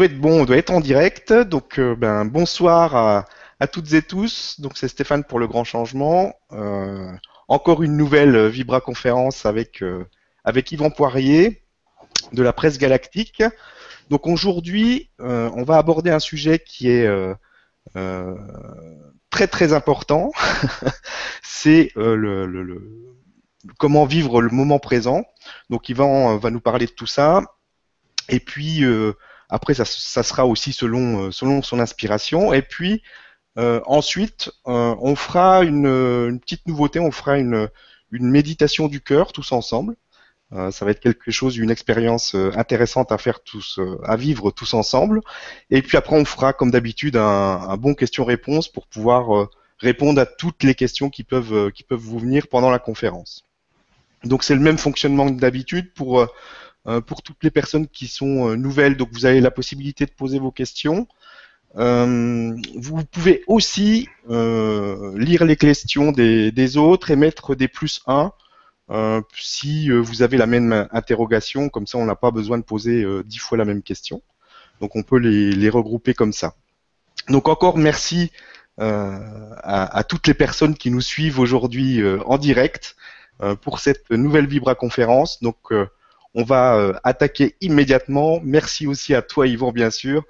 doit être bon, on doit être en direct. Donc, euh, ben, bonsoir à, toutes et tous. Donc, c'est Stéphane pour le grand changement. Euh, encore une nouvelle Vibra conférence avec avec Yvan Poirier de la presse galactique. Donc aujourd'hui, on va aborder un sujet qui est très très important. c'est le, comment vivre le moment présent. Donc Yvan va nous parler de tout ça. Et puis après, ça, sera aussi selon, euh, selon son inspiration. Et puis, euh, ensuite, euh, on fera une, petite nouveauté, on fera une, méditation du cœur tous ensemble. ça va être quelque chose, une expérience intéressante à faire tous, à vivre tous ensemble. Et puis après, on fera comme d'habitude un, bon question-réponse pour pouvoir répondre à toutes les questions qui peuvent, qui peuvent vous venir pendant la conférence. Donc c'est le même fonctionnement que d'habitude pour pour toutes les personnes qui sont euh, nouvelles, donc vous avez la possibilité de poser vos questions. Euh, vous pouvez aussi lire les questions des, autres et mettre des plus 1 si vous avez la même interrogation, comme ça on n'a pas besoin de poser dix fois la même question. Donc on peut les, regrouper comme ça. Donc encore merci à, toutes les personnes qui nous suivent aujourd'hui en direct pour cette nouvelle Vibra conférence. Donc on va euh, attaquer immédiatement. Merci aussi à toi, Yvan, bien sûr,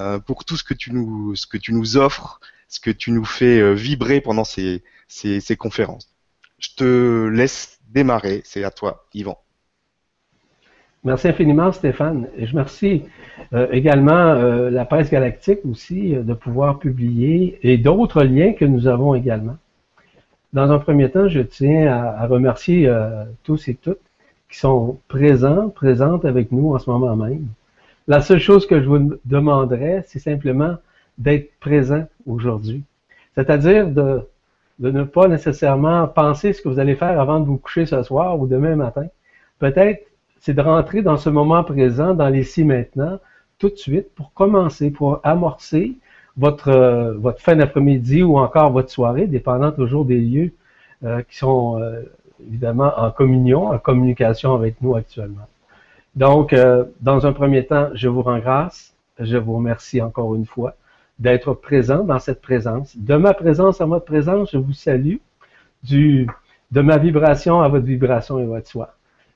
euh, pour tout ce que tu nous, ce que tu nous offres, ce que tu nous fais euh, vibrer pendant ces, ces, conférences. Je te laisse démarrer. C'est à toi, Yvan. Merci infiniment, Stéphane. Et je remercie également la presse galactique aussi de pouvoir publier et d'autres liens que nous avons également. Dans un premier temps, je tiens à, remercier tous et toutes qui sont présents, présentes avec nous en ce moment même. La seule chose que je vous demanderais, c'est simplement d'être présent aujourd'hui. C'est-à-dire de, ne pas nécessairement penser ce que vous allez faire avant de vous coucher ce soir ou demain matin. Peut-être c'est de rentrer dans ce moment présent, dans les maintenant, tout de suite, pour commencer, pour amorcer votre, votre fin d'après-midi ou encore votre soirée, dépendant toujours des lieux euh, qui sont euh, évidemment en communion, en communication avec nous actuellement. Donc, euh, dans un premier temps, je vous rends grâce, je vous remercie encore une fois d'être présent dans cette présence. De ma présence à votre présence, je vous salue. Du, de ma vibration à votre vibration et votre soi.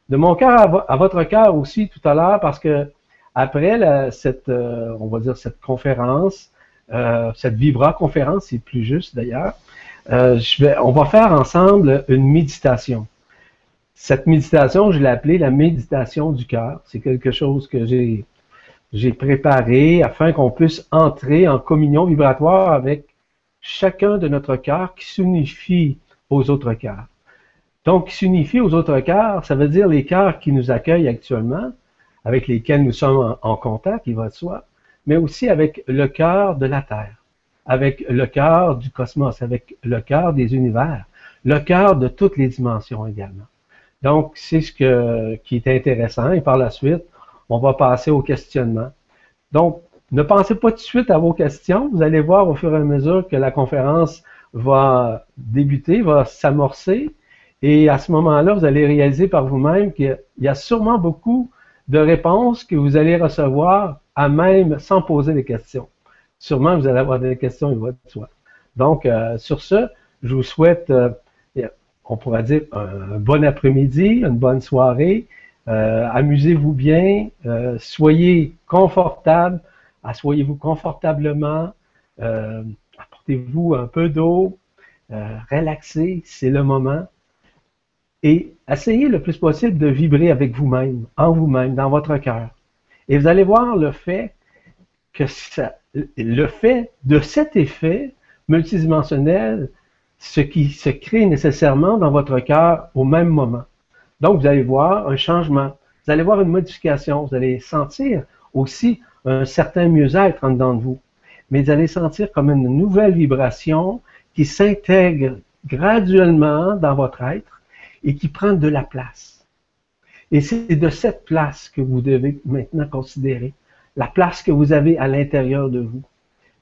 De mon cœur à, votre cœur aussi tout à l'heure, parce que après cette, euh, on va dire cette conférence, euh, cette vibra conférence, c'est plus juste d'ailleurs, euh, on va faire ensemble une méditation. Cette méditation, je l'ai appelée la méditation du cœur. C'est quelque chose que j'ai, préparé afin qu'on puisse entrer en communion vibratoire avec chacun de notre cœur qui s'unifie aux autres cœurs. Donc, s'unifie aux autres cœurs, ça veut dire les cœurs qui nous accueillent actuellement, avec lesquels nous sommes en, en contact, il va de soi, mais aussi avec le cœur de la Terre avec le cœur du cosmos, avec le cœur des univers, le cœur de toutes les dimensions également. Donc, c'est ce qui est intéressant. Et par la suite, on va passer au questionnement. Donc, ne pensez pas tout de suite à vos questions. Vous allez voir au fur et à mesure que la conférence va débuter, va s'amorcer. Et à ce moment-là, vous allez réaliser par vous-même qu'il y a sûrement beaucoup de réponses que vous allez recevoir à même sans poser des questions sûrement vous allez avoir des questions, va de soi. Donc, euh, sur ce, je vous souhaite, euh, on pourrait dire, un, bon après-midi, une bonne soirée. Euh, amusez-vous bien, soyez confortable, assoyez-vous confortablement, apportez-vous un peu d'eau, relaxez, c'est le moment. Et essayez le plus possible de vibrer avec vous-même, en vous-même, dans votre cœur. Et vous allez voir le fait que le fait de cet effet multidimensionnel, ce qui se crée nécessairement dans votre cœur au même moment. Donc, vous allez voir un changement, vous allez voir une modification, vous allez sentir aussi un certain mieux-être en dedans de vous. Mais vous allez sentir comme une nouvelle vibration qui s'intègre graduellement dans votre être et qui prend de la place. Et c'est de cette place que vous devez maintenant considérer la place que vous avez à l'intérieur de vous.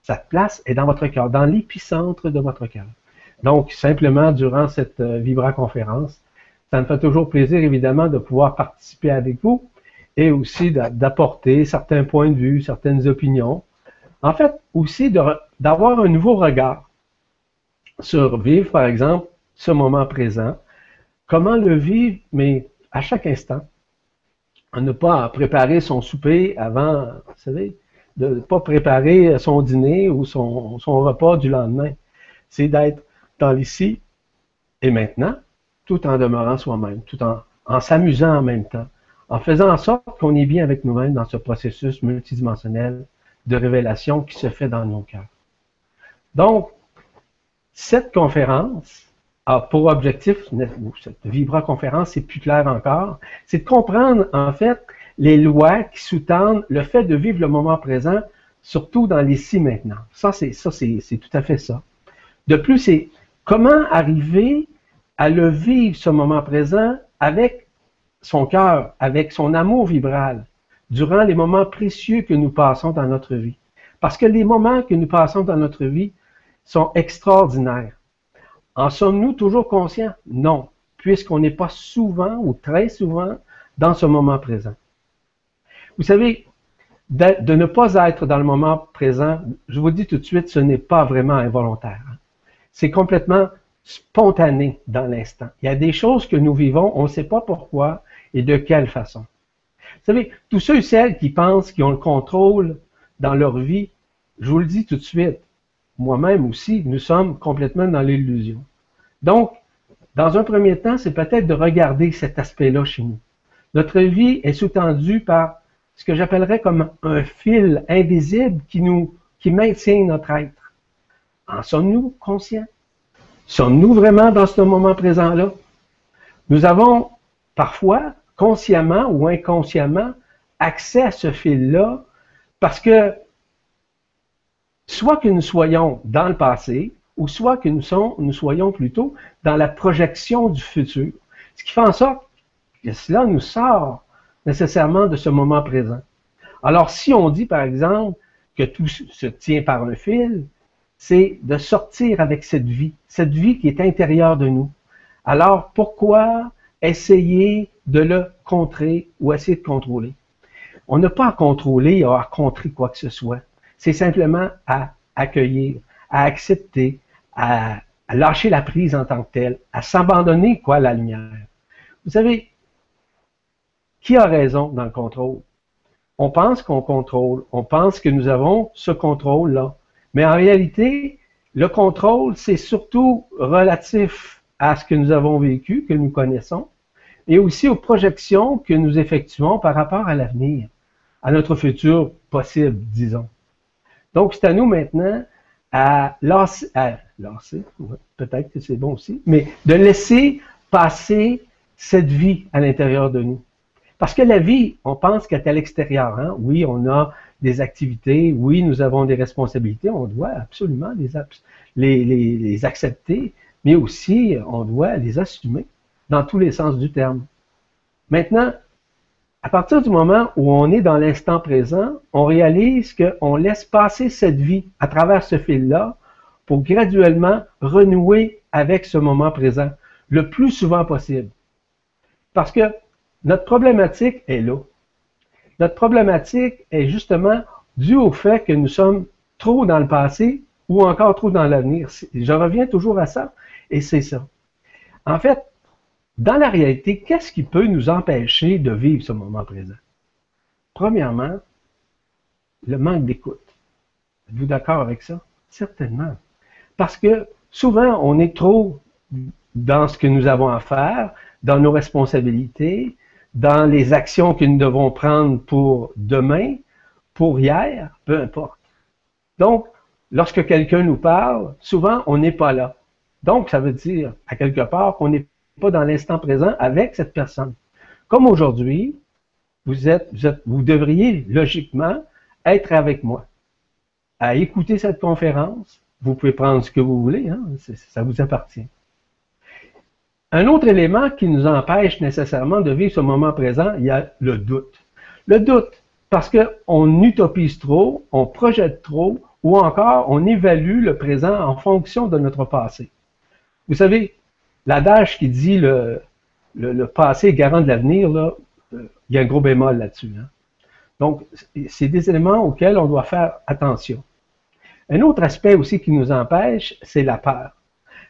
Cette place est dans votre cœur, dans l'épicentre de votre cœur. Donc, simplement, durant cette euh, Vibra conférence, ça me fait toujours plaisir, évidemment, de pouvoir participer avec vous et aussi d'apporter certains points de vue, certaines opinions. En fait, aussi d'avoir un nouveau regard sur vivre, par exemple, ce moment présent. Comment le vivre, mais à chaque instant? Ne pas préparer son souper avant, vous savez, de ne pas préparer son dîner ou son, son repas du lendemain. C'est d'être dans l'ici et maintenant, tout en demeurant soi-même, tout en, en s'amusant en même temps, en faisant en sorte qu'on est bien avec nous-mêmes dans ce processus multidimensionnel de révélation qui se fait dans nos cœurs. Donc, cette conférence pour objectif, cette Vibra conférence, c'est plus clair encore, c'est de comprendre en fait les lois qui sous-tendent le fait de vivre le moment présent, surtout dans l'ici maintenant. Ça, c'est ça, c'est tout à fait ça. De plus, c'est comment arriver à le vivre ce moment présent avec son cœur, avec son amour vibral, durant les moments précieux que nous passons dans notre vie. Parce que les moments que nous passons dans notre vie sont extraordinaires. En sommes-nous toujours conscients? Non, puisqu'on n'est pas souvent ou très souvent dans ce moment présent. Vous savez, de, ne pas être dans le moment présent, je vous dis tout de suite, ce n'est pas vraiment involontaire. Hein. C'est complètement spontané dans l'instant. Il y a des choses que nous vivons, on ne sait pas pourquoi et de quelle façon. Vous savez, tous ceux et celles qui pensent qu'ils ont le contrôle dans leur vie, je vous le dis tout de suite, moi-même aussi, nous sommes complètement dans l'illusion. Donc, dans un premier temps, c'est peut-être de regarder cet aspect-là chez nous. Notre vie est sous-tendue par ce que j'appellerais comme un fil invisible qui nous, maintient notre être. En sommes-nous conscients? Sommes-nous vraiment dans ce moment présent-là? Nous avons parfois, consciemment ou inconsciemment, accès à ce fil-là parce que soit que nous soyons dans le passé, ou soit que nous, soyons plutôt dans la projection du futur. Ce qui fait en sorte que cela nous sort nécessairement de ce moment présent. Alors, si on dit, par exemple, que tout se tient par un fil, c'est de sortir avec cette vie, cette vie qui est intérieure de nous. Alors, pourquoi essayer de le contrer ou essayer de contrôler? On n'a pas à contrôler ou à contrer quoi que ce soit. C'est simplement à accueillir, à accepter, à, lâcher la prise en tant que telle, à s'abandonner quoi à la lumière. Vous savez, qui a raison dans le contrôle? On pense qu'on contrôle, on pense que nous avons ce contrôle-là. Mais en réalité, le contrôle, c'est surtout relatif à ce que nous avons vécu, que nous connaissons, et aussi aux projections que nous effectuons par rapport à l'avenir, à notre futur possible, disons. Donc, c'est à nous maintenant à lancer, peut-être que c'est bon aussi, mais de laisser passer cette vie à l'intérieur de nous. Parce que la vie, on pense qu'elle est à l'extérieur. Hein? Oui, on a des activités, oui, nous avons des responsabilités, on doit absolument les, les, les accepter, mais aussi on doit les assumer dans tous les sens du terme. Maintenant, à partir du moment où on est dans l'instant présent, on réalise qu'on laisse passer cette vie à travers ce fil-là pour graduellement renouer avec ce moment présent le plus souvent possible. Parce que notre problématique est là. Notre problématique est justement due au fait que nous sommes trop dans le passé ou encore trop dans l'avenir. Je reviens toujours à ça, et c'est ça. En fait, dans la réalité, qu'est-ce qui peut nous empêcher de vivre ce moment présent? Premièrement, le manque d'écoute. Êtes-vous d'accord avec ça? Certainement. Parce que souvent, on est trop dans ce que nous avons à faire, dans nos responsabilités, dans les actions que nous devons prendre pour demain, pour hier, peu importe. Donc, lorsque quelqu'un nous parle, souvent, on n'est pas là. Donc, ça veut dire, à quelque part, qu'on n'est pas dans l'instant présent avec cette personne. Comme aujourd'hui, vous êtes, vous devriez logiquement être avec moi, à écouter cette conférence. Vous pouvez prendre ce que vous voulez, hein, ça vous appartient. Un autre élément qui nous empêche nécessairement de vivre ce moment présent, il y a le doute. Le doute, parce qu'on utopise trop, on projette trop, ou encore on évalue le présent en fonction de notre passé. Vous savez, l'adage qui dit le, passé est garant de l'avenir, là, il y a un gros bémol là-dessus. Hein. Donc, c'est des éléments auxquels on doit faire attention. Un autre aspect aussi qui nous empêche, c'est la peur.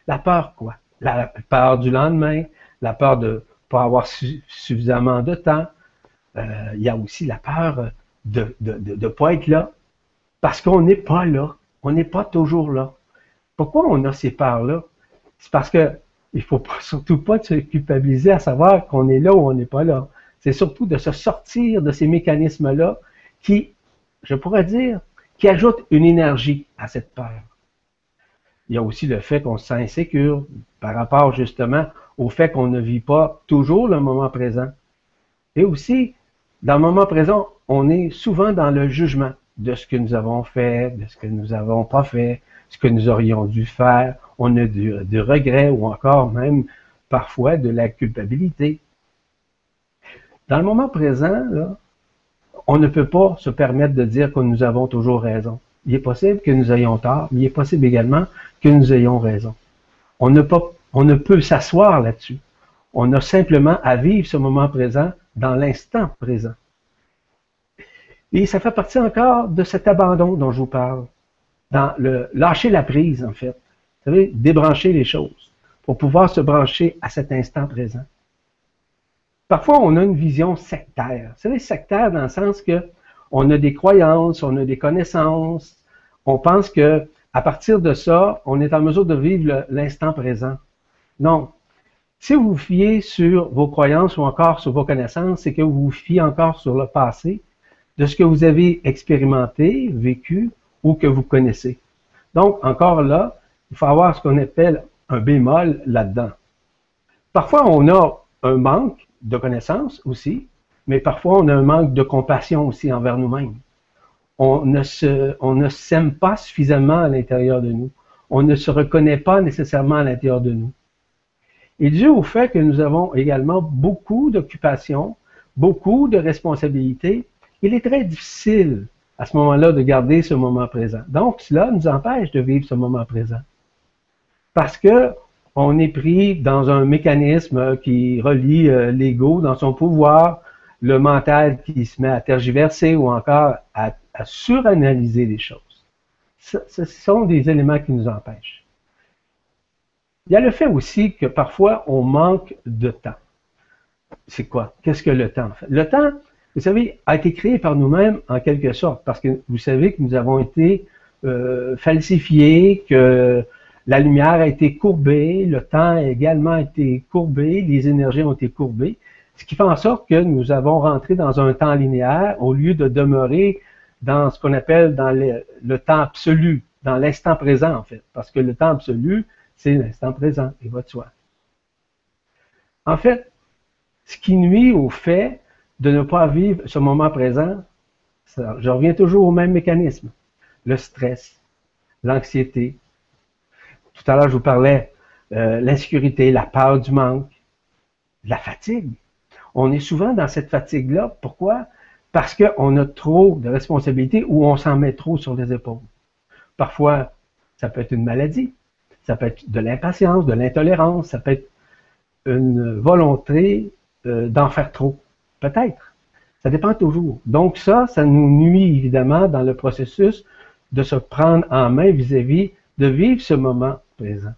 La peur quoi? La peur du lendemain, la peur de ne pas avoir suffisamment de temps. Euh, il y a aussi la peur de ne pas être là, parce qu'on n'est pas là. On n'est pas toujours là. Pourquoi on a ces peurs-là? C'est parce que il faut surtout pas se culpabiliser à savoir qu'on est là ou on n'est pas là. C'est surtout de se sortir de ces mécanismes-là qui, je pourrais dire, qui ajoutent une énergie à cette peur. Il y a aussi le fait qu'on se sent insécure par rapport justement au fait qu'on ne vit pas toujours le moment présent. Et aussi, dans le moment présent, on est souvent dans le jugement de ce que nous avons fait, de ce que nous n'avons pas fait, ce que nous aurions dû faire. On a du, regret ou encore même parfois de la culpabilité. Dans le moment présent, on ne peut pas se permettre de dire que nous avons toujours raison. Il est possible que nous ayons tort, mais il est possible également que nous ayons raison. On ne peut s'asseoir là-dessus. On a simplement à vivre ce moment présent dans l'instant présent. Et ça fait partie encore de cet abandon dont je vous parle, dans le lâcher la prise, en fait. Vous savez, débrancher les choses pour pouvoir se brancher à cet instant présent. Parfois, on a une vision sectaire. Vous savez, sectaire dans le sens que on a des croyances, on a des connaissances, on pense que à partir de ça, on est en mesure de vivre l'instant présent. Non. Si vous vous fiez sur vos croyances ou encore sur vos connaissances, c'est que vous vous fiez encore sur le passé de ce que vous avez expérimenté, vécu ou que vous connaissez. Donc, encore là, il faut avoir ce qu'on appelle un bémol là-dedans. Parfois, on a un manque de connaissances aussi, mais parfois on a un manque de compassion aussi envers nous-mêmes. On ne on ne s'aime pas suffisamment à l'intérieur de nous. On ne se reconnaît pas nécessairement à l'intérieur de nous. Et dû au fait que nous avons également beaucoup d'occupations, beaucoup de responsabilités, il est très difficile à ce moment-là de garder ce moment présent. Donc, cela nous empêche de vivre ce moment présent. Parce que on est pris dans un mécanisme qui relie euh, l'ego dans son pouvoir, le mental qui se met à tergiverser ou encore à, suranalyser les choses. Ce, ce, sont des éléments qui nous empêchent. Il y a le fait aussi que parfois on manque de temps. C'est quoi? Qu'est-ce que le temps fait? Le temps, vous savez, a été créé par nous-mêmes en quelque sorte, parce que vous savez que nous avons été euh, falsifiés, que la lumière a été courbée, le temps a également été courbé, les énergies ont été courbées. Ce qui fait en sorte que nous avons rentré dans un temps linéaire au lieu de demeurer dans ce qu'on appelle dans le, temps absolu, dans l'instant présent en fait, parce que le temps absolu, c'est l'instant présent, et va soi. En fait, ce qui nuit au fait de ne pas vivre ce moment présent, je reviens toujours au même mécanisme, le stress, l'anxiété. Tout à l'heure, je vous parlais euh, l'insécurité, la peur du manque, la fatigue on est souvent dans cette fatigue-là. Pourquoi? Parce qu'on a trop de responsabilités ou on s'en met trop sur les épaules. Parfois, ça peut être une maladie, ça peut être de l'impatience, de l'intolérance, ça peut être une volonté euh, d'en faire trop. Peut-être. Ça dépend toujours. Donc ça, ça nous nuit évidemment dans le processus de se prendre en main vis-à-vis -vis de vivre ce moment présent.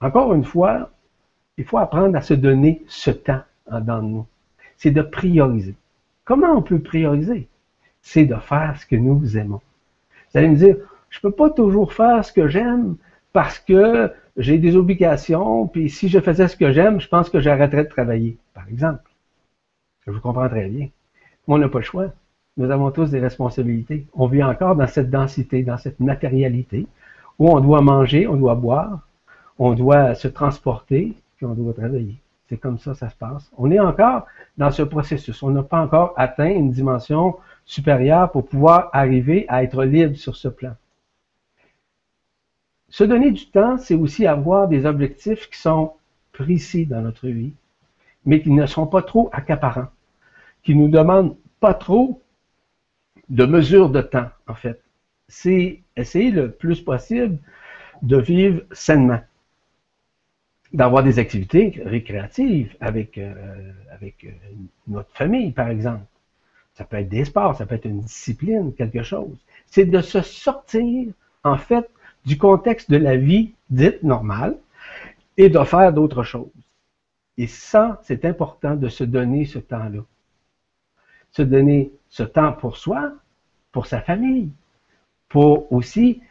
Encore une fois, il faut apprendre à se donner ce temps dans nous. C'est de prioriser. Comment on peut prioriser? C'est de faire ce que nous aimons. Vous allez me dire, je peux pas toujours faire ce que j'aime parce que j'ai des obligations, puis si je faisais ce que j'aime, je pense que j'arrêterais de travailler, par exemple. Je vous comprends très bien. On n'a pas le choix. Nous avons tous des responsabilités. On vit encore dans cette densité, dans cette matérialité, où on doit manger, on doit boire, on doit se transporter, on doit travailler. C'est comme ça, ça se passe. On est encore dans ce processus. On n'a pas encore atteint une dimension supérieure pour pouvoir arriver à être libre sur ce plan. Se donner du temps, c'est aussi avoir des objectifs qui sont précis dans notre vie, mais qui ne sont pas trop accaparants, qui nous demandent pas trop de mesures de temps, en fait. C'est essayer le plus possible de vivre sainement d'avoir des activités récréatives avec, euh, euh, notre famille, par exemple. Ça peut être des sports, ça peut être une discipline, quelque chose. C'est de se sortir, en fait, du contexte de la vie dite normale et de faire d'autres choses. Et ça, c'est important de se donner ce temps-là. Se donner ce temps pour soi, pour sa famille, pour aussi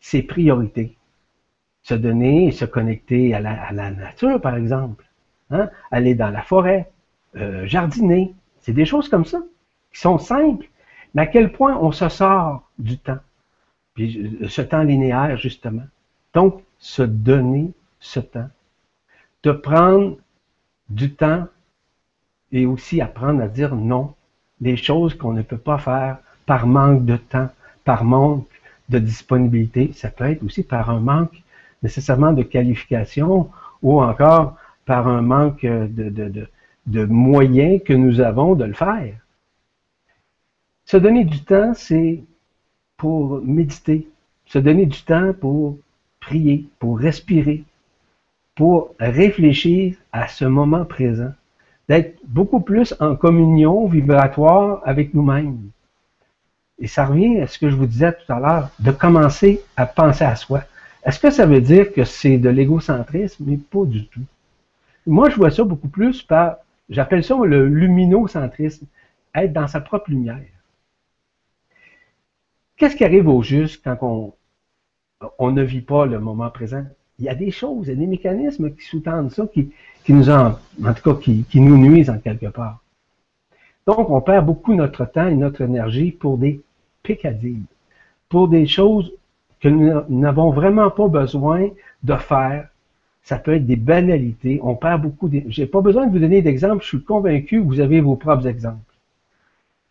ses priorités. Se donner, se connecter à la, nature, par exemple. Hein? Aller dans la forêt, euh, jardiner. C'est des choses comme ça, qui sont simples, mais à quel point on se sort du temps. Puis euh, ce temps linéaire, justement. Donc, se donner ce temps. De prendre du temps et aussi apprendre à dire non. Des choses qu'on ne peut pas faire par manque de temps, par manque de disponibilité. Ça peut être aussi par un manque nécessairement de qualification ou encore par un manque de, de, de, moyens que nous avons de le faire. Se donner du temps, c'est pour méditer, se donner du temps pour prier, pour respirer, pour réfléchir à ce moment présent, d'être beaucoup plus en communion vibratoire avec nous-mêmes. Et ça revient à ce que je vous disais tout à l'heure, de commencer à penser à soi. Est-ce que ça veut dire que c'est de l'égocentrisme? Mais pas du tout. Moi, je vois ça beaucoup plus par, j'appelle ça le luminocentrisme, être dans sa propre lumière. Qu'est-ce qui arrive au juste quand on, on ne vit pas le moment présent? Il y a des choses, il y a des mécanismes qui sous-tendent ça, qui, nous en, en tout cas, qui, nous nuisent en quelque part. Donc, on perd beaucoup notre temps et notre énergie pour des pécadilles, pour des choses que nous n'avons vraiment pas besoin de faire. Ça peut être des banalités. On perd beaucoup. De... J'ai pas besoin de vous donner d'exemples. Je suis convaincu que vous avez vos propres exemples.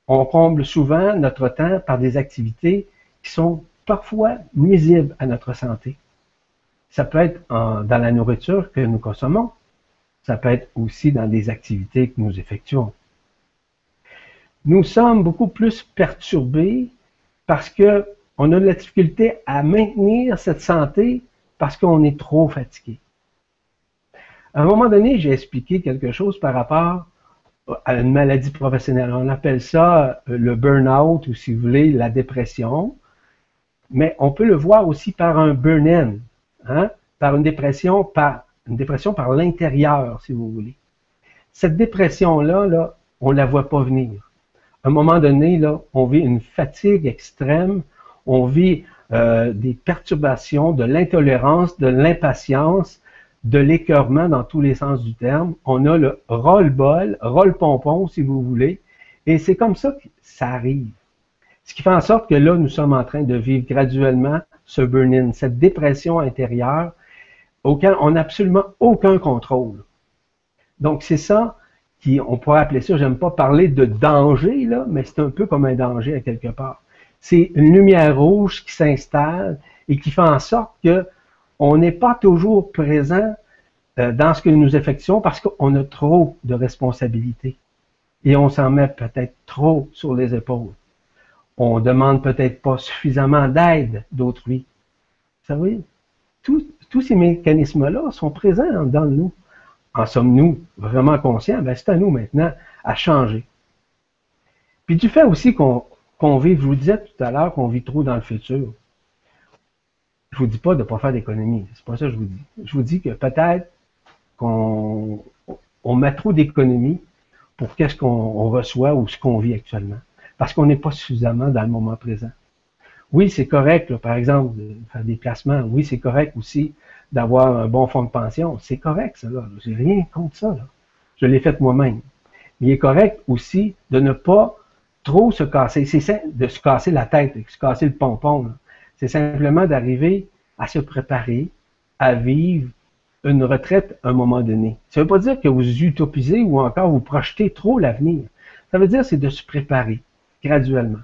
On comble souvent notre temps par des activités qui sont parfois nuisibles à notre santé. Ça peut être dans la nourriture que nous consommons. Ça peut être aussi dans des activités que nous effectuons. Nous sommes beaucoup plus perturbés parce que on a de la difficulté à maintenir cette santé parce qu'on est trop fatigué. À un moment donné, j'ai expliqué quelque chose par rapport à une maladie professionnelle. On appelle ça euh, le burn-out ou si vous voulez la dépression. Mais on peut le voir aussi par un burn-in. Hein, par une dépression par une dépression par l'intérieur, si vous voulez. Cette dépression-là, là, on ne la voit pas venir. À un moment donné, on vit une fatigue extrême, on vit euh, des perturbations, de l'intolérance, de l'impatience, de l'écœurement dans tous les sens du terme. On a le roll-ball, roll-pompon, si vous voulez. Et c'est comme ça que ça arrive. Ce qui fait en sorte que là, nous sommes en train de vivre graduellement ce burn-in, cette dépression intérieure auquel on n'a absolument aucun contrôle. Donc c'est ça qui, on pourrait appeler ça, j'aime pas parler de danger, mais c'est un peu comme un danger à quelque part. C'est une lumière rouge qui s'installe et qui fait en sorte que on n'est pas toujours présent euh, dans ce que nous effectuons parce qu'on a trop de responsabilités et on s'en met peut-être trop sur les épaules on demande peut-être pas suffisamment d'aide d'autrui. Vous savez, tous ces mécanismes-là sont présents dans nous. En sommes-nous vraiment conscients? Ben, c'est à nous maintenant à changer. Puis du fait aussi qu'on vit, je vous disais tout à l'heure qu'on vit trop dans le futur. Je vous dis pas de ne pas faire d'économie. C'est pas ça que je vous dis. Je vous dis que peut-être qu'on on met trop d'économie pour qu'est-ce qu'on reçoit ou ce qu'on vit actuellement parce qu'on n'est pas suffisamment dans le moment présent. Oui, c'est correct, par exemple, de faire des placements. Oui, c'est correct aussi d'avoir un bon fonds de pension. C'est correct, ça, là. J'ai rien contre ça. Je l'ai fait moi-même. Mais il est correct aussi de ne pas trop se casser. C'est de se casser la tête, de se casser le pompon. C'est simplement d'arriver à se préparer, à vivre une retraite à un moment donné. Ça ne veut pas dire que vous utopisez ou encore vous projetez trop l'avenir. Ça veut dire c'est de se préparer graduellement.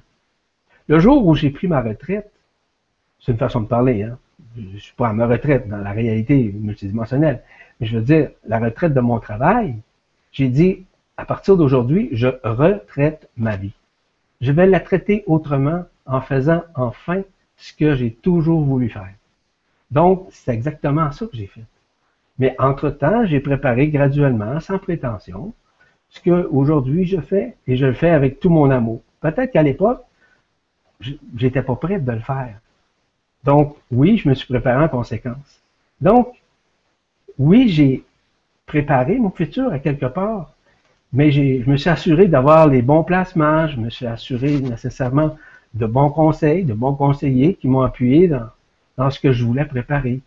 Le jour où j'ai pris ma retraite, c'est une façon de parler, hein? je ne suis pas à ma retraite dans la réalité multidimensionnelle, mais je veux dire, la retraite de mon travail, j'ai dit, à partir d'aujourd'hui, je retraite ma vie. Je vais la traiter autrement en faisant enfin ce que j'ai toujours voulu faire. Donc, c'est exactement ça que j'ai fait. Mais entre-temps, j'ai préparé graduellement, sans prétention, ce que aujourd'hui je fais, et je le fais avec tout mon amour. Peut-être qu'à l'époque, j'étais pas prêt de le faire. Donc, oui, je me suis préparé en conséquence. Donc, oui, j'ai préparé mon futur à quelque part, mais je me suis assuré d'avoir les bons placements, je me suis assuré nécessairement de bons conseils, de bons conseillers qui m'ont appuyé dans, ce que je voulais préparer.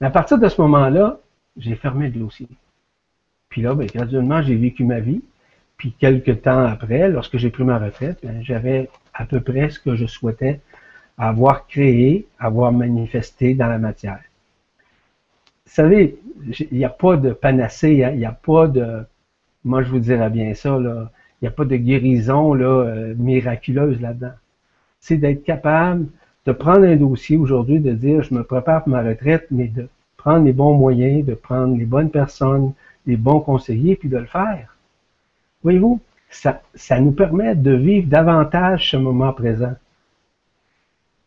Mais à partir de ce moment-là, j'ai fermé le dossier. Puis là, ben, graduellement, j'ai vécu ma vie. Puis quelques temps après, lorsque j'ai pris ma retraite, ben, j'avais à peu près ce que je souhaitais avoir créé, avoir manifesté dans la matière. Vous savez, il n'y a pas de panacée, hein. il n'y a pas de, moi je vous dirais bien ça, il n'y a pas de guérison là, euh, miraculeuse là-dedans. C'est d'être capable de prendre un dossier aujourd'hui, de dire je me prépare pour ma retraite, mais de prendre les bons moyens, de prendre les bonnes personnes, les bons conseillers, puis de le faire. Voyez-vous, ça, ça nous permet de vivre davantage ce moment présent.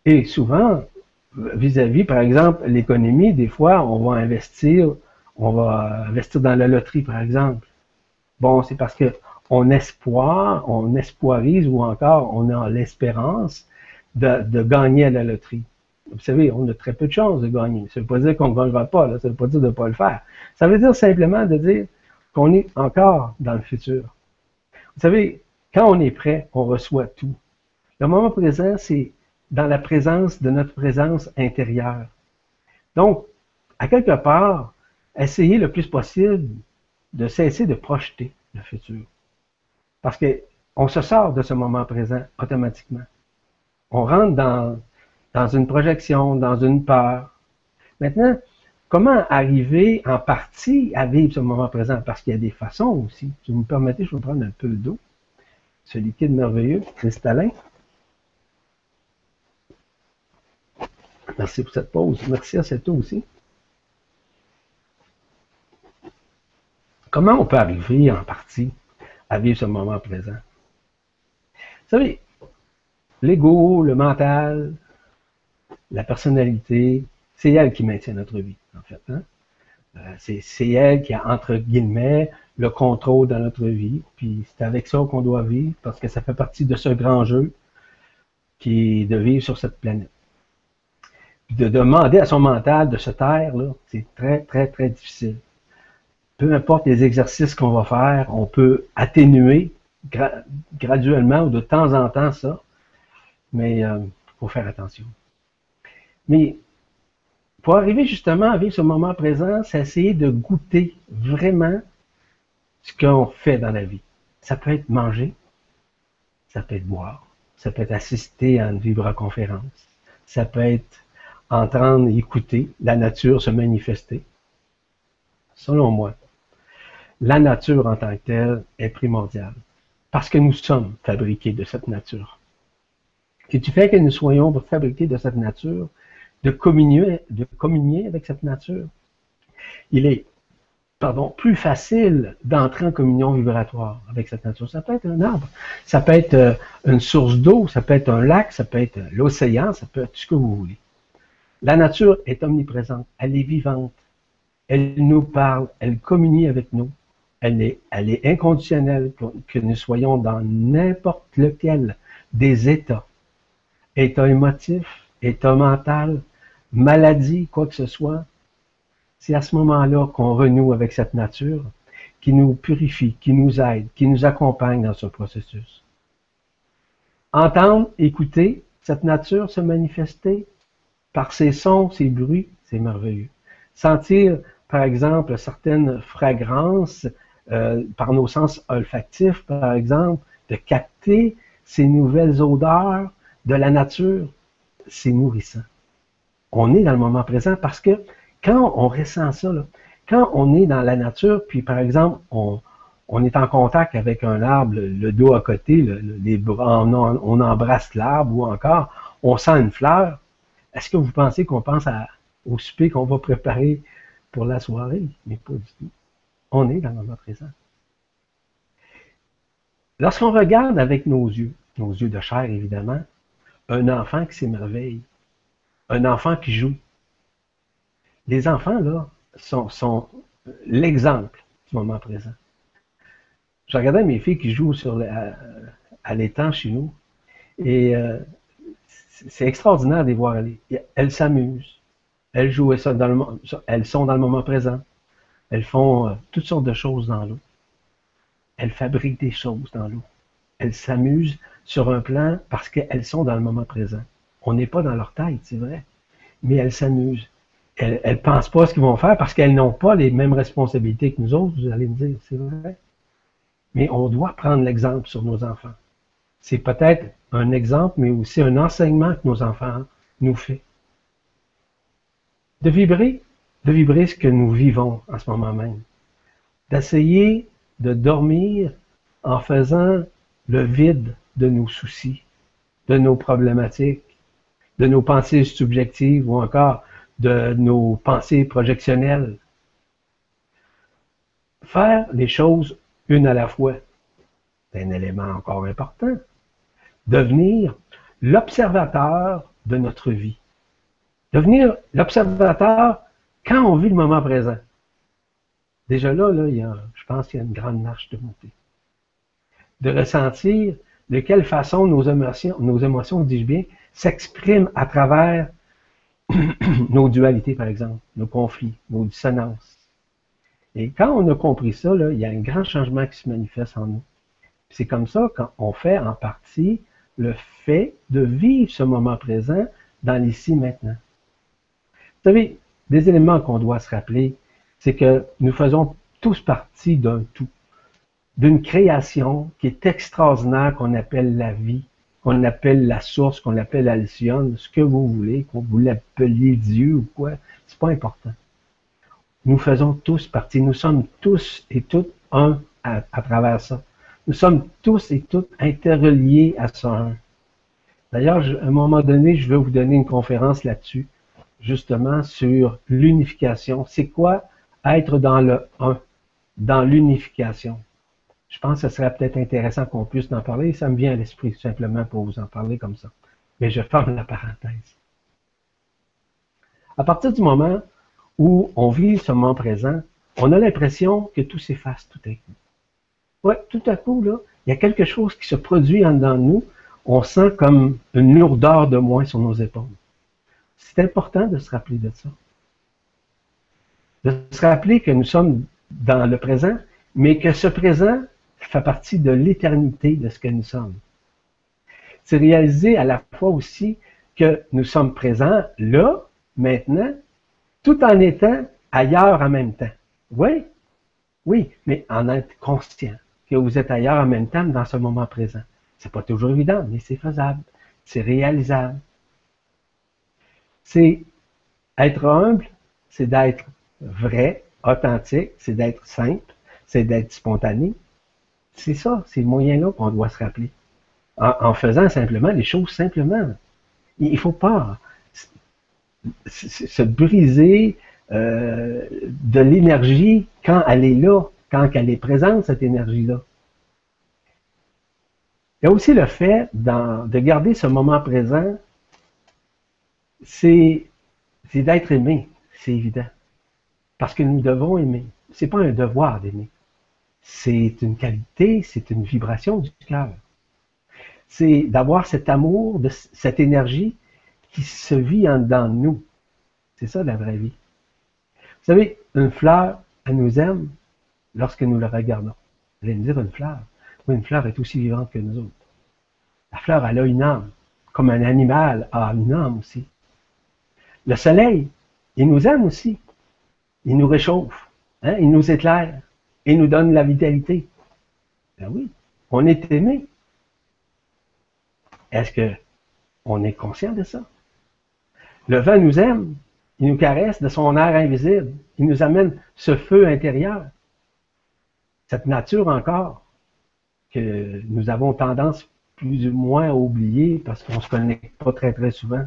Et souvent, vis-à-vis, par exemple, l'économie, des fois, on va investir, on va investir dans la loterie, par exemple. Bon, c'est parce que on espoir, on espoirise ou encore on a l'espérance de, de, gagner à la loterie. Vous savez, on a très peu de chances de gagner. Ça ne veut pas dire qu'on ne gagnera pas, là. ça ne veut pas dire de ne pas le faire. Ça veut dire simplement de dire qu'on est encore dans le futur. Vous savez, quand on est prêt, on reçoit tout. Le moment présent, c'est dans la présence de notre présence intérieure. Donc, à quelque part, essayez le plus possible de cesser de projeter le futur. Parce qu'on se sort de ce moment présent automatiquement. On rentre dans dans une projection, dans une peur. Maintenant, comment arriver en partie à vivre ce moment présent? Parce qu'il y a des façons aussi. Si vous me permettez, je vais prendre un peu d'eau. Ce liquide merveilleux, cristallin. Merci pour cette pause. Merci à cette eau aussi. Comment on peut arriver en partie à vivre ce moment présent? Vous savez, l'ego, le mental, la personnalité, c'est elle qui maintient notre vie, en fait. Hein? Euh, c'est elle qui a, entre guillemets, le contrôle dans notre vie. Puis c'est avec ça qu'on doit vivre, parce que ça fait partie de ce grand jeu qui est de vivre sur cette planète. Puis de demander à son mental de se taire, c'est très, très, très difficile. Peu importe les exercices qu'on va faire, on peut atténuer graduellement ou de temps en temps ça, mais il euh, faut faire attention. Mais pour arriver justement à vivre ce moment présent, c'est essayer de goûter vraiment ce qu'on fait dans la vie. Ça peut être manger, ça peut être boire, ça peut être assister à une vibra-conférence, ça peut être entendre, écouter la nature se manifester. Selon moi, la nature en tant que telle est primordiale parce que nous sommes fabriqués de cette nature. Et tu fais que nous soyons fabriqués de cette nature, de communier, avec cette nature. Il est pardon, plus facile d'entrer en communion vibratoire avec cette nature. Ça peut être un arbre, ça peut être euh, une source d'eau, ça peut être un lac, ça peut être l'océan, ça peut être ce que vous voulez. La nature est omniprésente, elle est vivante, elle nous parle, elle communie avec nous, elle est, elle est inconditionnelle que nous soyons dans n'importe lequel des états, état émotif, état mental, maladie, quoi que ce soit, c'est à ce moment-là qu'on renoue avec cette nature qui nous purifie, qui nous aide, qui nous accompagne dans ce processus. Entendre, écouter cette nature se manifester par ses sons, ses bruits, c'est merveilleux. Sentir, par exemple, certaines fragrances euh, par nos sens olfactifs, par exemple, de capter ces nouvelles odeurs de la nature, c'est nourrissant on est dans le moment présent parce que quand on ressent ça, quand on est dans la nature, puis par exemple, on, est en contact avec un arbre, le, dos à côté, les on, on, embrasse l'arbre ou encore on sent une fleur, est-ce que vous pensez qu'on pense au souper qu'on va préparer pour la soirée? Mais pas du tout. On est dans le moment présent. Lorsqu'on regarde avec nos yeux, nos yeux de chair évidemment, un enfant qui s'émerveille, un enfant qui joue. Les enfants, là, sont, sont l'exemple du moment présent. Je regardais mes filles qui jouent sur à, l'étang chez nous, et euh, c'est extraordinaire de les voir aller. Elles s'amusent. Elles jouent ça dans le, elles sont dans le moment présent. Elles font euh, toutes sortes de choses dans l'eau. Elles fabriquent des choses dans l'eau. Elles s'amusent sur un plan parce qu'elles sont dans le moment présent. On n'est pas dans leur tête, c'est vrai. Mais elles s'amusent. Elles ne pensent pas ce qu'ils vont faire parce qu'elles n'ont pas les mêmes responsabilités que nous autres, vous allez me dire, c'est vrai. Mais on doit prendre l'exemple sur nos enfants. C'est peut-être un exemple, mais aussi un enseignement que nos enfants nous font. De vibrer, de vibrer ce que nous vivons en ce moment même. D'essayer de dormir en faisant le vide de nos soucis, de nos problématiques, de nos pensées subjectives ou encore de nos pensées projectionnelles. Faire les choses une à la fois, c'est un élément encore important. Devenir l'observateur de notre vie. Devenir l'observateur quand on vit le moment présent. Déjà là, je pense qu'il y a une grande marche de montée. De ressentir de quelle façon nos émotions, dis-je bien, s'expriment à travers nos dualités, par exemple, nos conflits, nos dissonances. Et quand on a compris ça, il y a un grand changement qui se manifeste en nous. C'est comme ça qu'on fait en partie le fait de vivre ce moment présent dans l'ici maintenant. Vous savez, des éléments qu'on doit se rappeler, c'est que nous faisons tous partie d'un tout, d'une création qui est extraordinaire qu'on appelle la vie, qu'on appelle la source, qu'on appelle Alcyone, ce que vous voulez, qu'on vous l'appeliez Dieu ou quoi, c'est pas important. Nous faisons tous partie, nous sommes tous et toutes un à, travers ça. Nous sommes tous et toutes interreliés à ça un. D'ailleurs, à un moment donné, je vais vous donner une conférence là-dessus, justement sur l'unification. C'est quoi être dans le un, dans l'unification? Je pense que ce serait peut-être intéressant qu'on puisse en parler. Ça me vient à l'esprit tout simplement pour vous en parler comme ça. Mais je ferme la parenthèse. À partir du moment où on vit ce moment présent, on a l'impression que tout s'efface tout à coup. Ouais, tout à coup, là, il y a quelque chose qui se produit en dedans de nous. On sent comme une lourdeur de moins sur nos épaules. C'est important de se rappeler de ça. De se rappeler que nous sommes dans le présent, mais que ce présent partie de l'éternité de ce que nous sommes. C'est réaliser à la fois aussi que nous sommes présents là, maintenant, tout en étant ailleurs en même temps. Oui, oui, mais en être conscient que vous êtes ailleurs en même temps dans ce moment présent. C'est pas toujours évident, mais c'est faisable, c'est réalisable. C'est être humble, c'est d'être vrai, authentique, c'est d'être simple, c'est d'être spontané. C'est ça, c'est le moyen-là qu'on doit se rappeler. En, faisant simplement les choses simplement. Il ne faut pas se briser euh, de l'énergie quand elle est là, quand elle est présente, cette énergie-là. Il y a aussi le fait de garder ce moment présent, c'est d'être aimé, c'est évident. Parce que nous devons aimer. Ce n'est pas un devoir d'aimer. C'est une qualité, c'est une vibration du cœur. C'est d'avoir cet amour, cette énergie qui se vit en nous. C'est ça la vraie vie. Vous savez, une fleur, elle nous aime lorsque nous la regardons. Vous allez me dire une fleur? Oui, une fleur est aussi vivante que nous autres. La fleur, elle a une âme, comme un animal a une âme aussi. Le soleil, il nous aime aussi. Il nous réchauffe, hein? il nous éclaire, il nous donne la vitalité. Ben oui, on est aimé. Est-ce que on est conscient de ça? Le vent nous aime, il nous caresse de son air invisible, il nous amène ce feu intérieur, cette nature encore que nous avons tendance plus ou moins à oublier parce qu'on ne se connaît pas très très souvent.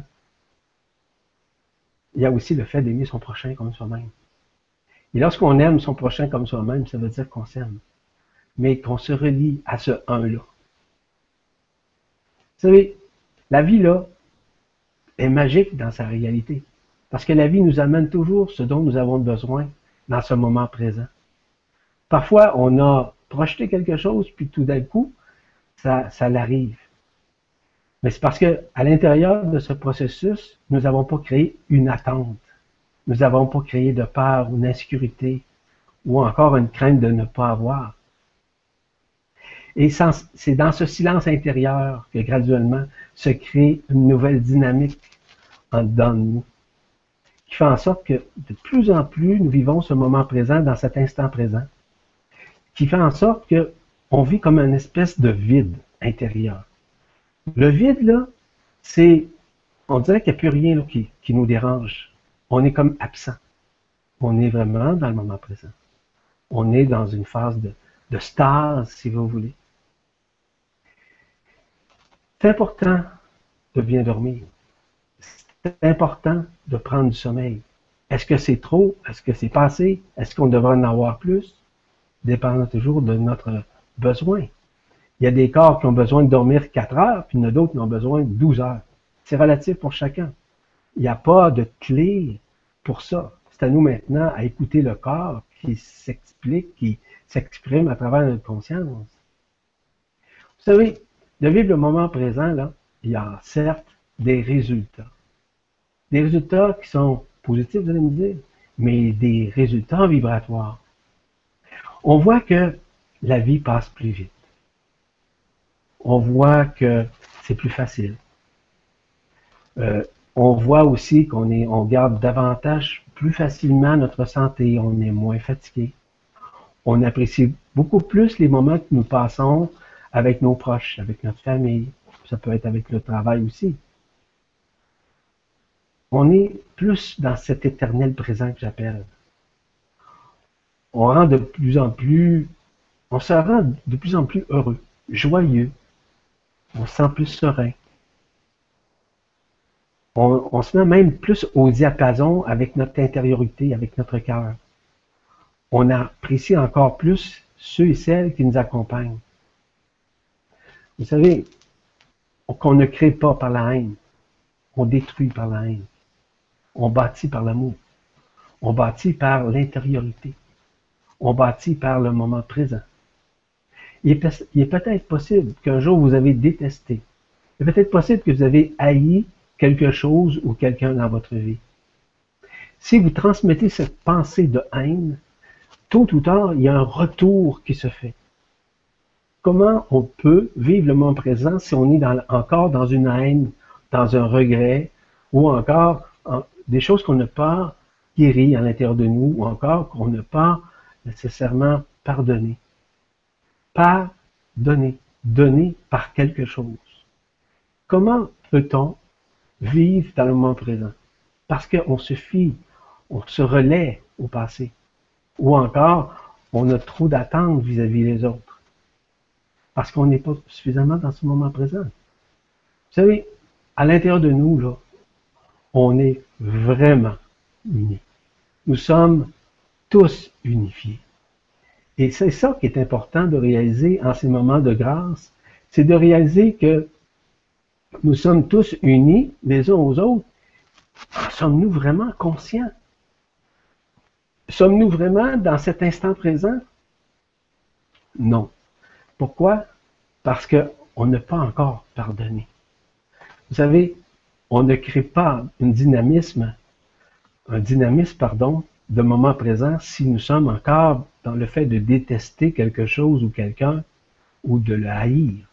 Il y a aussi le fait d'aimer son prochain comme soi-même. Et lorsqu'on aime son prochain comme soi-même, ça veut dire qu'on s'aime, mais qu'on se relie à ce un-là. Vous savez, la vie là est magique dans sa réalité, parce que la vie nous amène toujours ce dont nous avons besoin dans ce moment présent. Parfois, on a projeté quelque chose, puis tout d'un coup, ça, l'arrive. Mais c'est parce que à l'intérieur de ce processus, nous n'avons pas créé une attente. Nous n'avons pas créé de peur ou d'insécurité ou encore une crainte de ne pas avoir. Et c'est dans ce silence intérieur que graduellement se crée une nouvelle dynamique en dedans de nous, qui fait en sorte que de plus en plus nous vivons ce moment présent dans cet instant présent, qui fait en sorte que on vit comme une espèce de vide intérieur. Le vide, là, c'est, on dirait qu'il n'y a plus rien qui nous dérange. On est comme absent. On est vraiment dans le moment présent. On est dans une phase de, stase, si vous voulez. C'est important de bien dormir. C'est important de prendre du sommeil. Est-ce que c'est trop? Est-ce que c'est pas assez? Est-ce qu'on devrait en avoir plus? Dépendant toujours de notre besoin. Il y a des corps qui ont besoin de dormir 4 heures, puis il y en a d'autres qui ont besoin de 12 heures. C'est relatif pour chacun. Il n'y a pas de clé pour ça. C'est à nous maintenant à écouter le corps qui s'explique, qui s'exprime à travers notre conscience. Vous savez, de vivre le moment présent, là, il y a certes des résultats. Des résultats qui sont positifs, vous allez me dire, mais des résultats vibratoires. On voit que la vie passe plus vite on voit que c'est plus facile. Euh, on voit aussi qu'on est, on garde davantage, plus facilement notre santé, on est moins fatigué. On apprécie beaucoup plus les moments que nous passons avec nos proches, avec notre famille. Ça peut être avec le travail aussi. On est plus dans cet éternel présent que j'appelle. On rend de plus en plus, on se rend de plus en plus heureux, joyeux, on se sent plus serein. On, se met même plus au diapason avec notre intériorité, avec notre cœur. On apprécie encore plus ceux et celles qui nous accompagnent. Vous savez, qu'on ne crée pas par la haine, on détruit par la haine. On bâtit par l'amour. On bâtit par l'intériorité. On bâtit par le moment présent il est, peut-être possible qu'un jour vous avez détesté. Il est peut-être possible que vous avez haï quelque chose ou quelqu'un dans votre vie. Si vous transmettez cette pensée de haine, tôt ou tard, il y a un retour qui se fait. Comment on peut vivre le moment présent si on est encore dans une haine, dans un regret, ou encore des choses qu'on n'a pas guéries à l'intérieur de nous, ou encore qu'on n'a pas nécessairement pardonnées? Par donner, donner par quelque chose. Comment peut-on vivre dans le moment présent? Parce qu'on se fie, on se relaie au passé. Ou encore, on a trop d'attentes vis-à-vis des autres. Parce qu'on n'est pas suffisamment dans ce moment présent. Vous savez, à l'intérieur de nous, là, on est vraiment unis. Nous sommes tous unifiés. Et c'est ça qui est important de réaliser en ces moments de grâce, c'est de réaliser que nous sommes tous unis les uns aux autres. Sommes-nous vraiment conscients? Sommes-nous vraiment dans cet instant présent? Non. Pourquoi? Parce qu'on n'a pas encore pardonné. Vous savez, on ne crée pas un dynamisme, un dynamisme, pardon, de moment présent si nous sommes encore dans le fait de détester quelque chose ou quelqu'un ou de le haïr.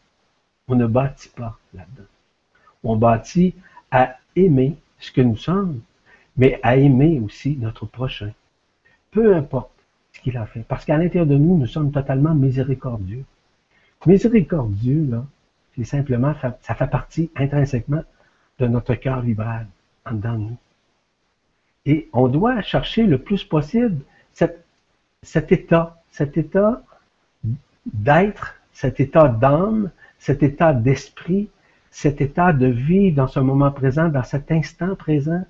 On ne bâtit pas là-dedans. On bâtit à aimer ce que nous sommes, mais à aimer aussi notre prochain. Peu importe ce qu'il a fait. Parce qu'à l'intérieur de nous, nous sommes totalement miséricordieux. Miséricordieux, là, c'est simplement, ça fait partie intrinsèquement de notre cœur vibral en dedans de nous. Et on doit chercher le plus possible cet état, cet état d'être, cet état d'âme, cet état d'esprit, cet état de vivre dans ce moment présent, dans cet instant présent,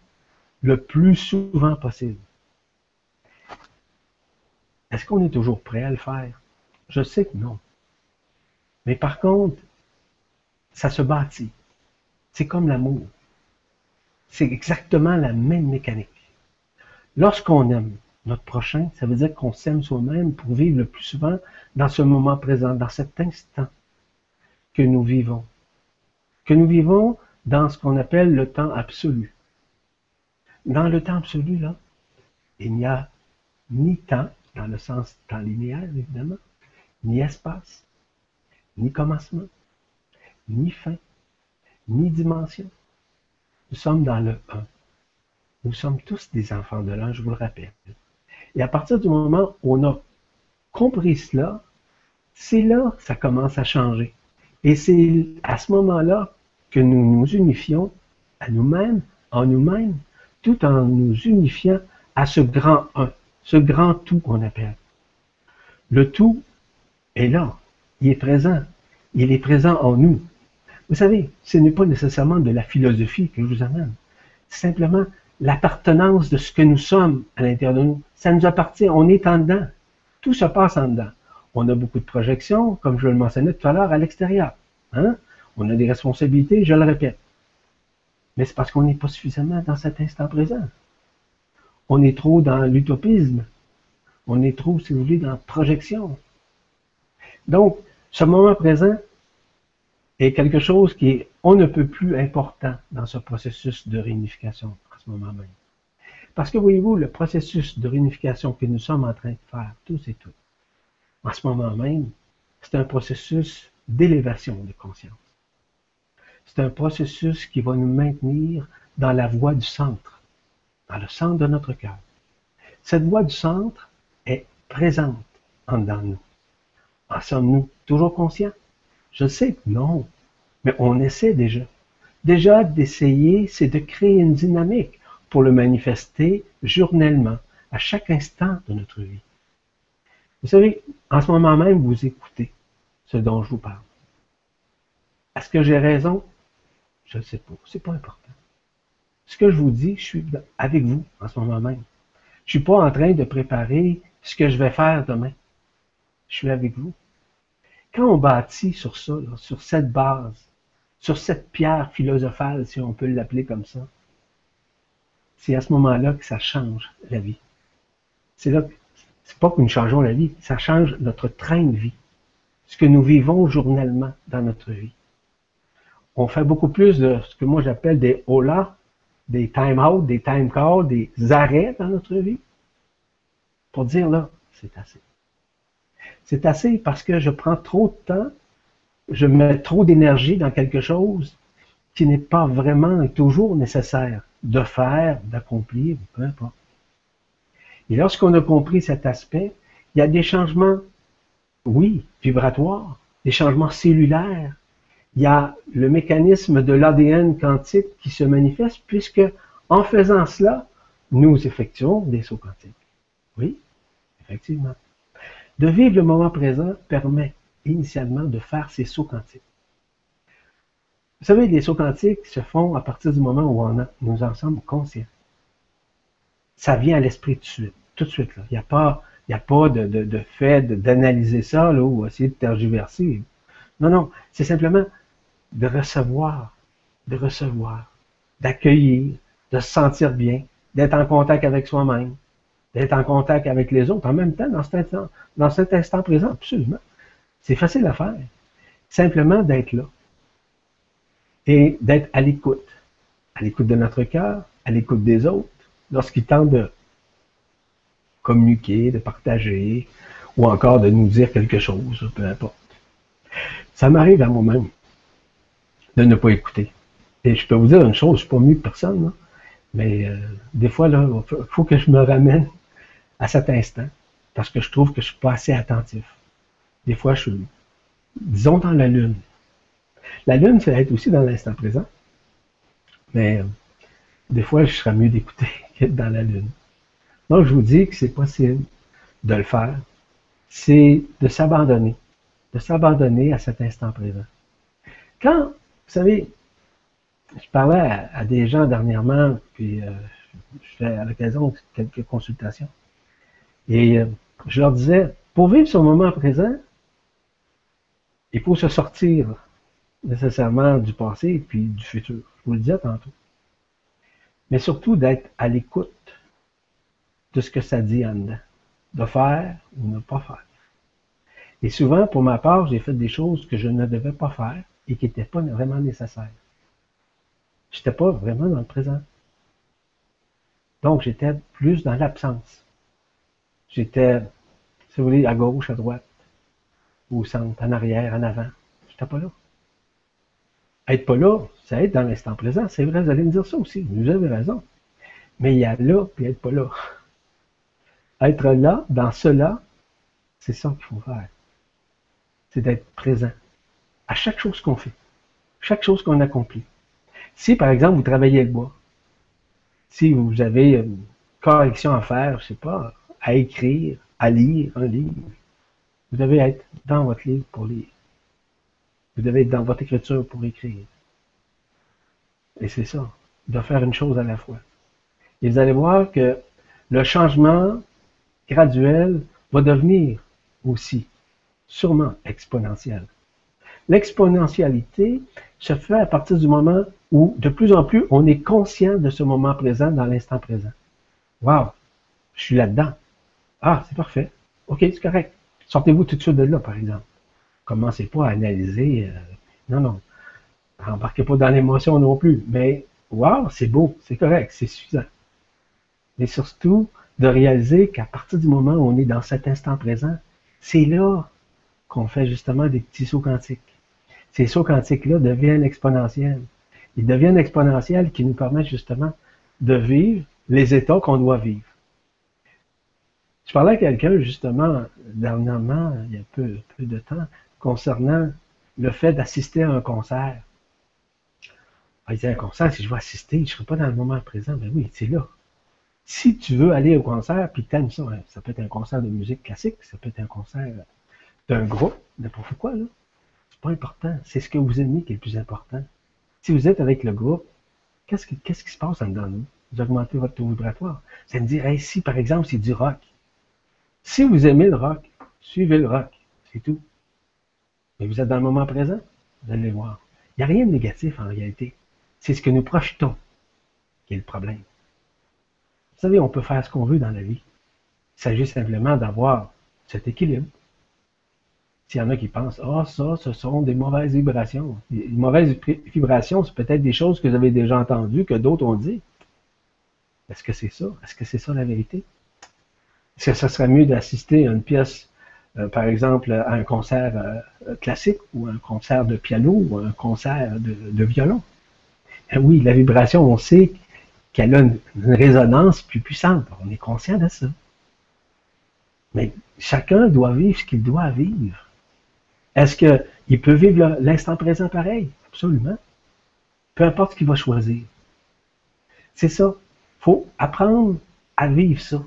le plus souvent possible. Est-ce qu'on est toujours prêt à le faire? Je sais que non. Mais par contre, ça se bâtit. C'est comme l'amour. C'est exactement la même mécanique. Lorsqu'on aime, notre prochain, ça veut dire qu'on s'aime soi-même pour vivre le plus souvent dans ce moment présent, dans cet instant que nous vivons. Que nous vivons dans ce qu'on appelle le temps absolu. Dans le temps absolu, il n'y a ni temps, dans le sens temps linéaire, évidemment, ni espace, ni commencement, ni fin, ni dimension. Nous sommes dans le 1. Nous sommes tous des enfants de l'un, je vous le rappelle. Et à partir du moment où on a compris cela, c'est là que ça commence à changer. Et c'est à ce moment-là que nous nous unifions à nous-mêmes, en nous-mêmes, tout en nous unifiant à ce grand un, ce grand tout qu'on appelle. Le tout est là, il est présent, il est présent en nous. Vous savez, ce n'est pas nécessairement de la philosophie que je vous amène, simplement l'appartenance de ce que nous sommes à l'intérieur de nous. Ça nous appartient, on est en dedans. Tout se passe en dedans. On a beaucoup de projections, comme je le mentionnais tout à l'heure, à l'extérieur. Hein? On a des responsabilités, je le répète. Mais c'est parce qu'on n'est pas suffisamment dans cet instant présent. On est trop dans l'utopisme. On est trop, si vous voulez, dans la projection. Donc, ce moment présent est quelque chose qui est on ne peut plus important dans ce processus de réunification à ce moment même. Parce que voyez-vous, le processus de réunification que nous sommes en train de faire, tous et toutes, en ce moment même, c'est un processus d'élévation de conscience. C'est un processus qui va nous maintenir dans la voie du centre, dans le centre de notre cœur. Cette voie du centre est présente en nous. En sommes-nous toujours conscients? Je sais que non, mais on essaie déjà. Déjà d'essayer, c'est de créer une dynamique pour le manifester journellement, à chaque instant de notre vie. Vous savez, en ce moment même, vous écoutez ce dont je vous parle. Est-ce que j'ai raison? Je ne sais pas. C'est pas important. Ce que je vous dis, je suis avec vous en ce moment même. Je ne suis pas en train de préparer ce que je vais faire demain. Je suis avec vous. Quand on bâtit sur ça, sur cette base, sur cette pierre philosophale, si on peut l'appeler comme ça, c'est à ce moment-là que ça change la vie. C'est là, c'est pas que nous changeons la vie, ça change notre train de vie, ce que nous vivons journellement dans notre vie on fait beaucoup plus de ce que moi j'appelle des hola, des time out, des time calls, des arrêts dans notre vie, pour dire là, c'est assez. C'est assez parce que je prends trop de temps, je mets trop d'énergie dans quelque chose qui n'est pas vraiment toujours nécessaire de faire, d'accomplir, peu importe. Et lorsqu'on a compris cet aspect, il y a des changements, oui, vibratoires, des changements cellulaires, il y a le mécanisme de l'ADN quantique qui se manifeste, puisque en faisant cela, nous effectuons des sauts quantiques. Oui, effectivement. De vivre le moment présent permet initialement de faire ces sauts quantiques. Vous savez, les sauts quantiques se font à partir du moment où nous en sommes conscients. Ça vient à l'esprit tout de suite. Tout de suite. Il n'y a pas, de fait d'analyser ça là, ou essayer de tergiverser. Non, non. C'est simplement de recevoir, de recevoir, d'accueillir, de se sentir bien, d'être en contact avec soi-même, d'être en contact avec les autres en même temps dans cet instant, présent, absolument. C'est facile à faire. Simplement d'être là. Et d'être à l'écoute. À l'écoute de notre cœur, à l'écoute des autres, lorsqu'ils tentent de communiquer, de partager, ou encore de nous dire quelque chose, peu importe. Ça m'arrive à moi-même de ne pas écouter. Et je peux vous dire une chose, je ne suis pas mieux que personne, mais euh, des fois, il faut que je me ramène à cet instant, parce que je trouve que je ne suis pas assez attentif. Des fois, je suis, disons, dans la lune. La lune, ça va être aussi dans l'instant présent, mais euh, des fois, je serais mieux d'écouter qu'être dans la lune. Donc, je vous dis que c'est possible de le faire. C'est de s'abandonner, de s'abandonner à cet instant présent. Quand vous savez, je parlais à, des gens dernièrement, puis euh, je fais à l'occasion quelques consultations. Et euh, je leur disais, pour vivre ce moment présent, il faut se sortir nécessairement du passé et puis du futur. Je vous le disais tantôt. Mais surtout d'être à l'écoute de ce que ça dit en dedans, de faire ou ne pas faire. Et souvent, pour ma part, j'ai fait des choses que je ne devais pas faire et qui n'étaient pas vraiment nécessaires. Je n'étais pas vraiment dans le présent. Donc, j'étais plus dans l'absence. J'étais, si vous voulez, à gauche, à droite, au centre, en arrière, en avant. J'étais pas là. Être pas là, c'est être dans l'instant présent. C'est vrai, vous allez me dire ça aussi. Vous avez raison. Mais il y a là, puis être pas là. Être là, dans cela, c'est ça qu'il faut faire. C'est d'être présent à chaque chose qu'on fait, chaque chose qu'on accomplit. Si, par exemple, vous travaillez le bois, si vous avez une correction à faire, je sais pas, à écrire, à lire un livre, vous devez être dans votre livre pour lire. Vous devez être dans votre écriture pour écrire. Et c'est ça, de faire une chose à la fois. Et vous allez voir que le changement graduel va devenir aussi sûrement exponentiel. L'exponentialité se fait à partir du moment où, de plus en plus, on est conscient de ce moment présent dans l'instant présent. Wow, je suis là-dedans. Ah, c'est parfait. OK, c'est correct. Sortez-vous tout de suite de là, par exemple. Commencez pas à analyser. Euh, non, non. Embarquez pas dans l'émotion non plus. Mais, wow, c'est beau, c'est correct, c'est suffisant. Mais surtout, de réaliser qu'à partir du moment où on est dans cet instant présent, c'est là qu'on fait justement des petits sauts quantiques. Ces sauts quantiques-là deviennent exponentiels. Ils deviennent exponentiels qui nous permettent justement de vivre les états qu'on doit vivre. Je parlais à quelqu'un justement dernièrement, il y a peu, peu de temps, concernant le fait d'assister à un concert. Ah, il disait un concert, si je veux assister, je ne serai pas dans le moment présent. Ben oui, c'est là. Si tu veux aller au concert, puis tu aimes ça, hein, ça peut être un concert de musique classique, ça peut être un concert d'un groupe, n'importe quoi, là. C'est pas important. C'est ce que vous aimez qui est le plus important. Si vous êtes avec le groupe, qu'est-ce qui, se passe en dedans de vous? Vous augmentez votre taux vibratoire. Ça me dit, hey, si par exemple c'est du rock, si vous aimez le rock, suivez le rock. C'est tout. Mais vous êtes dans le moment présent, vous allez voir. Il n'y a rien de négatif en réalité. C'est ce que nous projetons qui est le problème. Vous savez, on peut faire ce qu'on veut dans la vie. Il s'agit simplement d'avoir cet équilibre. S'il y en a qui pensent, ah, ça, ce sont des mauvaises vibrations. Les mauvaises vibrations, c'est peut-être des choses que vous avez déjà entendues, que d'autres ont dit. Est-ce que c'est ça? Est-ce que c'est ça la vérité? Est-ce que ça serait mieux d'assister à une pièce, euh, par exemple, à un concert euh, classique ou un concert de piano ou un concert de, violon? Eh oui, la vibration, on sait qu'elle a une, résonance plus puissante. On est conscient de ça. Mais chacun doit vivre ce qu'il doit vivre. Est-ce qu'il peut vivre l'instant présent pareil? Absolument. Peu importe ce qu'il va choisir. C'est ça. Il faut apprendre à vivre ça.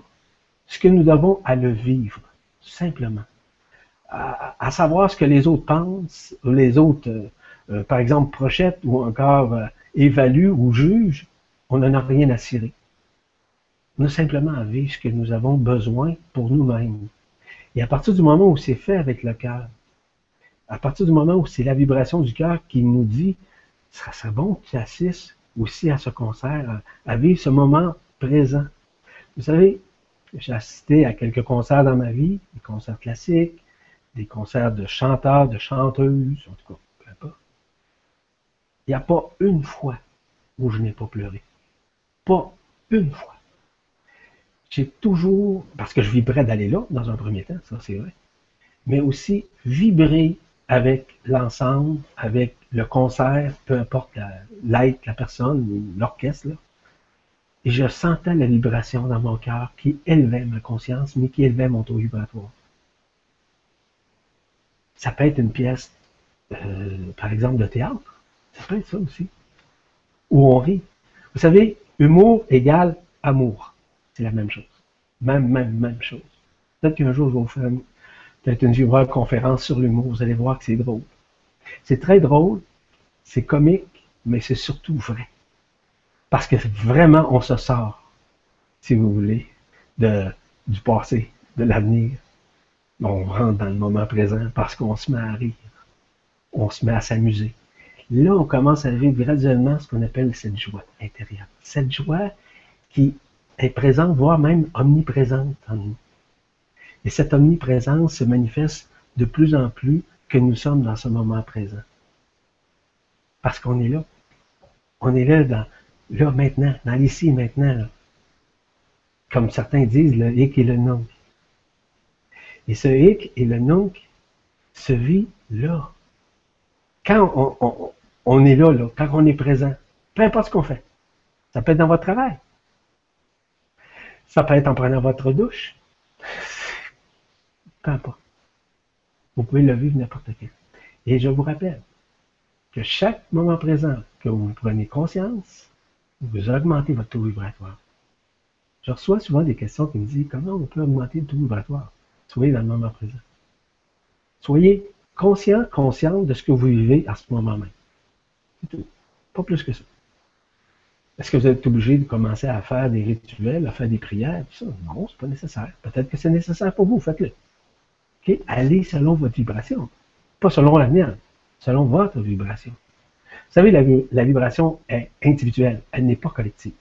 Ce que nous devons à le vivre, simplement. À, savoir ce que les autres pensent, ou les autres, euh, euh, par exemple, prochettent ou encore euh, évaluent ou jugent, on n'en a rien à cirer. On a simplement à vivre ce que nous avons besoin pour nous-mêmes. Et à partir du moment où c'est fait avec le cœur, à partir du moment où c'est la vibration du cœur qui nous dit, ça serait bon que tu assistes aussi à ce concert, à, vivre ce moment présent. Vous savez, j'ai assisté à quelques concerts dans ma vie, des concerts classiques, des concerts de chanteurs, de chanteuses, en tout cas, peu importe. Il n'y a pas une fois où je n'ai pas pleuré. Pas une fois. J'ai toujours, parce que je vibrais d'aller là, dans un premier temps, ça c'est vrai, mais aussi vibrer avec l'ensemble, avec le concert, peu importe l'être, la, personne ou l'orchestre. Et je sentais la vibration dans mon cœur qui élevait ma conscience, mais qui élevait mon taux vibratoire. Ça peut être une pièce, euh, par exemple, de théâtre. Ça peut être ça aussi. Où on rit. Vous savez, humour égale amour. C'est la même chose. Même, même, même chose. Peut-être qu'un jour, je vais vous faire peut-être une conférence sur l'humour, vous allez voir que c'est drôle. C'est très drôle, c'est comique, mais c'est surtout vrai. Parce que vraiment, on se sort, si vous voulez, du passé, de l'avenir. On rentre dans le moment présent parce qu'on se met à rire. On se met à s'amuser. Là, on commence à vivre graduellement ce qu'on appelle cette joie intérieure. Cette joie qui est présente, voire même omniprésente en nous. Et cette omniprésence se manifeste de plus en plus que nous sommes dans ce moment présent. Parce qu'on est là. On est là, dans, là maintenant, dans l'ici maintenant. Comme certains disent, le hic et le nunc. Et ce hic et le nunc se vit là. Quand on, est là, là, quand on est présent, peu importe ce qu'on fait. Ça peut être dans votre travail. Ça peut être en prenant votre douche. Peu importe. Vous pouvez le vivre n'importe quand. Et je vous rappelle que chaque moment présent que vous prenez conscience, vous augmentez votre taux vibratoire. Je reçois souvent des questions qui me disent comment on peut augmenter le taux vibratoire? Soyez dans le moment présent. Soyez conscient, consciente de ce que vous vivez à ce moment même. C'est tout. Pas plus que ça. Est-ce que vous êtes obligé de commencer à faire des rituels, à faire des prières, tout ça? Non, c'est pas nécessaire. Peut-être que c'est nécessaire pour vous, faites-le. Allez selon votre vibration. Pas selon la mienne, selon votre vibration. Vous savez, la, vibration est individuelle, elle n'est pas collective.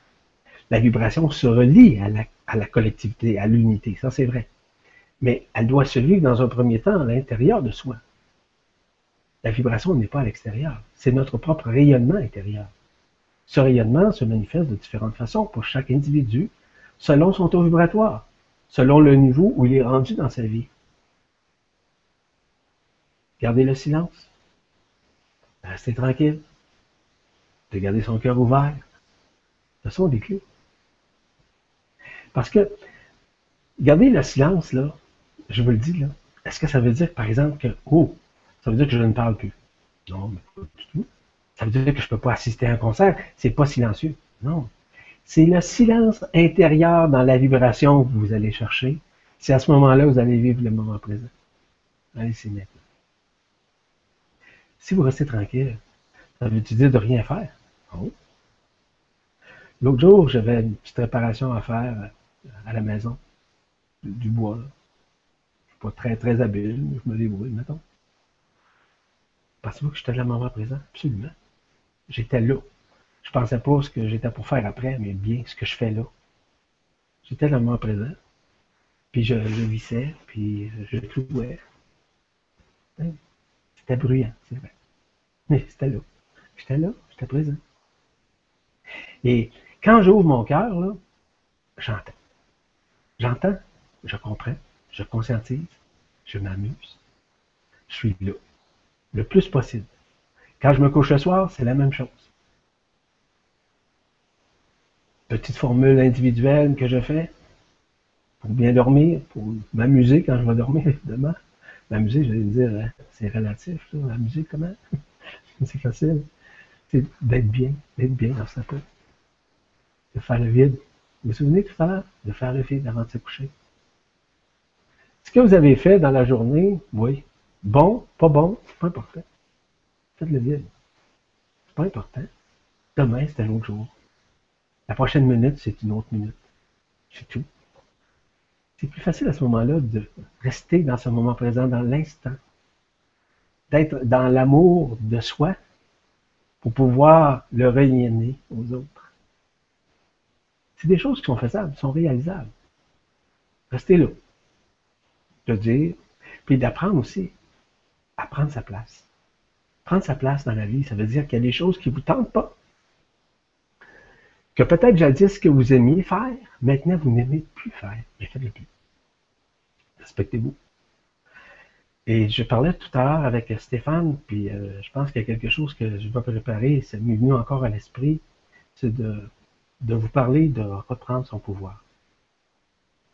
La vibration se relie à la collectivité, à l'unité, ça c'est vrai. Mais elle doit se vivre dans un premier temps à l'intérieur de soi. La vibration n'est pas à l'extérieur, c'est notre propre rayonnement intérieur. Ce rayonnement se manifeste de différentes façons pour chaque individu, selon son taux vibratoire, selon le niveau où il est rendu dans sa vie. Gardez le silence. Restez tranquille. De garder son cœur ouvert. Ce sont des clés. Parce que, garder le silence, là, je vous le dis, là, est-ce que ça veut dire, par exemple, que, oh, ça veut dire que je ne parle plus? Non, mais pas du tout. Ça veut dire que je ne peux pas assister à un concert. C'est pas silencieux. Non. C'est le silence intérieur dans la vibration que vous allez chercher. C'est à ce moment-là que vous allez vivre le moment présent. Allez, c'est maintenant. Si vous restez tranquille, ça veut dire de rien faire? Oh. L'autre jour, j'avais une petite réparation à faire à la maison. Du bois. Je ne suis pas très, très habile, mais je me débrouille, mettons. Pensez-vous que j'étais là le moment présent? Absolument. J'étais là. Je pensais pas ce que j'étais pour faire après, mais bien ce que je fais là. J'étais dans le moment présent. Puis je, je vissais, puis je clouais. C'était bruyant, c'est vrai. Mais c'était là. J'étais là, j'étais présent. Et quand j'ouvre mon cœur, là, j'entends. J'entends, je comprends, je conscientise, je m'amuse. Je suis là le plus possible. Quand je me couche le soir, c'est la même chose. Petite formule individuelle que je fais pour bien dormir, pour m'amuser quand je vais dormir, évidemment. M'amuser, je vais dire, hein, c'est relatif, ça. M'amuser comment? c'est facile. C'est d'être bien, d'être bien dans sa peau. De faire le vide. Vous vous souvenez tout à? De faire le vide avant de se coucher. Ce que vous avez fait dans la journée, oui, Bon, pas bon, c'est pas important. Faites le vide. C'est pas important. Demain, c'est un autre jour. La prochaine minute, c'est une autre minute. C'est tout. C'est plus facile à ce moment-là de rester dans ce moment présent, dans l'instant. D'être dans l'amour de soi pour pouvoir le rayonner aux autres. C'est des choses qui sont faisables, sont réalisables. Restez là. De dire, puis d'apprendre aussi à prendre sa place. Prendre sa place dans la vie, ça veut dire qu'il y a des choses qui ne vous tentent pas. Que peut-être jadis que vous aimiez faire, maintenant vous n'aimez plus faire. Mais faites-le plus. Respectez-vous. Et je parlais tout à l'heure avec Stéphane, puis euh, je pense qu'il y a quelque chose que je vais préparer, c'est venu encore à l'esprit, c'est de, vous parler de reprendre son pouvoir.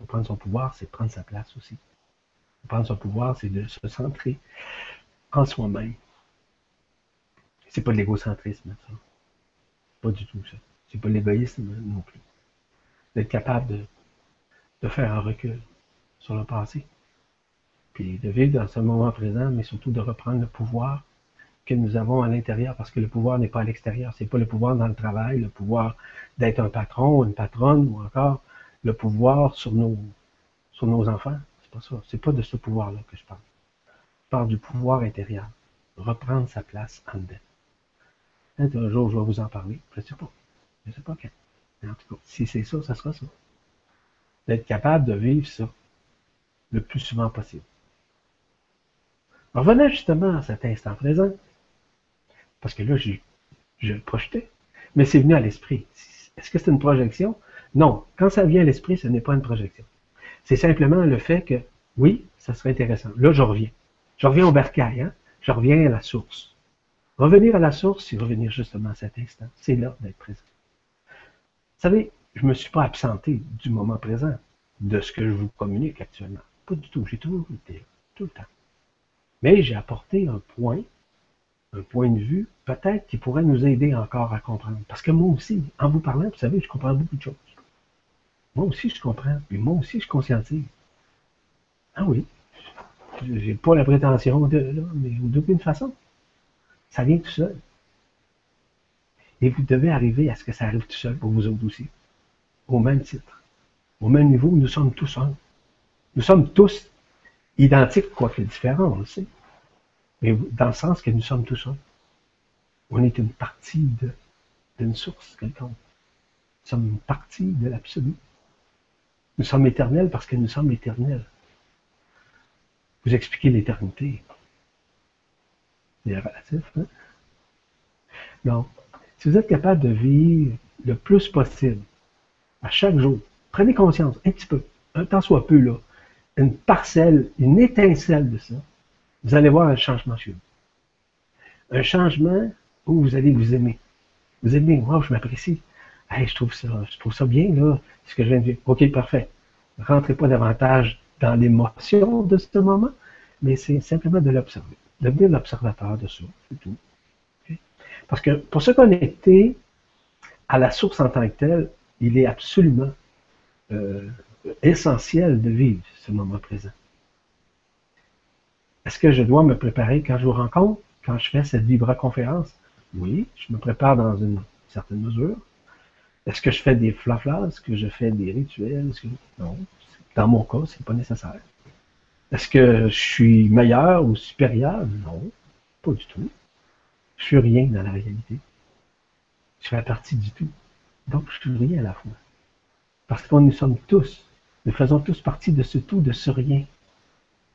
Reprendre son pouvoir, c'est prendre sa place aussi. Reprendre son pouvoir, c'est de se centrer en soi-même. C'est pas de l'égocentrisme, ça. Pas du tout ça. C'est pas l'égoïsme non plus. D'être capable de, de faire un recul sur le passé. Puis de vivre dans ce moment présent, mais surtout de reprendre le pouvoir que nous avons à l'intérieur, parce que le pouvoir n'est pas à l'extérieur. C'est pas le pouvoir dans le travail, le pouvoir d'être un patron, ou une patronne, ou encore le pouvoir sur nos, sur nos enfants. C'est pas ça. C'est pas de ce pouvoir-là que je parle du pouvoir intérieur. Reprendre sa place en dedans. Un jour, je vais vous en parler. Je sais pas. Je ne sais pas quand. Mais en tout cas, si c'est ça, ça sera ça. d'être capable de vivre ça le plus souvent possible. Revenez justement à cet instant présent, parce que là, je, projetais, mais c'est venu à l'esprit. Est-ce que c'est une projection? Non. Quand ça vient à l'esprit, ce n'est pas une projection. C'est simplement le fait que, oui, ça serait intéressant. Là, je reviens. Je reviens au bercail, hein? je reviens à la source. Revenir à la source, c'est revenir justement à cet instant. C'est là d'être présent. Vous savez, je ne me suis pas absenté du moment présent, de ce que je vous communique actuellement. Pas du tout. J'ai toujours été là, tout le temps. Mais j'ai apporté un point, un point de vue, peut-être qui pourrait nous aider encore à comprendre. Parce que moi aussi, en vous parlant, vous savez, je comprends beaucoup de choses. Moi aussi, je comprends. Puis moi aussi, je conscientise. Ah oui. J'ai pas la prétention de, là, mais d'aucune façon. Ça vient tout seul. Et vous devez arriver à ce que ça arrive tout seul pour vous autres aussi. Au même titre. Au même niveau, nous sommes tous un. Nous sommes tous identiques, quoique différents, on le sait. Mais dans le sens que nous sommes tous un. On est une partie d'une source quelconque. Nous sommes une partie de l'absolu. Nous sommes éternels parce que nous sommes éternels. Vous expliquez l'éternité. C'est relatif, hein? Non. Si vous êtes capable de vivre le plus possible, à chaque jour, prenez conscience, un petit peu, un temps soit peu là, une parcelle, une étincelle de ça, vous allez voir un changement chez vous. Un changement où vous allez vous aimer. Vous aimez, moi, je m'apprécie. Je trouve ça, je trouve ça bien, là, ce que je viens de dire. OK, parfait. Rentrez pas davantage dans l'émotion de ce moment, mais c'est simplement de l'observer. Devenir l'observateur de ça, c'est tout. Parce que pour se connecter à la source en tant que telle, il est absolument euh, essentiel de vivre ce moment présent. Est-ce que je dois me préparer quand je vous rencontre, quand je fais cette vibra-conférence? Oui, je me prépare dans une certaine mesure. Est-ce que je fais des flaflas? Est-ce que je fais des rituels? Non. Dans mon cas, c'est pas nécessaire. Est-ce que je suis meilleur ou supérieur? Non, pas du tout. Je suis rien dans la réalité. Je fais partie du tout. Donc, je suis rien à la fois. Parce que nous sommes tous, nous faisons tous partie de ce tout, de ce rien,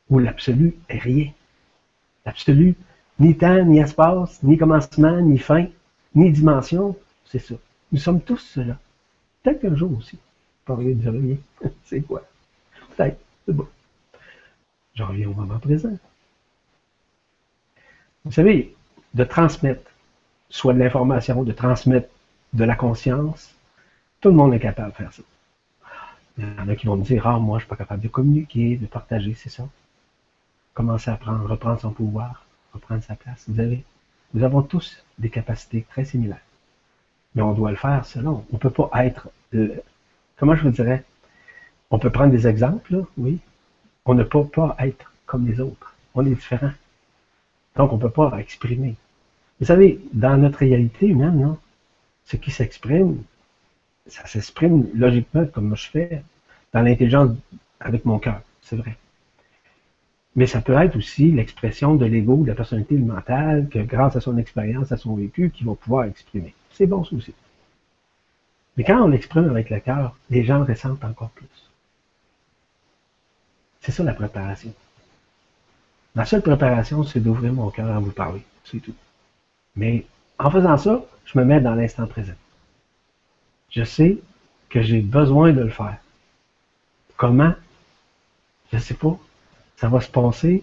où l'absolu est rien. L'absolu, ni temps, ni espace, ni commencement, ni fin, ni dimension, c'est ça. Nous sommes tous cela. Peut-être qu'un jour aussi, pas rien de rien. c'est quoi? Peut-être, c'est bon. Je reviens au moment présent. Vous savez, de transmettre soit de l'information, de transmettre de la conscience, tout le monde est capable de faire ça. Il y en a qui vont me dire, ah, moi, je ne suis pas capable de communiquer, de partager, c'est ça. Commencer à prendre, reprendre son pouvoir, reprendre sa place. Vous avez, nous avons tous des capacités très similaires. Mais on doit le faire selon. On ne peut pas être, comment je vous dirais, on peut prendre des exemples, oui. On ne peut pas être comme les autres. On est différent. Donc, on ne peut pas exprimer. Vous savez, dans notre réalité humaine, non, ce qui s'exprime, ça s'exprime logiquement comme je fais dans l'intelligence avec mon cœur, c'est vrai. Mais ça peut être aussi l'expression de l'ego, de la personnalité mentale, que grâce à son expérience, à son vécu, qu'il va pouvoir exprimer. C'est bon ça. Mais quand on l'exprime avec le cœur, les gens ressentent encore plus. C'est ça la préparation. Ma seule préparation, c'est d'ouvrir mon cœur à vous parler. C'est tout. Mais en faisant ça, je me mets dans l'instant présent. Je sais que j'ai besoin de le faire. Comment? Je ne sais pas. Ça va se passer.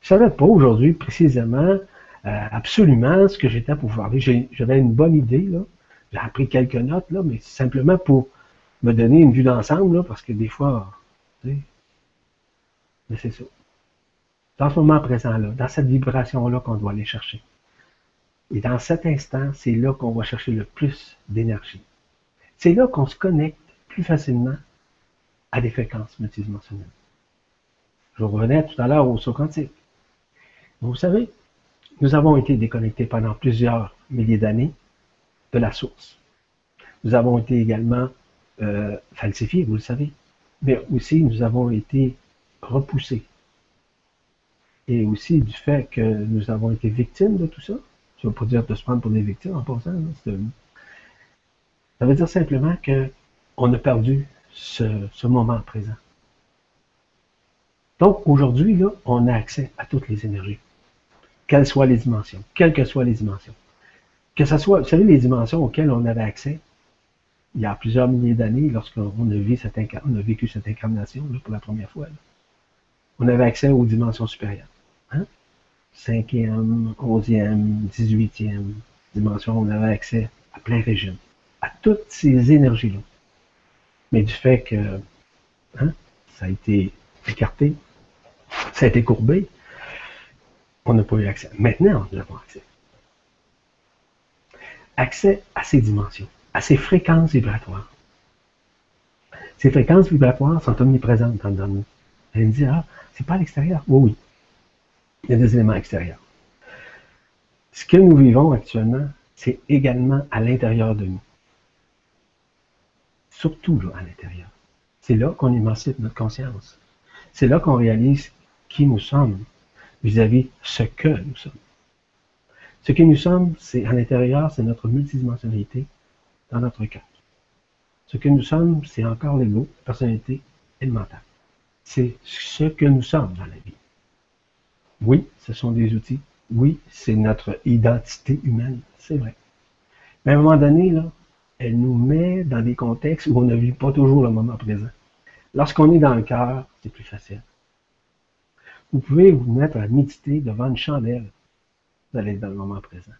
Je ne savais pas aujourd'hui précisément, euh, absolument ce que j'étais pour voir. J'avais une bonne idée, là. J'ai appris quelques notes, là, mais simplement pour me donner une vue d'ensemble, parce que des fois, tu sais, mais c'est ça. Dans ce moment présent-là, dans cette vibration-là qu'on doit aller chercher. Et dans cet instant, c'est là qu'on va chercher le plus d'énergie. C'est là qu'on se connecte plus facilement à des fréquences multidimensionnelles. Je revenais tout à l'heure au saut quantique. Vous savez, nous avons été déconnectés pendant plusieurs milliers d'années de la source. Nous avons été également euh, falsifiés, vous le savez, mais aussi nous avons été repoussés. Et aussi du fait que nous avons été victimes de tout ça. Je ne veux pas dire de se prendre pour des victimes en passant. ça veut dire simplement qu'on a perdu ce, moment présent. Donc, aujourd'hui, on a accès à toutes les énergies, quelles soient les dimensions, quelles que soient les dimensions. Que ce soit, vous savez, les dimensions auxquelles on avait accès il y a plusieurs milliers d'années, lorsqu'on a, on a vécu cette incarnation pour la première fois, on avait accès aux dimensions supérieures. Hein? Cinquième, onzième, dix-huitième dimension, on avait accès à plein régime, à toutes ces énergies-là. Mais du fait que hein, ça a été écarté, ça a été courbé, on n'a pas eu accès. Maintenant, nous avons accès. Accès à ces dimensions, à ces fréquences vibratoires. Ces fréquences vibratoires sont omniprésentes dans nous. Elle me dit, ah, c'est pas à l'extérieur. Oui, oui. Il y a des éléments extérieurs. Ce que nous vivons actuellement, c'est également à l'intérieur de nous. Surtout à l'intérieur. C'est là qu'on émancipe notre conscience. C'est là qu'on réalise qui nous sommes vis-à-vis -vis ce que nous sommes. Ce que nous sommes, c'est à l'intérieur, c'est notre multidimensionnalité dans notre cœur. Ce que nous sommes, c'est encore l'ego, la personnalité et le mental. C'est ce que nous sommes dans la vie. Oui, ce sont des outils. Oui, c'est notre identité humaine, c'est vrai. Mais à un moment donné, elle nous met dans des contextes où on ne vit pas toujours le moment présent. Lorsqu'on est dans le cœur, c'est plus facile. Vous pouvez vous mettre à méditer devant une chandelle. Vous allez être dans le moment présent.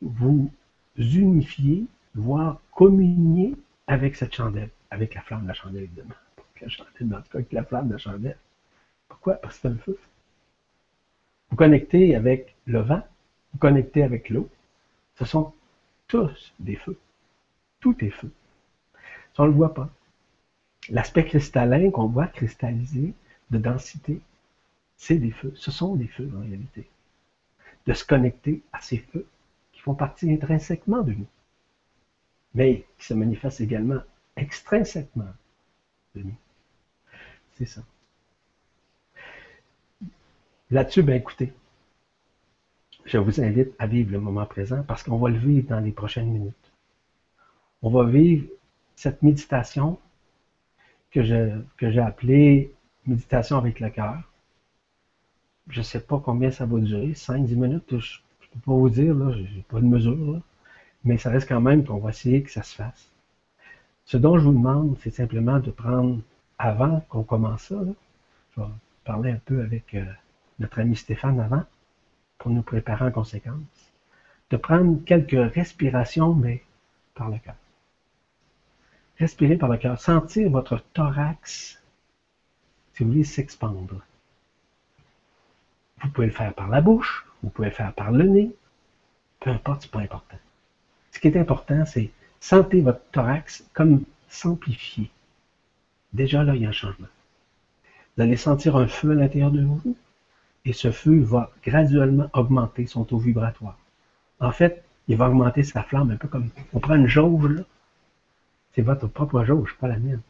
Vous unifiez, voire communier avec cette chandelle, avec la flamme de la chandelle, évidemment. La chandelle, en tout cas, avec la flamme de la chandelle. Pourquoi? Parce que c'est un feu. Vous connectez avec le vent, vous connectez avec l'eau. Ce sont tous des feux. Tout est feu. Ça, on ne le voit pas. L'aspect cristallin qu'on voit cristallisé de densité, c'est des feux. Ce sont des feux en réalité. De se connecter à ces feux qui font partie intrinsèquement de nous, mais qui se manifestent également extrinsèquement de nous. C'est ça. Là-dessus, ben écoutez, je vous invite à vivre le moment présent parce qu'on va le vivre dans les prochaines minutes. On va vivre cette méditation que j'ai appelée méditation avec le cœur. Je ne sais pas combien ça va durer, 5-10 minutes, je ne peux pas vous dire, je n'ai pas de mesure, mais ça reste quand même qu'on va essayer que ça se fasse. Ce dont je vous demande, c'est simplement de prendre, avant qu'on commence ça, je vais parler un peu avec euh, notre ami Stéphane avant, pour nous préparer en conséquence, de prendre quelques respirations, mais par le cœur. Respirez par le cœur. Sentir votre thorax, si vous voulez, s'expandre. Vous pouvez le faire par la bouche, vous pouvez le faire par le nez. Peu importe, c'est pas important. Ce qui est important, c'est sentir votre thorax comme s'amplifier. Déjà là, il y a un changement. Vous allez sentir un feu à l'intérieur de vous et ce feu va graduellement augmenter son taux vibratoire. En fait, il va augmenter sa flamme un peu comme on prend une jauge là, c'est votre propre jauge, pas la mienne.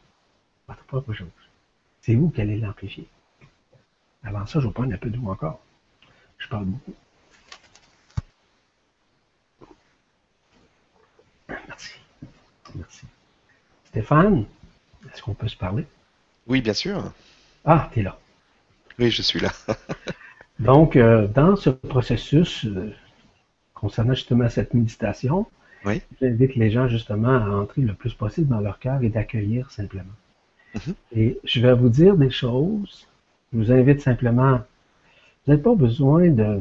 Votre propre jauge. C'est vous qui allez l'amplifier. Avant ça, je vais prendre un peu d'eau encore. Je parle beaucoup. Merci. Merci. Stéphane, est-ce qu'on peut se parler? Oui, bien sûr. Ah, tu es là. Oui, je suis là. Donc, euh, dans ce processus, euh, concernant justement cette méditation, oui. J'invite les gens justement à entrer le plus possible dans leur cœur et d'accueillir simplement. Mhm. Et je vais vous dire des choses. Je vous invite simplement. Vous n'avez pas besoin de.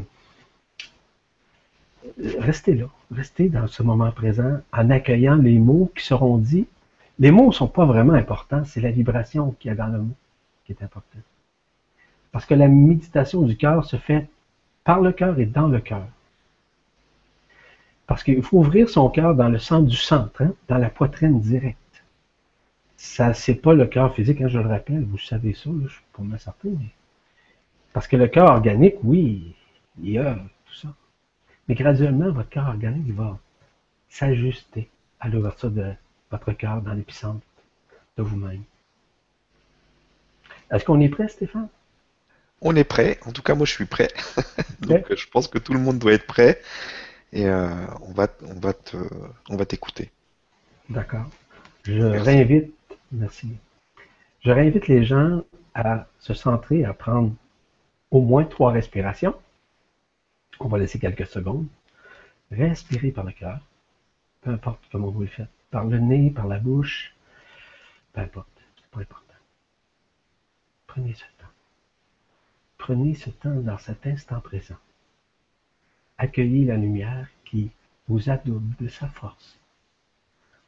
Restez là. Restez dans ce moment présent en accueillant les mots qui seront dits. Les mots ne sont pas vraiment importants, c'est la vibration qu'il y a dans le mot qui est importante. Parce que la méditation du cœur se fait par le cœur et dans le cœur. Parce qu'il faut ouvrir son cœur dans le centre du centre, hein, dans la poitrine directe. Ça, c'est pas le cœur physique, hein, je le rappelle, vous savez ça, je suis pas mal certain. Parce que le cœur organique, oui, il y a tout ça. Mais graduellement, votre cœur organique va s'ajuster à l'ouverture de votre cœur dans l'épicentre de vous-même. Est-ce qu'on est prêt, Stéphane? On est prêt. En tout cas, moi, je suis prêt. Donc, je pense que tout le monde doit être prêt et euh, on va on va te on va t'écouter. D'accord. Je réinvite Merci. Je réinvite les gens à se centrer, à prendre au moins trois respirations. On va laisser quelques secondes. Respirez par le cœur, peu importe comment vous le faites. Par le nez, par la bouche, peu importe, c'est pas important. Prenez temps. Prenez ce temps dans cet instant présent. Accueillez la lumière qui vous adoube de sa force,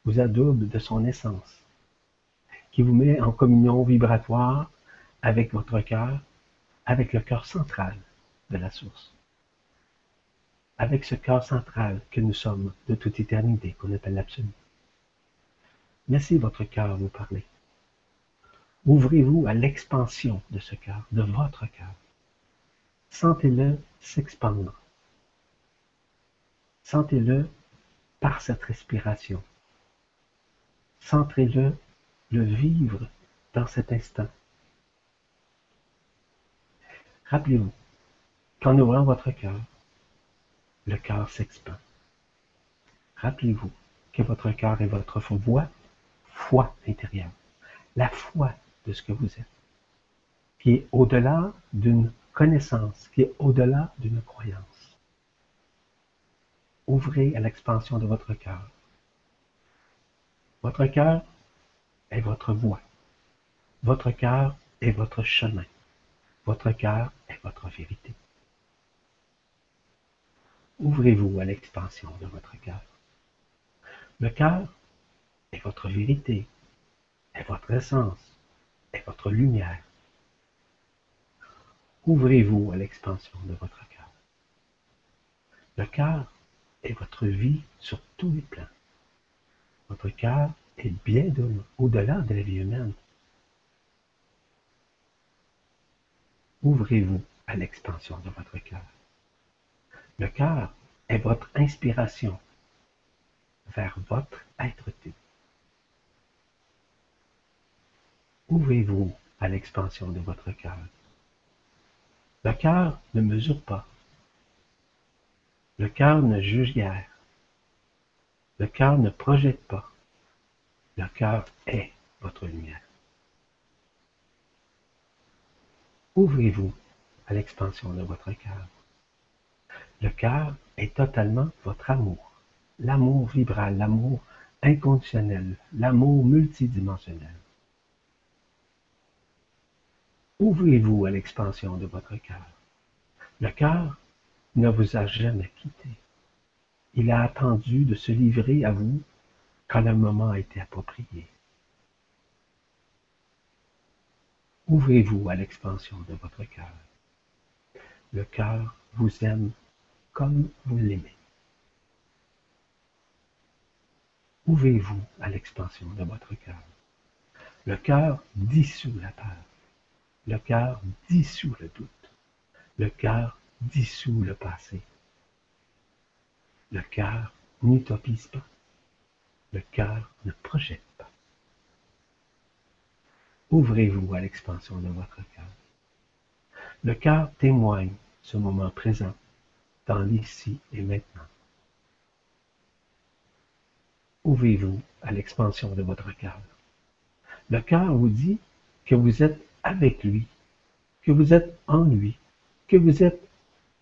vous adoube de son essence, qui vous met en communion vibratoire avec votre cœur, avec le cœur central de la source avec ce cœur central que nous sommes de toute éternité, qu'on appelle l'absolu. Laissez votre cœur vous parler. Ouvrez-vous à l'expansion de ce cœur, de votre cœur. Sentez-le s'expandre. Sentez-le par cette respiration. Sentez-le le vivre dans cet instant. Rappelez-vous qu'en ouvrant votre cœur, le cœur s'expand. Rappelez-vous que votre cœur est votre voix, foi intérieure, la foi ce que vous êtes, qui est au-delà d'une connaissance, qui est au-delà d'une croyance. Ouvrez à l'expansion de votre cœur. Votre cœur est votre voix. Votre cœur est votre chemin. Votre cœur est votre vérité. Ouvrez-vous à l'expansion de votre cœur. Le cœur est votre vérité, est votre essence, est votre lumière. Ouvrez-vous à l'expansion de votre cœur. Le cœur est votre vie sur tous les plans. Votre cœur est bien au-delà de la vie humaine. Ouvrez-vous à l'expansion de votre cœur. Le cœur est votre inspiration vers votre être-té. Ouvrez-vous à l'expansion de votre cœur? Le cœur ne mesure pas. Le cœur ne juge guère. Le cœur ne projette pas. Le cœur est votre lumière. Ouvrez-vous à l'expansion de votre cœur? Le cœur est totalement votre amour. L'amour vibral, l'amour inconditionnel, l'amour multidimensionnel. Ouvrez-vous à l'expansion de votre cœur. Le cœur ne vous a jamais quitté. Il a attendu de se livrer à vous quand le moment a été approprié. Ouvrez-vous à l'expansion de votre cœur. Le cœur vous aime comme vous l'aimez. Ouvrez-vous à l'expansion de votre cœur. Le cœur dissout la peur. Le cœur dissout le doute. Le cœur dissout le passé. Le cœur n'utopise pas. Le cœur ne projette pas. Ouvrez-vous à l'expansion de votre cœur. Le cœur témoigne ce moment présent dans l'ici et maintenant. Ouvrez-vous à l'expansion de votre cœur. Le cœur vous dit que vous êtes avec lui, que vous êtes en lui, que vous êtes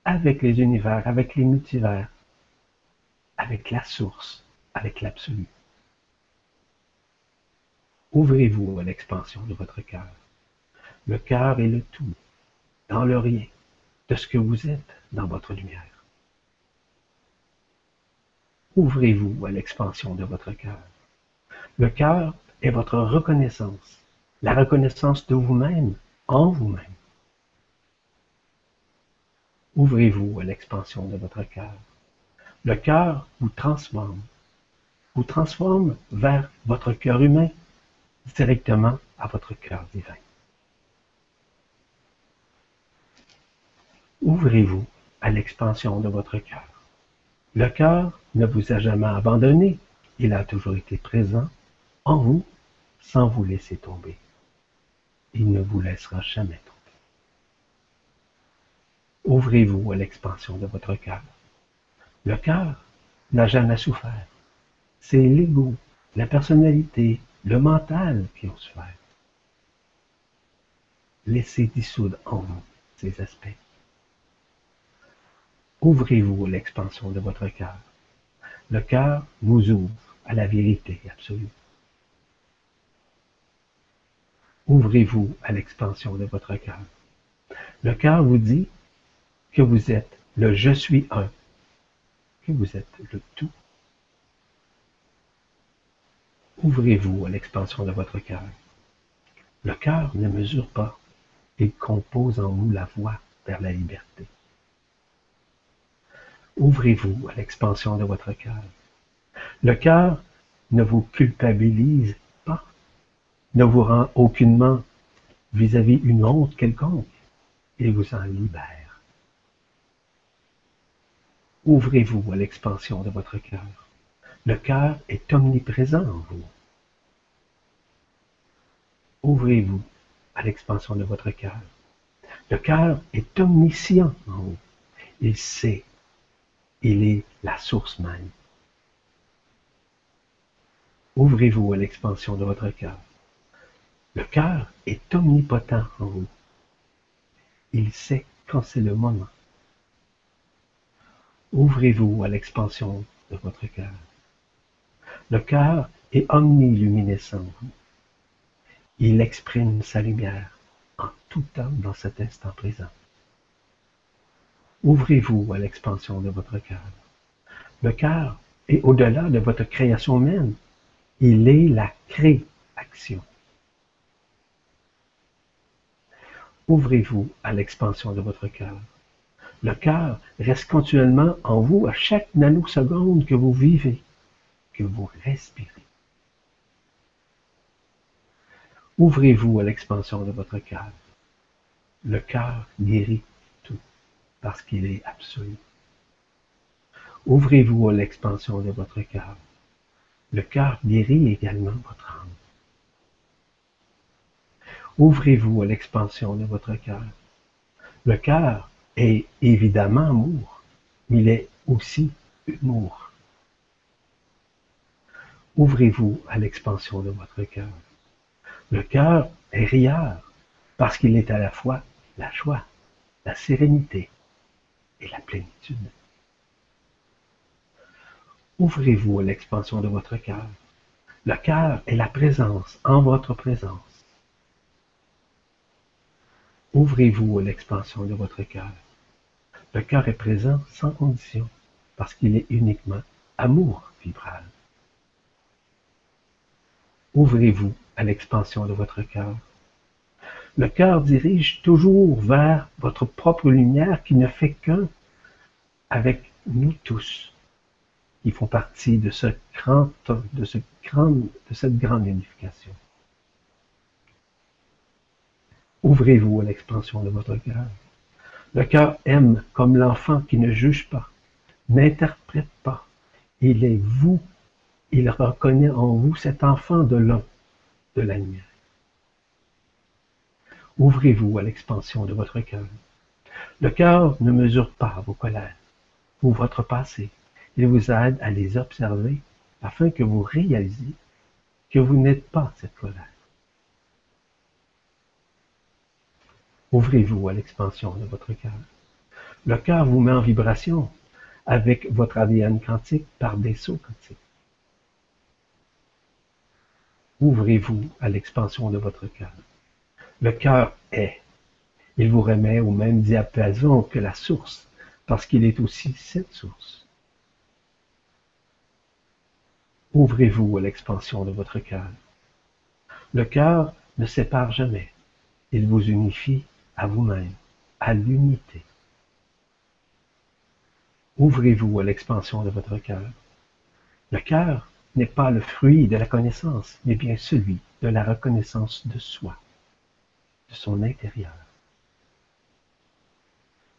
avec les univers, avec les multivers, avec la source, avec l'absolu. Ouvrez-vous à l'expansion de votre cœur. Le cœur est le tout, dans le rien, de ce que vous êtes dans votre lumière. Ouvrez-vous à l'expansion de votre cœur. Le cœur est votre reconnaissance, la reconnaissance de vous-même en vous-même. Ouvrez-vous à l'expansion de votre cœur. Le cœur vous transforme, vous transforme vers votre cœur humain, directement à votre cœur divin. Ouvrez-vous à l'expansion de votre cœur. Le cœur ne vous a jamais abandonné, il a toujours été présent en vous sans vous laisser tomber. Il ne vous laissera jamais tomber. Ouvrez-vous à l'expansion de votre cœur. Le cœur n'a jamais souffert. C'est l'ego, la personnalité, le mental qui ont souffert. Laissez dissoudre en vous ces aspects. Ouvrez-vous à l'expansion de votre cœur. Le cœur vous ouvre à la vérité absolue. Ouvrez-vous à l'expansion de votre cœur. Le cœur vous dit que vous êtes le je suis un, que vous êtes le tout. Ouvrez-vous à l'expansion de votre cœur. Le cœur ne mesure pas, il compose en vous la voie vers la liberté. Ouvrez-vous à l'expansion de votre cœur. Le cœur ne vous culpabilise ne vous rend aucunement vis-à-vis une honte quelconque, il vous en libère. Ouvrez-vous à l'expansion de votre cœur. Le cœur est omniprésent en vous. Ouvrez-vous à l'expansion de votre cœur. Le cœur est omniscient en vous. Il sait. Il est la source même. Ouvrez-vous à l'expansion de votre cœur. Le cœur est omnipotent en vous. Il sait quand c'est le moment. Ouvrez-vous à l'expansion de votre cœur. Le cœur est omniluminescent en vous. Il exprime sa lumière en tout temps dans cet instant présent. Ouvrez-vous à l'expansion de votre cœur. Le cœur est au-delà de votre création même. Il est la création. Ouvrez-vous à l'expansion de votre cœur. Le cœur reste continuellement en vous à chaque nanoseconde que vous vivez, que vous respirez. Ouvrez-vous à l'expansion de votre cœur. Le cœur guérit tout parce qu'il est absolu. Ouvrez-vous à l'expansion de votre cœur. Le cœur guérit également votre âme. Ouvrez-vous à l'expansion de votre cœur. Le cœur est évidemment amour, mais il est aussi humour. Ouvrez-vous à l'expansion de votre cœur. Le cœur est rieur parce qu'il est à la fois la joie, la sérénité et la plénitude. Ouvrez-vous à l'expansion de votre cœur. Le cœur est la présence en votre présence. Ouvrez-vous à l'expansion de votre cœur. Le cœur est présent sans condition parce qu'il est uniquement amour vibral. Ouvrez-vous à l'expansion de votre cœur. Le cœur dirige toujours vers votre propre lumière qui ne fait qu'un avec nous tous, qui font partie de, ce grand, de, de cette grande unification. Ouvrez-vous à l'expansion de votre cœur. Le cœur aime comme l'enfant qui ne juge pas, n'interprète pas. Il est vous. Il reconnaît en vous cet enfant de l'homme, de la lumière. Ouvrez-vous à l'expansion de votre cœur. Le cœur ne mesure pas vos colères ou votre passé. Il vous aide à les observer afin que vous réalisiez que vous n'êtes pas cette colère. Ouvrez-vous à l'expansion de votre cœur. Le cœur vous met en vibration avec votre ADN quantique par des sauts quantiques. Ouvrez-vous à l'expansion de votre cœur. Le cœur est. Il vous remet au même diapason que la source, parce qu'il est aussi cette source. Ouvrez-vous à l'expansion de votre cœur. Le cœur ne sépare jamais. Il vous unifie à vous-même, à l'unité. Ouvrez-vous à l'expansion de votre cœur. Le cœur n'est pas le fruit de la connaissance, mais bien celui de la reconnaissance de soi de son intérieur.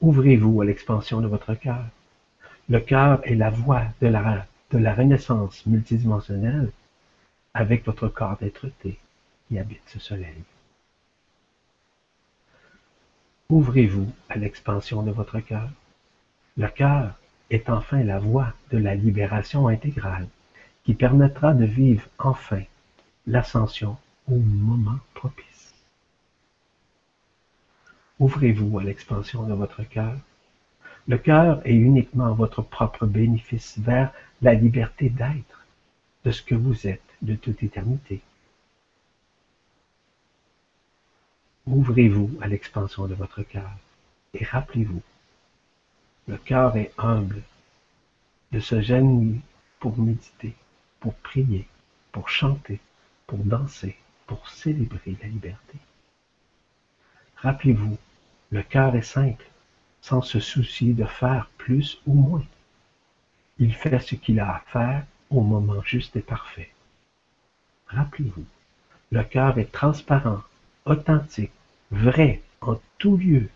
Ouvrez-vous à l'expansion de votre cœur. Le cœur est la voie de la, de la renaissance multidimensionnelle avec votre corps d'être-té qui habite ce soleil. Ouvrez-vous à l'expansion de votre cœur. Le cœur est enfin la voie de la libération intégrale qui permettra de vivre enfin l'ascension au moment propice. Ouvrez-vous à l'expansion de votre cœur. Le cœur est uniquement votre propre bénéfice vers la liberté d'être de ce que vous êtes de toute éternité. Ouvrez-vous à l'expansion de votre cœur et rappelez-vous, le cœur est humble de se gêner pour méditer, pour prier, pour chanter, pour danser, pour célébrer la liberté. Rappelez-vous, le cœur est simple, sans se soucier de faire plus ou moins. Il fait ce qu'il a à faire au moment juste et parfait. Rappelez-vous, le cœur est transparent, authentique, vrai, en tout lieu,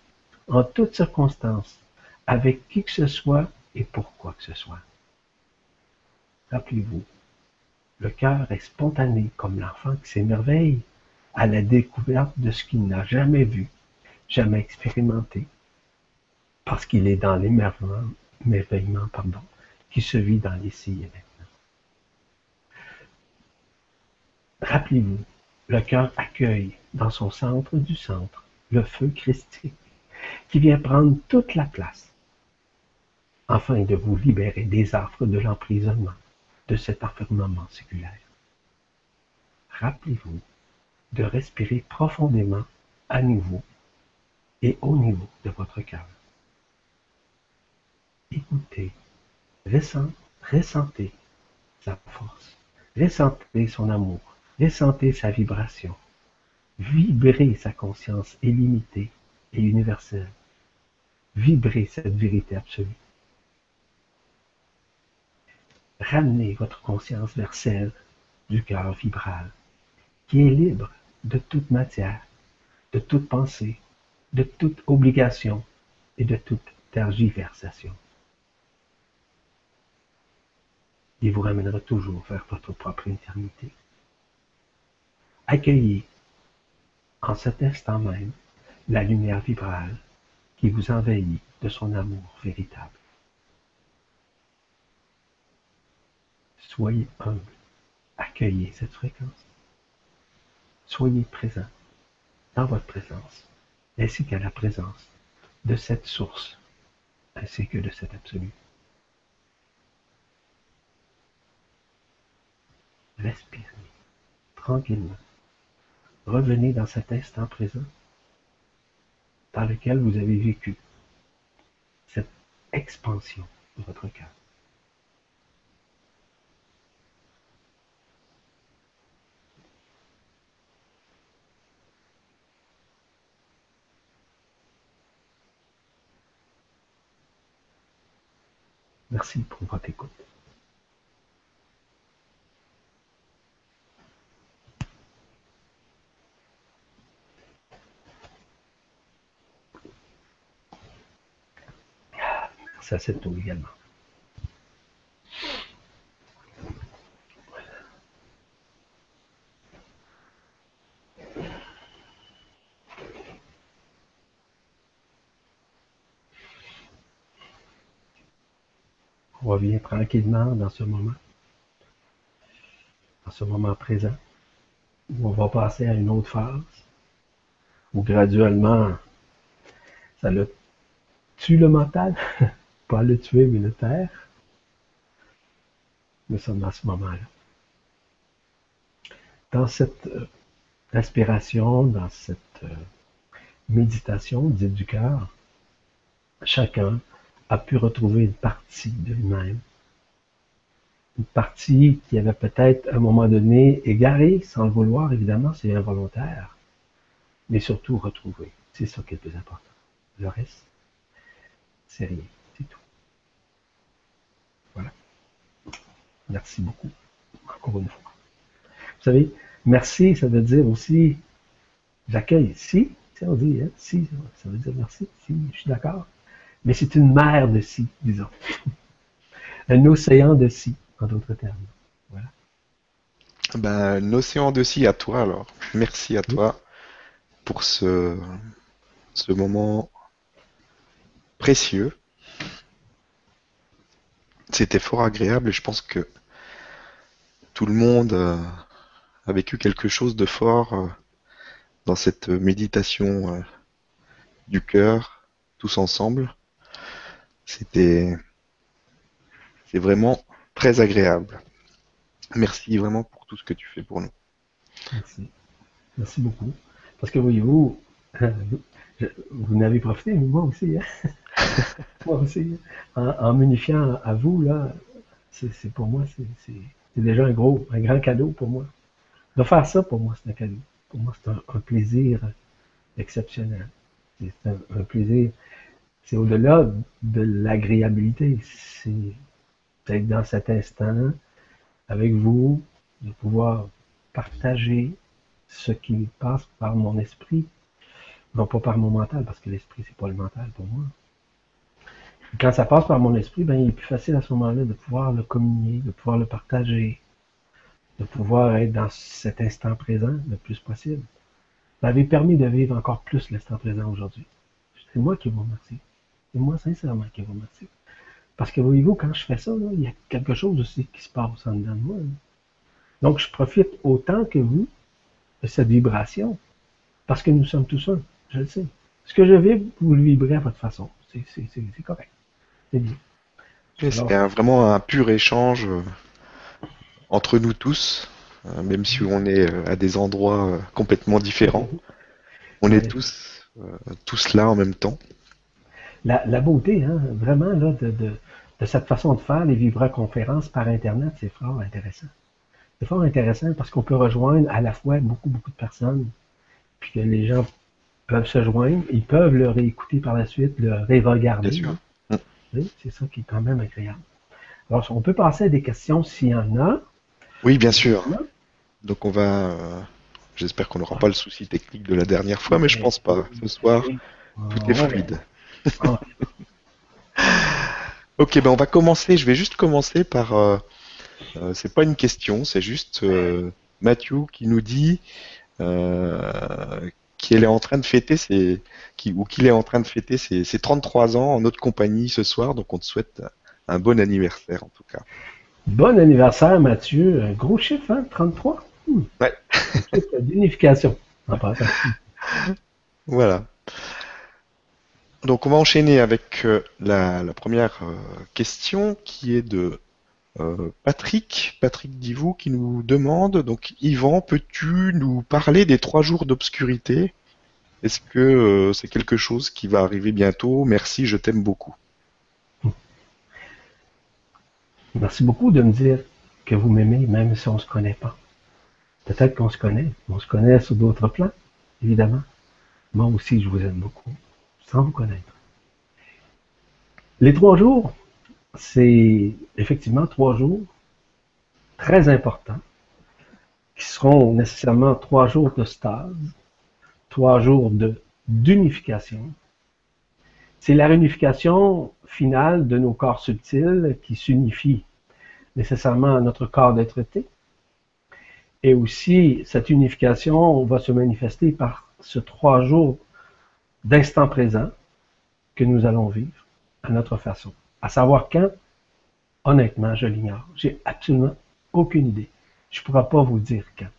en toutes circonstances, avec qui que ce soit et pourquoi que ce soit. Rappelez-vous, le cœur est spontané comme l'enfant qui s'émerveille à la découverte de ce qu'il n'a jamais vu, jamais expérimenté, parce qu'il est dans l'émerveillement qui se vit dans l'ici et maintenant. Rappelez-vous, le cœur accueille dans son centre du centre le feu christique qui vient prendre toute la place afin de vous libérer des affres de l'emprisonnement de cet enfermement séculaire. Rappelez-vous de respirer profondément à nouveau et au niveau de votre cœur. Écoutez, ressentez sa force, ressentez son amour, ressentez sa vibration, vibrez sa conscience illimitée et universelle, vibrez cette vérité absolue. Ramenez votre conscience vers celle du cœur vibral, qui est libre de toute matière, de toute pensée, de toute obligation et de toute tergiversation. Il vous ramènera toujours vers votre propre éternité. Accueillez en cet instant même la lumière vibrale qui vous envahit de son amour véritable. Soyez humble, accueillez cette fréquence. Soyez présent dans votre présence, ainsi qu'à la présence de cette source, ainsi que de cet absolu. Respirez tranquillement. Revenez dans cet instant présent dans lequel vous avez vécu cette expansion de votre cœur. Merci pour votre écoute. Ça, c'est tout également. On revient tranquillement dans ce moment, dans ce moment présent, où on va passer à une autre phase, où graduellement, ça le tue le mental, le tuer, mais le taire. Nous sommes dans ce moment-là. Dans cette euh, inspiration, dans cette euh, méditation dite du cœur, chacun a pu retrouver une partie de lui-même. Une partie qui avait peut-être à un moment donné égaré, sans le vouloir, évidemment, c'est involontaire, mais surtout retrouver. C'est ça qui est le plus important. Le reste, c'est rien. Voilà. Merci beaucoup, encore une fois. Vous savez, merci, ça veut dire aussi, j'accueille, si, on dit, hein, si, ça veut dire merci, si, je suis d'accord mais c'est une mer de si, disons. Un océan de si, en d'autres termes. Voilà. Ben, un océan de si à toi alors. Merci à toi pour ce moment précieux. C'était fort agréable et je pense que tout le monde euh, a vécu quelque chose de fort euh, dans cette méditation euh, du cœur, tous ensemble. C'était, c'est vraiment très agréable. Merci vraiment pour tout ce que tu fais pour nous. Merci. Merci beaucoup. Parce que voyez-vous, vous n'avez profité, mais moi aussi. Hein. moi aussi. En, m'unifiant à vous, là, c'est pour moi, c'est déjà un gros, un grand cadeau pour moi. De faire ça, pour moi, c'est un cadeau. Pour moi, c'est un, plaisir exceptionnel. C'est un, plaisir. C'est au-delà de l'agréabilité. C'est d'être dans cet instant avec vous, de pouvoir partager ce qui passe par mon esprit, non pas par mon mental, parce que l'esprit, c'est pas le mental pour moi quand ça passe par mon esprit, ben, il est plus facile à ce moment-là de pouvoir le communier, de pouvoir le partager, de pouvoir être dans cet instant présent le plus possible. Ça m'avez permis de vivre encore plus l'instant présent aujourd'hui. C'est moi qui vous remercie. C'est moi sincèrement qui vous remercie. Parce que voyez-vous, quand je fais ça, il y a quelque chose aussi qui se passe en dedans de moi. Donc, je profite autant que vous de cette vibration. Parce que nous sommes tous un, je le sais. Ce que je vibre, vous le vibrez à votre façon. C'est correct. C'est vraiment un pur échange euh, entre nous tous, euh, même si on est euh, à des endroits complètement différents. On est tous, tous là en même temps. La, beauté, hein, vraiment, là, de, cette façon de faire les vibra-conférences par Internet, c'est fort intéressant. C'est fort intéressant parce qu'on peut rejoindre à la fois beaucoup, beaucoup de personnes, puis que les gens peuvent se joindre, ils peuvent le réécouter par la suite, le réregarder. Bien sûr. C'est ça qui est quand même agréable. Alors, on peut passer à des questions s'il y en a. Oui, bien sûr. Donc, on va. Euh, j'espère qu'on n'aura pas le souci technique de la dernière fois, mais je pense pas. Ce soir, tout est fluide. ok, ben on va commencer. Je vais juste commencer par. Euh, euh, c'est pas une question, c'est juste Mathieu qui nous dit qu'il est en train de fêter ses, ou qu'il est en train de fêter ses, 33 ans en notre compagnie ce soir. Donc on te souhaite un bon anniversaire en tout cas. Bon anniversaire Mathieu, un gros chiffre, hein, 33 hmm. Ouais. D'unification. voilà. Donc on va enchaîner avec euh, la, première euh, question qui est de euh, Patrick, Patrick Divou qui nous demande, donc Yvan, peux-tu nous parler des trois jours d'obscurité? Est-ce que euh, c'est quelque chose qui va arriver bientôt? Merci, je t'aime beaucoup. Merci beaucoup de me dire que vous m'aimez, même si on ne se connaît pas. Peut-être qu'on se connaît, on se connaît sur d'autres plans, évidemment. Moi aussi, je vous aime beaucoup, sans vous connaître. Les trois jours, c'est effectivement trois jours très importants, qui seront nécessairement trois jours de stase, trois jours d'unification. C'est la réunification finale de nos corps subtils qui s'unifie nécessairement à notre corps d'être-té. Et aussi, cette unification va se manifester par ce trois jours d'instant présent que nous allons vivre à notre façon. À savoir quand, honnêtement, je l'ignore. J'ai absolument aucune idée. Je ne pourrais pas vous dire quand.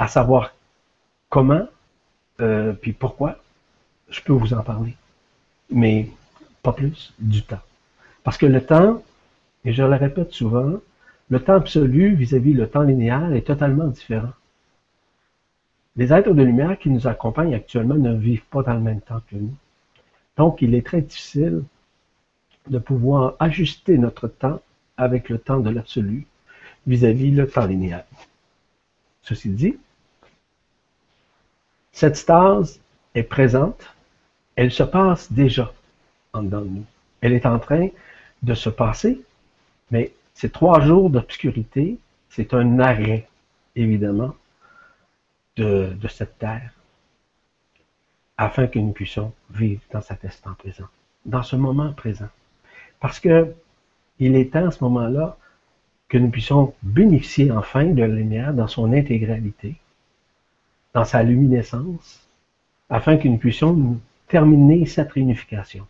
À savoir comment, euh, puis pourquoi, je peux vous en parler. Mais pas plus du temps. Parce que le temps, et je le répète souvent, le temps absolu vis-à-vis -vis le temps linéaire est totalement différent. Les êtres de lumière qui nous accompagnent actuellement ne vivent pas dans le même temps que nous. Donc, il est très difficile de pouvoir ajuster notre temps avec le temps de l'absolu vis-à-vis le temps linéaire. Ceci dit, cette stase est présente, elle se passe déjà en dedans de nous. Elle est en train de se passer, mais ces trois jours d'obscurité, c'est un arrêt, évidemment, de, de cette terre, afin que nous puissions vivre dans cet instant présent, dans ce moment présent. Parce que il est temps à ce moment-là que nous puissions bénéficier enfin de la lumière dans son intégralité, dans sa luminescence, afin que nous puissions terminer cette réunification.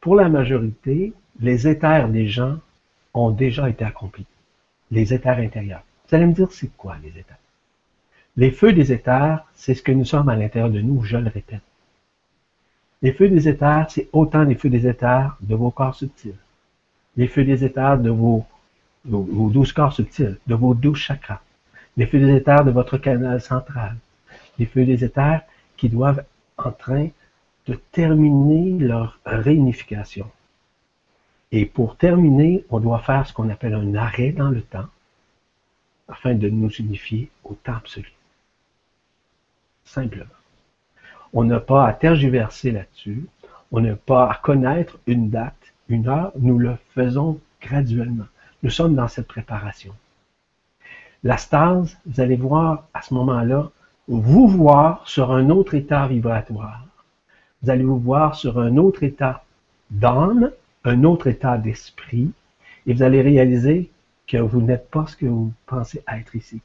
Pour la majorité, les éthers des gens ont déjà été accomplis, les éthers intérieurs. Vous allez me dire, c'est quoi les éthers? Les feux des éthers, c'est ce que nous sommes à l'intérieur de nous, je le répète. Les feux des éthers, c'est autant les feux des éthers de vos corps subtils. Les feux des éthers de vos, douze corps subtils, de vos douze chakras. Les feux des éthers de votre canal central. Les feux des éthers qui doivent en train de terminer leur réunification. Et pour terminer, on doit faire ce qu'on appelle un arrêt dans le temps afin de nous unifier au temps absolu. Simplement. On n'a pas à tergiverser là-dessus. On n'a pas à connaître une date, une heure. Nous le faisons graduellement. Nous sommes dans cette préparation. La stase, vous allez voir à ce moment-là, vous voir sur un autre état vibratoire. Vous allez vous voir sur un autre état d'âme, un autre état d'esprit, et vous allez réaliser que vous n'êtes pas ce que vous pensez être ici.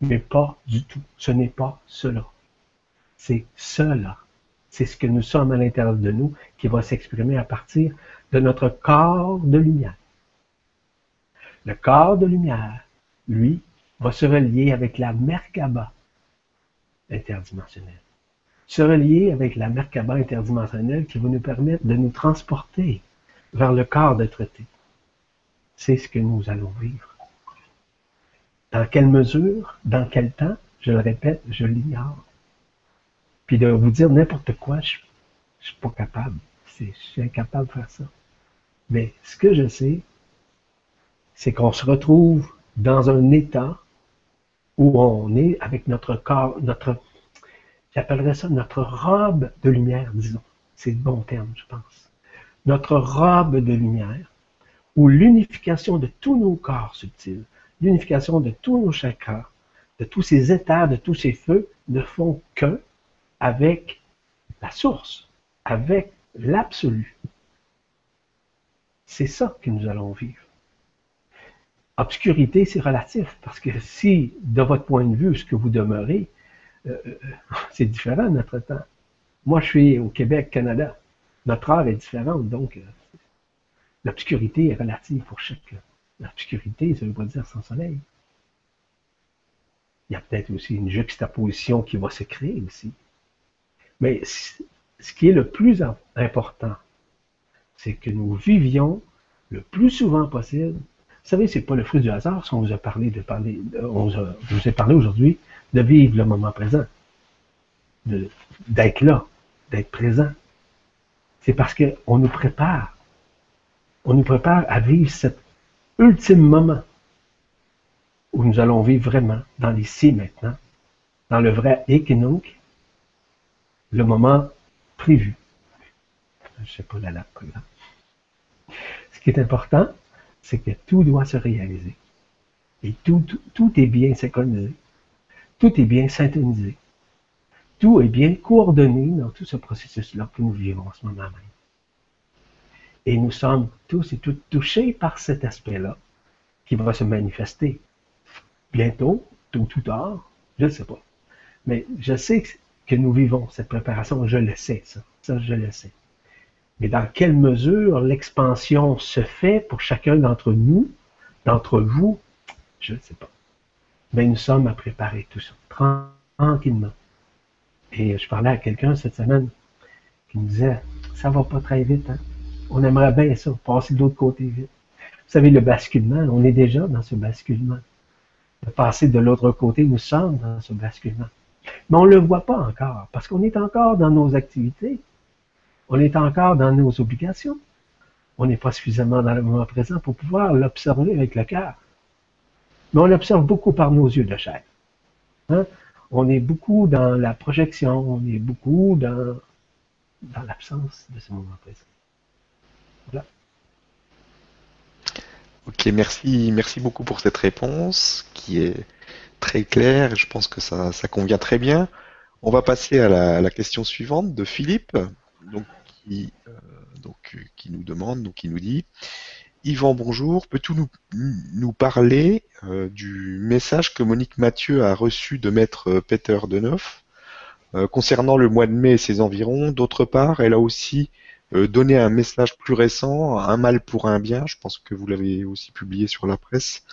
Mais pas du tout. Ce n'est pas cela c'est cela. C'est ce que nous sommes à l'intérieur de nous qui va s'exprimer à partir de notre corps de lumière. Le corps de lumière, lui, va se relier avec la Merkaba interdimensionnelle. Se relier avec la Merkaba interdimensionnelle qui va nous permettre de nous transporter vers le corps d'être été. C'est ce que nous allons vivre. Dans quelle mesure, dans quel temps, je le répète, je l'ignore. Puis de vous dire n'importe quoi, je, ne suis pas capable. Je suis incapable de faire ça. Mais ce que je sais, c'est qu'on se retrouve dans un état où on est avec notre corps, notre, j'appellerais ça notre robe de lumière, disons. C'est le bon terme, je pense. Notre robe de lumière, où l'unification de tous nos corps subtils, l'unification de tous nos chakras, de tous ces états, de tous ces feux, ne font que avec la source, avec l'absolu. C'est ça que nous allons vivre. Obscurité, c'est relatif, parce que si, de votre point de vue, ce que vous demeurez, euh, euh, c'est différent notre temps. Moi, je suis au Québec, Canada. Notre heure est différente, donc euh, l'obscurité est relative pour chaque. L'obscurité, ça ne veut pas dire sans soleil. Il y a peut-être aussi une juxtaposition qui va se créer aussi. Mais ce qui est le plus important, c'est que nous vivions le plus souvent possible. Vous savez, c'est pas le fruit du hasard si on vous a parlé de parler, on vous, a, parlé aujourd'hui de vivre le moment présent, d'être là, d'être présent. C'est parce qu'on nous prépare. On nous prépare à vivre cet ultime moment où nous allons vivre vraiment dans l'ici maintenant, dans le vrai équinoxe, le moment prévu. Je sais pas la lappe, Ce qui est important, c'est que tout doit se réaliser. Et tout, tout, est bien synchronisé. Tout est bien syntonisé. Tout est bien coordonné dans tout ce processus-là que nous vivons en ce moment même. Et nous sommes tous et toutes touchés par cet aspect-là qui va se manifester bientôt, tôt ou tard, je ne sais pas. Mais je sais que que nous vivons cette préparation, je le sais, ça, ça je le sais. Mais dans quelle mesure l'expansion se fait pour chacun d'entre nous, d'entre vous, je ne sais pas. Mais nous sommes à préparer tout ça, tranquillement. Et je parlais à quelqu'un cette semaine qui me disait, ça va pas très vite, hein? On aimerait bien ça, passer de l'autre côté vite. Vous savez, le basculement, on est déjà dans ce basculement. De passer de l'autre côté, nous sommes dans ce basculement. Mais on ne le voit pas encore, parce qu'on est encore dans nos activités, on est encore dans nos obligations. On n'est pas suffisamment dans le moment présent pour pouvoir l'observer avec le cœur. Mais on l'observe beaucoup par nos yeux de chair. Hein? On est beaucoup dans la projection, on est beaucoup dans, dans l'absence de ce moment présent. Voilà. Ok, merci, merci beaucoup pour cette réponse qui est très clair je pense que ça, convient très bien. On va passer à la, question suivante de Philippe, donc, qui, euh, donc, qui nous demande, donc, qui nous dit Yvan, bonjour, peux-tu nous, parler euh, du message que Monique Mathieu a reçu de maître Peter Denoff euh, concernant le mois de mai et ses environs? D'autre part, elle a aussi euh, donner un message plus récent, un mal pour un bien, je pense que vous l'avez aussi publié sur la presse,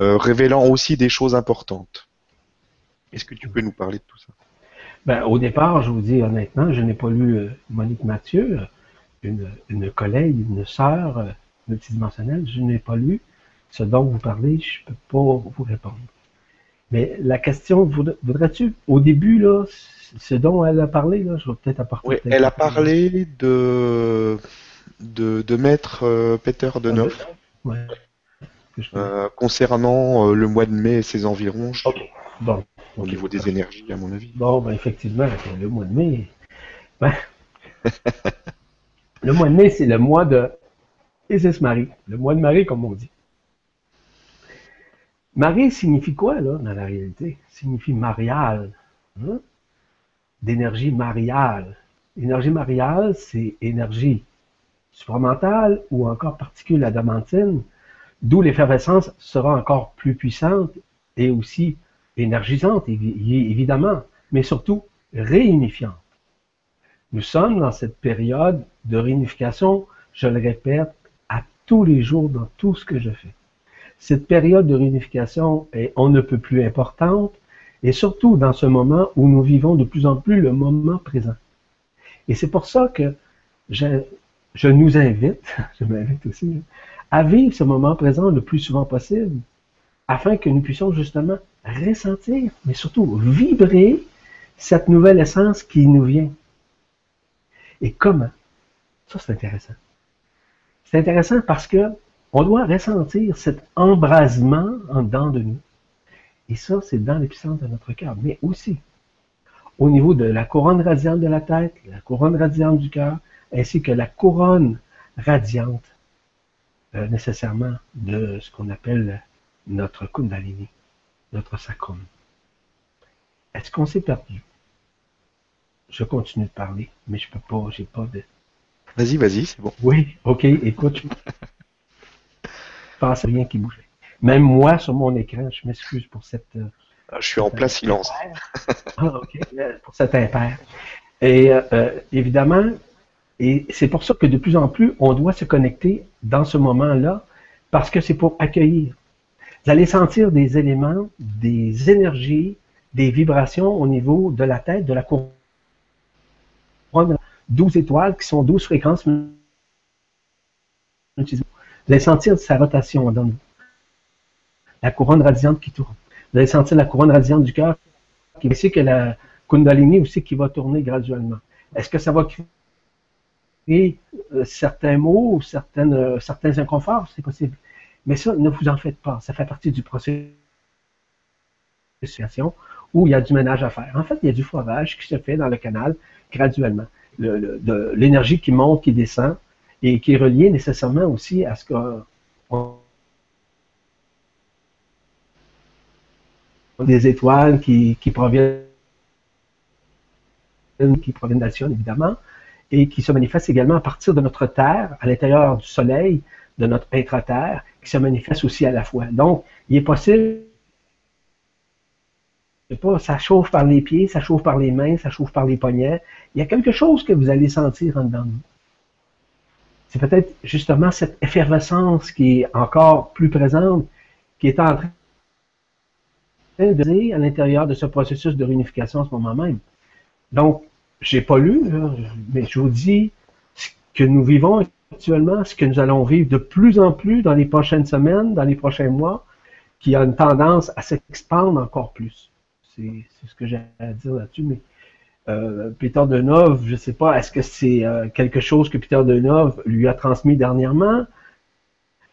euh, révélant aussi des choses importantes. Est-ce que tu peux nous parler de tout ça? Ben, Au départ, je vous dis honnêtement, je n'ai pas lu euh, Monique Mathieu, une, une collègue, une sœur multidimensionnelle, je n'ai pas lu ce dont vous parlez, je ne peux pas vous répondre. Mais la question, voudrais-tu, au début, là, ce dont elle a parlé, là, je vais peut-être apporter. Oui, elle a parlé de, de, de maître euh, Peter de Neuf. Euh, concernant euh, le mois de mai et ses environs. Bon. Au niveau des énergies, à mon avis. Bon, ben, effectivement, le mois de mai. Ben, le mois de mai, c'est le mois de Isis Marie. Le mois de Marie, comme on dit. Marie signifie quoi, là, dans la réalité? Signifie marial. Hein? D'énergie mariale. Énergie mariale, c'est énergie supramentale ou encore particule adamantine, d'où l'effervescence sera encore plus puissante et aussi énergisante, évidemment, mais surtout réunifiante. Nous sommes dans cette période de réunification, je le répète, à tous les jours dans tout ce que je fais. Cette période de réunification est on ne peut plus importante, et surtout dans ce moment où nous vivons de plus en plus le moment présent. Et c'est pour ça que je, nous invite, je m'invite aussi, à vivre ce moment présent le plus souvent possible, afin que nous puissions justement ressentir, mais surtout vibrer cette nouvelle essence qui nous vient. Et comment? Ça, c'est intéressant. C'est intéressant parce que on doit ressentir cet embrasement en dedans de nous. Et ça, c'est dans l'épicentre de notre cœur, mais aussi au niveau de la couronne radiante de la tête, la couronne radiante du cœur, ainsi que la couronne radiante euh, nécessairement de ce qu'on appelle notre kundalini, notre sacrum. Est-ce qu'on s'est perdu? Je continue de parler, mais je peux pas, j'ai pas de. Vas-y, vas-y, c'est bon. Oui, ok, écoute, pense rien qui bougeait. Même moi, sur mon écran, je m'excuse pour cette... Euh, ah, je suis en plein silence. ah, OK, euh, pour cet impair. Et euh, évidemment, et c'est pour ça que de plus en plus, on doit se connecter dans ce moment-là, parce que c'est pour accueillir. Vous allez sentir des éléments, des énergies, des vibrations au niveau de la tête, de la couronne. 12 étoiles qui sont 12 fréquences vous allez sentir sa rotation dans vous. La couronne radiante qui tourne. Vous allez sentir la couronne radiante du cœur ainsi que la Kundalini aussi qui va tourner graduellement. Est-ce que ça va créer euh, certains mots ou euh, certains inconforts? C'est possible. Mais ça, ne vous en faites pas. Ça fait partie du processus où il y a du ménage à faire. En fait, il y a du forage qui se fait dans le canal graduellement. L'énergie qui monte, qui descend, et qui est relié nécessairement aussi à ce qu'on des étoiles qui, proviennent qui évidemment, et qui se manifestent également à partir de notre Terre, à l'intérieur du Soleil, de notre intra-terre, qui se manifestent aussi à la fois. Donc, il est possible, je sais pas, ça chauffe par les pieds, ça chauffe par les mains, ça chauffe par les poignets. Il y a quelque chose que vous allez sentir en dedans de vous c'est peut-être justement cette effervescence qui est encore plus présente, qui est en train à l'intérieur de ce processus de réunification en ce moment même. Donc, j'ai pas lu, mais je vous dis ce que nous vivons actuellement, ce que nous allons vivre de plus en plus dans les prochaines semaines, dans les prochains mois, qui a une tendance à s'expandre encore plus. C'est ce que j'ai à dire là-dessus, mais euh, Peter Denov, je ne sais pas, est-ce que c'est euh, quelque chose que Peter Denov lui a transmis dernièrement?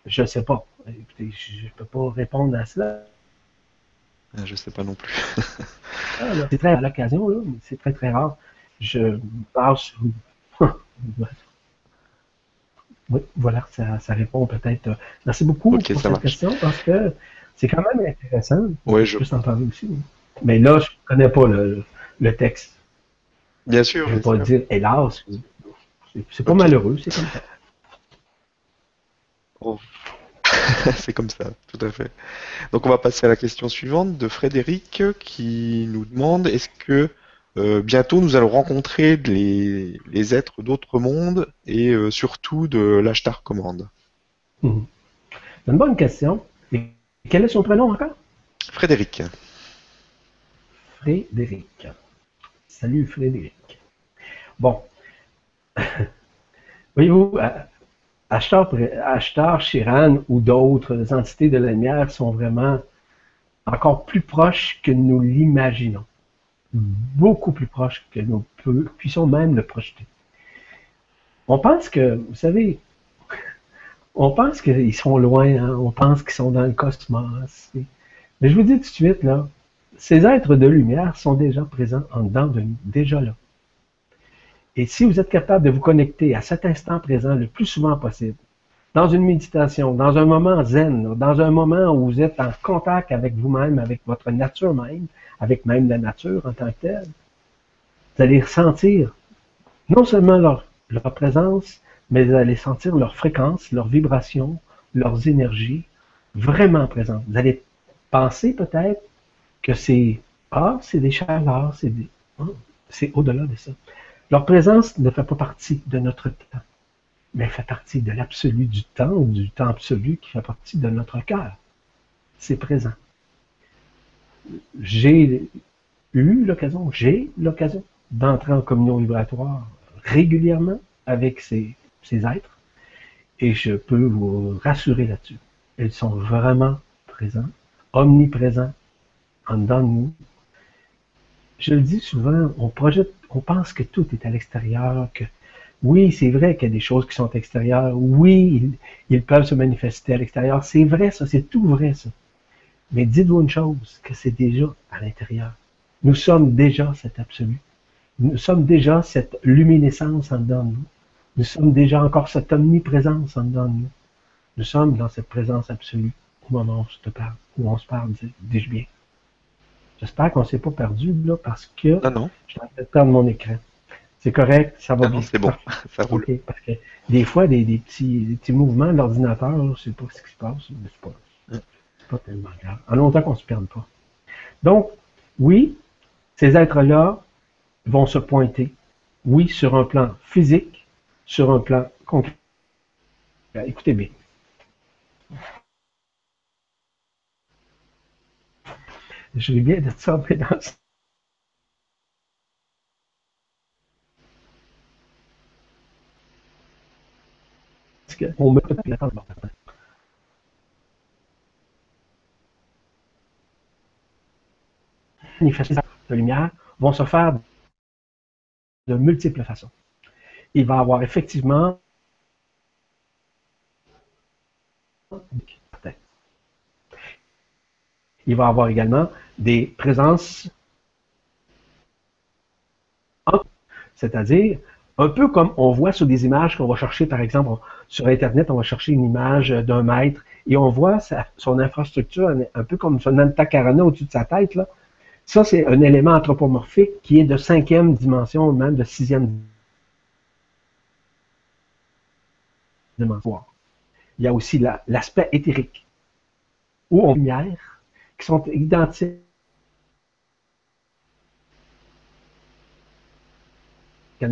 Je ne sais pas. Écoutez, je ne peux pas répondre à cela. Ah, je ne sais pas non plus. Ah, c'est très à l'occasion, c'est très très rare. Je passe. oui, voilà, ça, répond peut-être. Merci beaucoup pour cette question parce que c'est quand même intéressant. Oui, je. peux en parler aussi. Mais là, je ne connais pas le texte. Bien sûr. Je ne vais pas dire hélas. C'est pas malheureux, c'est comme ça. Oh. c'est comme ça, tout à fait. Donc on va passer à la question suivante de Frédéric qui nous demande est-ce que euh, bientôt, nous allons rencontrer les, les êtres d'autres mondes et euh, surtout de l'Ashtar Commande. Mhm. C'est une bonne question. Et quel est son prénom encore? Frédéric. Frédéric. Salut Frédéric. Bon. Voyez-vous, Ashtar, Ashtar, Chiran ou d'autres entités de la lumière sont vraiment encore plus proches que nous l'imaginons. Beaucoup plus proches que nous puissions même le projeter. On pense que, vous savez, on pense qu'ils sont loin, hein, on pense qu'ils sont dans le cosmos. Mais je vous dis tout de suite, là, ces êtres de lumière sont déjà présents en dedans de nous, déjà là. Et si vous êtes capable de vous connecter à cet instant présent le plus souvent possible, dans une méditation, dans un moment zen, dans un moment où vous êtes en contact avec vous-même, avec votre nature même, avec même la nature en tant que telle, vous allez ressentir non seulement leur, présence, mais vous allez sentir leur fréquence, leur vibration, leurs énergies vraiment présentes. Vous allez penser peut-être que c'est ah, c'est des chaleurs, c'est des, ah, c'est au-delà de ça. Leur présence ne fait pas partie de notre temps, mais fait partie de l'absolu du temps du temps absolu qui fait partie de notre cœur. C'est présent. J'ai eu l'occasion, j'ai l'occasion d'entrer en communion vibratoire régulièrement avec ces, ces êtres et je peux vous rassurer là-dessus. Ils sont vraiment présents, omniprésents en dedans de nous. Je le dis souvent, on projette on pense que tout est à l'extérieur, que oui, c'est vrai qu'il y a des choses qui sont extérieures, oui, ils, peuvent se manifester à l'extérieur, c'est vrai ça, c'est tout vrai ça. Mais dites-vous une chose, que c'est déjà à l'intérieur. Nous sommes déjà cet absolu. Nous sommes déjà cette luminescence en dedans de nous. Nous sommes déjà encore cette omniprésence en dedans de nous. Nous sommes dans cette présence absolue au moment où on se parle, où on se parle, dis-je bien. J'espère qu'on ne s'est pas perdu là parce que non, non. je suis en train de perdre mon écran. C'est correct, ça va bien. C'est bon, ça roule. parce que des fois, des, des, petits, des petits mouvements de l'ordinateur, je ne sais pas ce qui se passe, mais c'est pas, pas tellement grave. En longtemps qu'on ne se perde pas. Donc, oui, ces êtres-là vont se pointer, oui, sur un plan physique, sur un plan concret. Écoutez bien. Je vais bien d'être sorti dans Parce qu'on me la manifestations de lumière vont se faire de multiples façons. Il va y avoir effectivement il va y avoir également des présences c'est-à-dire un peu comme on voit sur des images qu'on va chercher, par exemple, sur Internet, on va chercher une image d'un maître et on voit son infrastructure un peu comme son antacarana au-dessus de sa tête. Ça, c'est un élément anthropomorphique qui est de cinquième dimension, même de sixième dimension. Il y a aussi l'aspect éthérique, où on lumière qui sont identiques. Il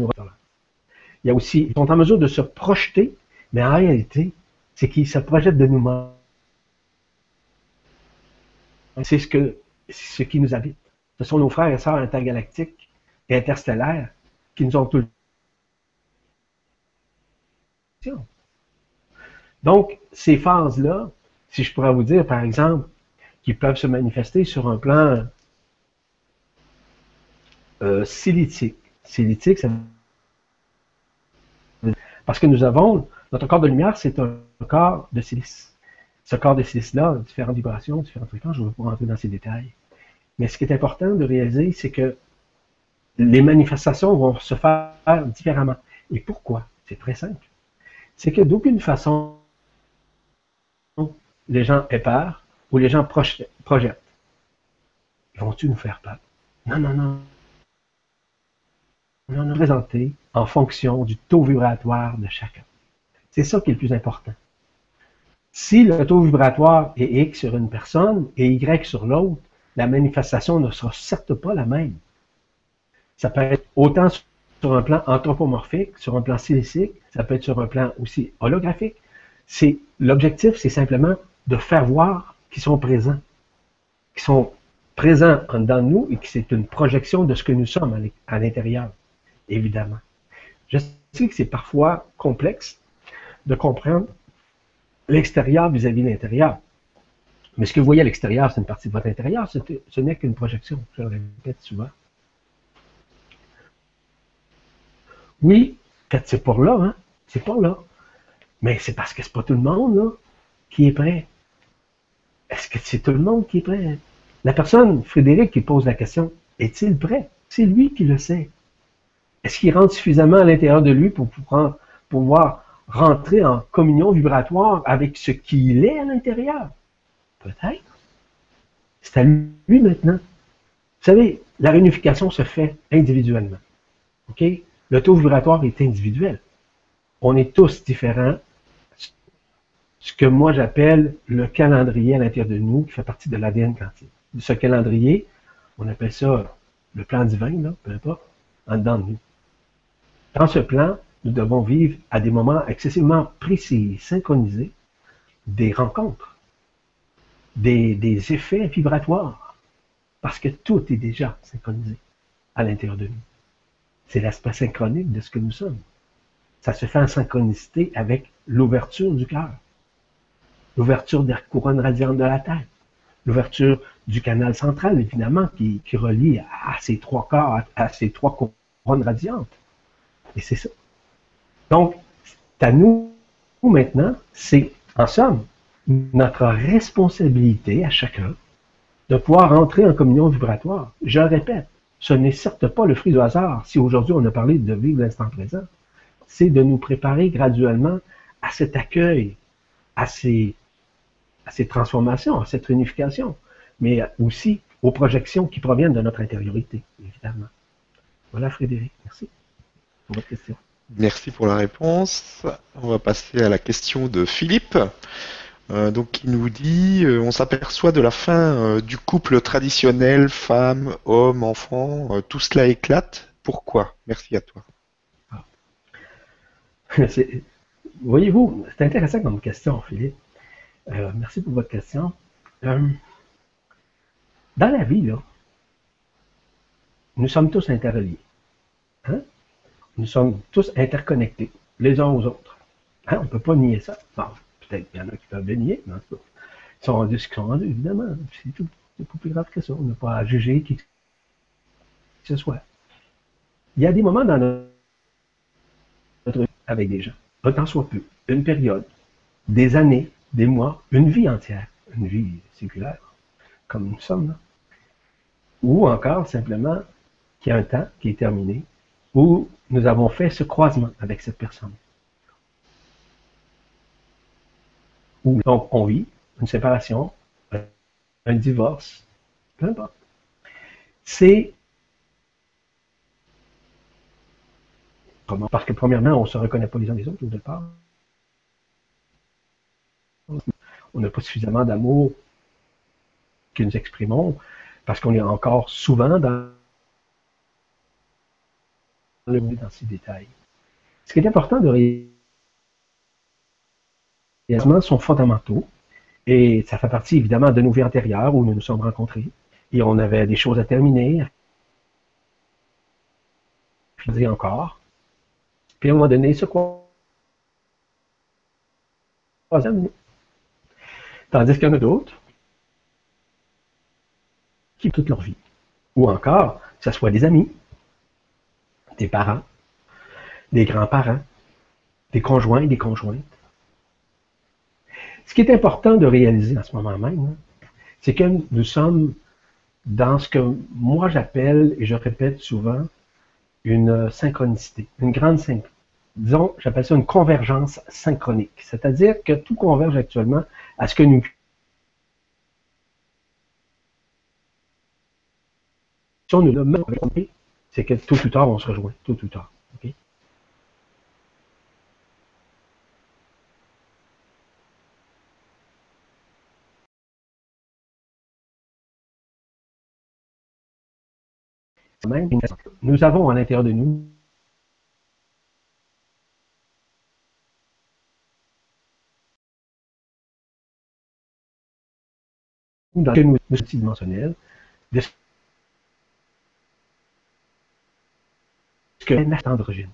y a aussi, ils sont en mesure de se projeter, mais en réalité, c'est qu'ils se projettent de nous-mêmes. C'est ce, que, ce qui nous habite. Ce sont nos frères et sœurs intergalactiques et interstellaires qui nous ont tout Donc, ces phases-là, si je pourrais vous dire, par exemple, qui peuvent se manifester sur un plan euh, silitique. Silitique, ça parce que nous avons, notre corps de lumière, c'est un corps de silice. Ce corps de silice-là, différentes vibrations, différentes fréquences, je ne vais pas rentrer dans ces détails. Mais ce qui est important de réaliser, c'est que les manifestations vont se faire différemment. Et pourquoi? C'est très simple. C'est que d'aucune façon, les gens aient peur, où les gens projettent. Vont-tu nous faire peur? Non, non, non. On en fonction du taux vibratoire de chacun. C'est ça qui est le plus important. Si le taux vibratoire est X sur une personne et Y sur l'autre, la manifestation ne sera certes pas la même. Ça peut être autant sur un plan anthropomorphique, sur un plan stylistique, ça peut être sur un plan aussi holographique. C'est l'objectif, c'est simplement de faire voir qu'ils sont présents, qu'ils sont présents en dedans de nous et que c'est une projection de ce que nous sommes à l'intérieur, évidemment. Je sais que c'est parfois complexe de comprendre l'extérieur vis-à-vis de l'intérieur. Mais ce que vous voyez à l'extérieur, c'est une partie de votre intérieur, ce n'est qu'une projection, je le répète souvent. Oui, quand c'est pour là, hein, c'est pour là. Mais c'est parce que c'est pas tout le monde qui est prêt. Est-ce que c'est tout le monde qui est prêt? La personne, Frédéric, qui pose la question, est-il prêt? C'est lui qui le sait. Est-ce qu'il rentre suffisamment à l'intérieur de lui pour pouvoir, rentrer en communion vibratoire avec ce qu'il est à l'intérieur? Peut-être. C'est à lui maintenant. Vous savez, la réunification se fait individuellement. OK? Le taux vibratoire est individuel. On est tous différents. Ce que moi j'appelle le calendrier à l'intérieur de nous, qui fait partie de l'ADN quantique. Ce calendrier, on appelle ça le plan divin, là, peu importe, en dedans de nous. Dans ce plan, nous devons vivre à des moments excessivement précis, synchronisés, des rencontres, des, effets vibratoires, parce que tout est déjà synchronisé à l'intérieur de nous. C'est l'aspect synchronique de ce que nous sommes. Ça se fait en synchronicité avec l'ouverture du cœur, l'ouverture des couronnes radiantes de la tête, l'ouverture du canal central, évidemment, qui, relie à, ces trois corps, à, ces trois couronnes radiantes. Et c'est ça. Donc, à nous, maintenant, c'est, en somme, notre responsabilité à chacun de pouvoir entrer en communion vibratoire. Je répète, ce n'est certes pas le fruit du hasard si aujourd'hui on a parlé de vivre l'instant présent. C'est de nous préparer graduellement à cet accueil, à ces, à ces transformations, à cette réunification, mais aussi aux projections qui proviennent de notre intériorité, évidemment. Voilà Frédéric, merci pour votre question. Merci pour la réponse. On va passer à la question de Philippe. Euh, donc il nous dit, euh, on s'aperçoit de la fin euh, du couple traditionnel, femme, homme, enfant, tout cela éclate. Pourquoi? Merci à toi. Ah. Voyez-vous, c'est intéressant comme question, Philippe. merci pour votre question. dans la vie, là, nous sommes tous interreliés. Hein? Nous sommes tous interconnectés, les uns aux autres. Hein? On ne peut pas nier ça. Peut-être qu'il y en a qui peuvent le nier, mais en tout cas, ils sont rendus ce sont rendus, évidemment. C'est tout. C'est pas plus grave que ça. On n'a pas à juger qui que ce soit. Il y a des moments dans notre vie avec des gens, un temps soit peu, une période, des années, des mois, une vie entière, une vie séculaire, comme nous sommes là. Ou encore simplement qu'il y a un temps qui est terminé, où nous avons fait ce croisement avec cette personne. donc on vit une séparation, un divorce, peu importe. C'est comment? Parce que premièrement, on ne se reconnaît pas les uns les autres au départ. On n'a pas suffisamment d'amour que nous exprimons parce qu'on est encore souvent dans dans ces détails. Ce qui est important de les sont fondamentaux. Et ça fait partie évidemment de nos vies antérieures où nous nous sommes rencontrés. Et on avait des choses à terminer. Puis encore. Puis à un moment donné, ce quoi Tandis qu'il y en a d'autres qui toute leur vie. Ou encore, que ce soit des amis, des parents, des grands-parents, des conjoints et des conjointes, ce qui est important de réaliser en ce moment même, hein, c'est que nous sommes dans ce que moi j'appelle, et je répète souvent, une synchronicité, une grande synchronicité. Disons, j'appelle ça une convergence synchronique. C'est-à-dire que tout converge actuellement à ce que nous nous c'est que tout ou tard, on se rejoint. Tout ou tard. Nous avons à l'intérieur de nous dans le multidimensionnel de que est androgyne.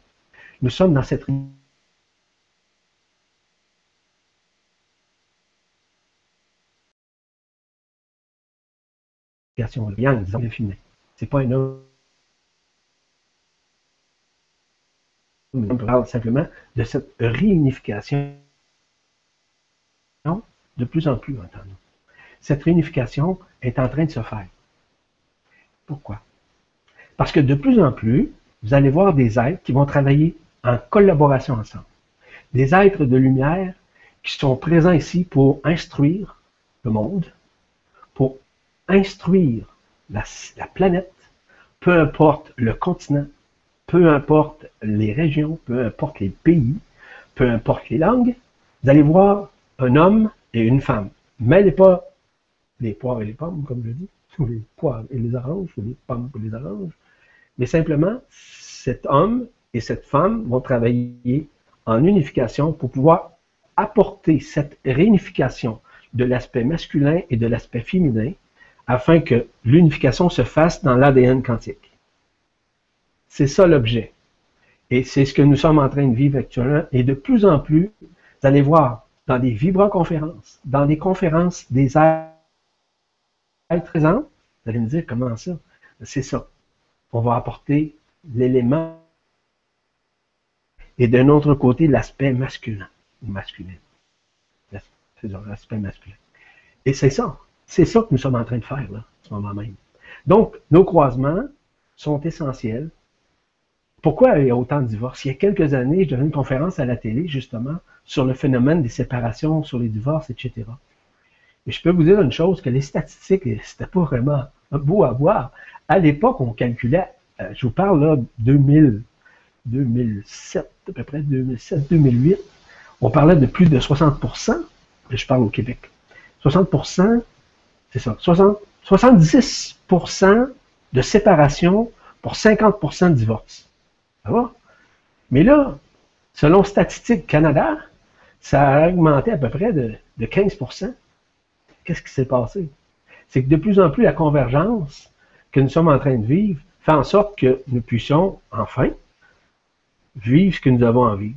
Nous sommes dans cette yang, C'est pas un homme. On parle simplement de cette réunification de plus en plus entendons. Cette réunification est en train de se faire. Pourquoi? Parce que de plus en plus, vous allez voir des êtres qui vont travailler en collaboration ensemble. Des êtres de lumière qui sont présents ici pour instruire le monde, pour instruire la, planète, peu importe le continent, peu importe les régions, peu importe les pays, peu importe les langues, vous allez voir un homme et une femme. Mêlez pas les poires et les pommes, comme je dis, ou les poires et les oranges, ou les pommes et les oranges, mais simplement, cet homme et cette femme vont travailler en unification pour pouvoir apporter cette réunification de l'aspect masculin et de l'aspect féminin afin que l'unification se fasse dans l'ADN quantique. C'est ça l'objet. Et c'est ce que nous sommes en train de vivre actuellement. Et de plus en plus, vous allez voir dans des vibroconférences, dans des conférences des êtres présents, vous allez me dire comment ça? C'est ça. On va apporter l'élément et d'un autre côté l'aspect masculin ou masculin. C'est l'aspect masculin. Et c'est ça. C'est ça que nous sommes en train de faire, là, en ce moment même. Donc, nos croisements sont essentiels. Pourquoi il y a autant de divorces? Il y a quelques années, je donnais une conférence à la télé, justement, sur le phénomène des séparations, sur les divorces, etc. Et je peux vous dire une chose, que les statistiques, c'était pas vraiment beau à voir. À l'époque, on calculait, euh, je vous parle là, 2000, 2007, à peu près 2007-2008, on parlait de plus de 60%, je parle au Québec, 60% c'est ça. 70% de séparation pour 50% de divorce. Ça va? Mais là, selon Statistique Canada, ça a augmenté à peu près de 15%. Qu'est-ce qui s'est passé? C'est que de plus en plus, la convergence que nous sommes en train de vivre fait en sorte que nous puissions enfin vivre ce que nous avons envie.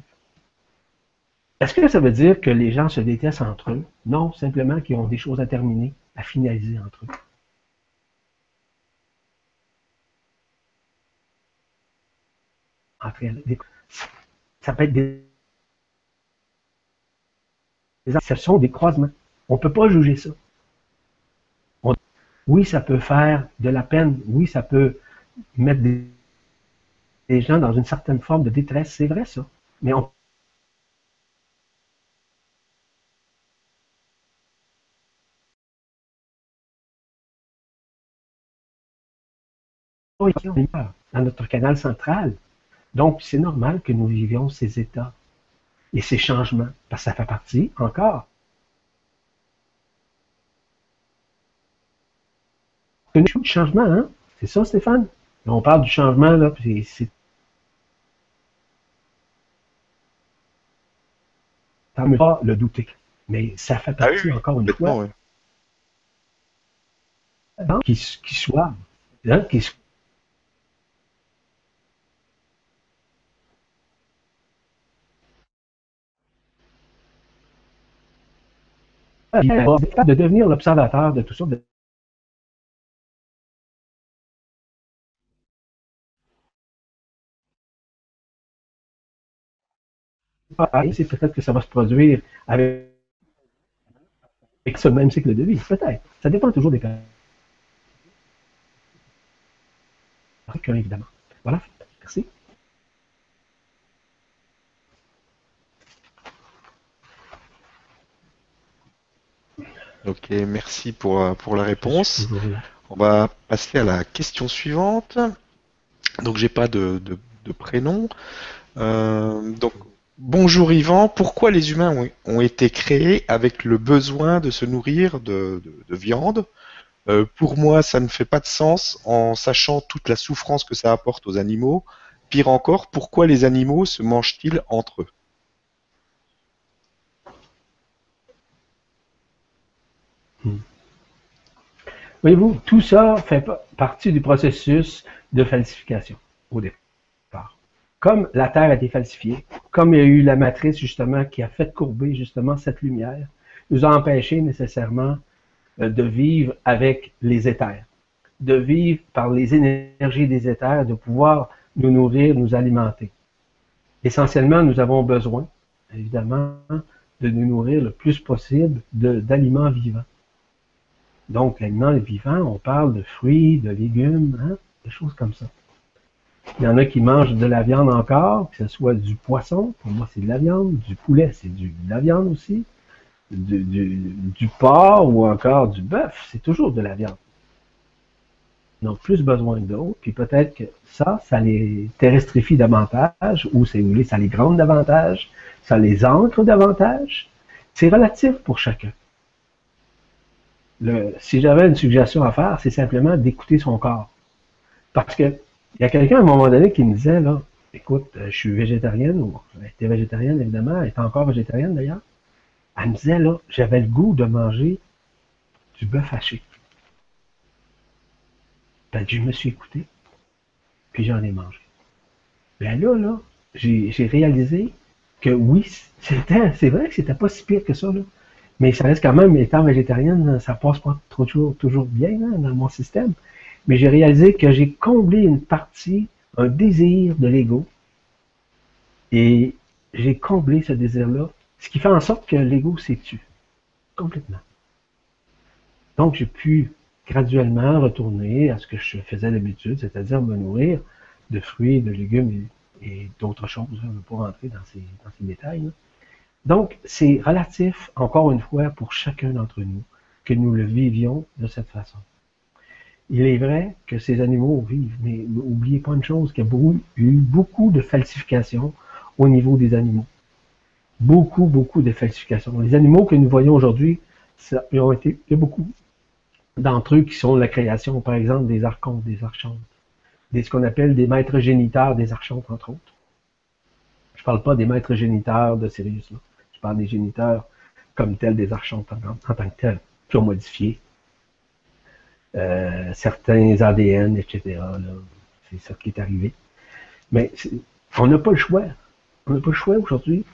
Est-ce que ça veut dire que les gens se détestent entre eux? Non, simplement qu'ils ont des choses à terminer à finaliser entre eux. ça peut être des ce sont des croisements. On ne peut pas juger ça. Oui, ça peut faire de la peine. Oui, ça peut mettre des, gens dans une certaine forme de détresse. C'est vrai, ça. Mais on dans notre canal central. Donc, c'est normal que nous vivions ces états et ces changements, parce que ça fait partie encore. Du changement, hein? C'est ça, Stéphane? On parle du changement, là, c'est. Ça ne pas le douter. Mais ça fait ah partie, encore une fois. Qui, soit, hein, qui soit de devenir l'observateur de tout ça. C'est peut-être que ça va se produire avec, ce même cycle de vie. Peut-être. Ça dépend toujours des cas. Évidemment. Voilà. Merci. Ok, merci pour, euh, pour la réponse. On va passer à la question suivante. Donc j'ai pas de, de, prénom. Euh, donc bonjour Yvan, pourquoi les humains ont, été créés avec le besoin de se nourrir de, de, viande? Euh, pour moi, ça ne fait pas de sens en sachant toute la souffrance que ça apporte aux animaux. Pire encore, pourquoi les animaux se mangent-ils entre eux? Hmm. Voyez-vous, tout ça fait partie du processus de falsification au départ. Comme la Terre a été falsifiée, comme il y a eu la matrice justement qui a fait courber justement cette lumière, nous a empêché nécessairement euh, de vivre avec les éthers, de vivre par les énergies des éthers, de pouvoir nous nourrir, nous alimenter. Essentiellement, nous avons besoin, évidemment, de nous nourrir le plus possible d'aliments vivants. Donc, l'aliments vivants, on parle de fruits, de légumes, hein, des choses comme ça. Il y en a qui mangent de la viande encore, que ce soit du poisson, pour moi c'est de la viande, du poulet c'est de la viande aussi, du, porc ou encore du bœuf, c'est toujours de la viande. Ils ont plus besoin d'autres, puis peut-être que ça, ça les terrestrifie davantage, ou si vous voulez, ça les grande davantage, ça les ancre davantage. C'est relatif pour chacun si j'avais une suggestion à faire, c'est simplement d'écouter son corps. Parce que il y a quelqu'un à un moment donné qui me disait, là, écoute, euh, je suis végétarienne, ou elle était végétarienne évidemment, elle est encore végétarienne d'ailleurs. Elle me disait, là, j'avais le goût de manger du bœuf haché. Ben, je me suis écouté, puis j'en ai mangé. Ben là, là, j'ai réalisé que oui, c'était, c'est vrai que c'était pas si pire que ça, là. Mais ça reste quand même, étant végétarienne, ça passe pas toujours, toujours bien hein, dans mon système. Mais j'ai réalisé que j'ai comblé une partie, un désir de l'ego. Et j'ai comblé ce désir-là, ce qui fait en sorte que l'ego s'est tué. Complètement. Donc, j'ai pu graduellement retourner à ce que je faisais d'habitude, c'est-à-dire me nourrir de fruits, de légumes et, d'autres choses. Je ne veux pas rentrer dans ces, dans ces détails. Donc, c'est relatif, encore une fois, pour chacun d'entre nous, que nous le vivions de cette façon. Il est vrai que ces animaux vivent, mais n'oubliez pas une chose, qu'il y a eu beaucoup de falsifications au niveau des animaux. Beaucoup, beaucoup de falsifications. Les animaux que nous voyons aujourd'hui, il y a beaucoup d'entre eux qui sont la création, par exemple, des archontes, des archontes, des, ce qu'on appelle des maîtres géniteurs des archontes, entre autres. Je ne parle pas des maîtres géniteurs de Sirius. Là par des géniteurs comme tels des archontes en, tant que tels, qui ont modifié euh, certains ADN, etc. C'est ça qui est arrivé. Mais on n'a pas le choix. On n'a pas le choix aujourd'hui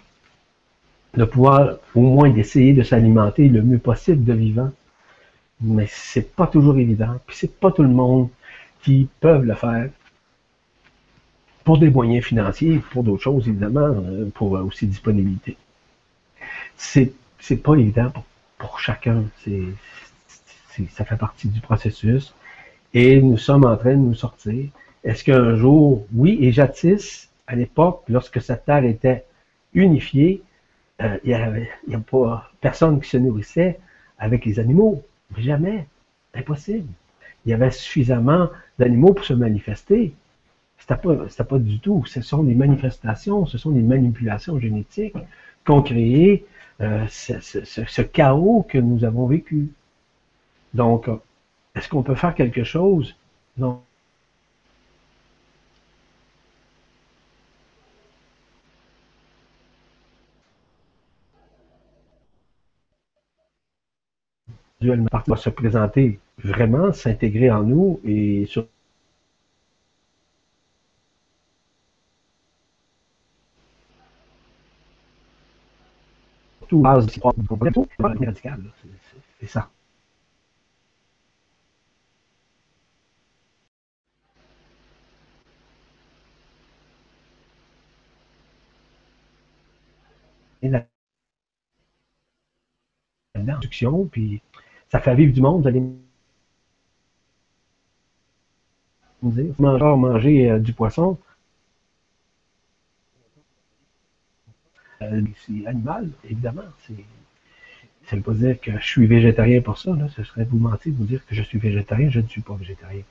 de pouvoir au moins d'essayer de s'alimenter le mieux possible de vivant. Mais c'est pas toujours évident. Puis c'est pas tout le monde qui peut le faire pour des moyens financiers, pour d'autres choses évidemment, euh, pour aussi disponibilité c'est c'est pas évident pour, chacun. C'est ça fait partie du processus. Et nous sommes en train de nous sortir. Est-ce qu'un jour, oui, et jadis, à l'époque, lorsque cette terre était unifiée, euh, il n'y avait pas personne qui se nourrissait avec les animaux. Jamais. Impossible. Il y avait suffisamment d'animaux pour se manifester. C'était pas, pas du tout. Ce sont des manifestations, ce sont des manipulations génétiques qu'ont créé euh, ce, chaos que nous avons vécu. Donc, est-ce qu'on peut faire quelque chose? Non. Duellement, va se présenter vraiment, s'intégrer en nous et sur tout base radical. C'est ça. La production, puis ça fait vivre du monde, vous allez me dire, manger, euh, du poisson, euh, c'est animal, évidemment. Ça ne veut pas dire que je suis végétarien pour ça. Là. Ce serait vous mentir de vous dire que je suis végétarien. Je ne suis pas végétarien.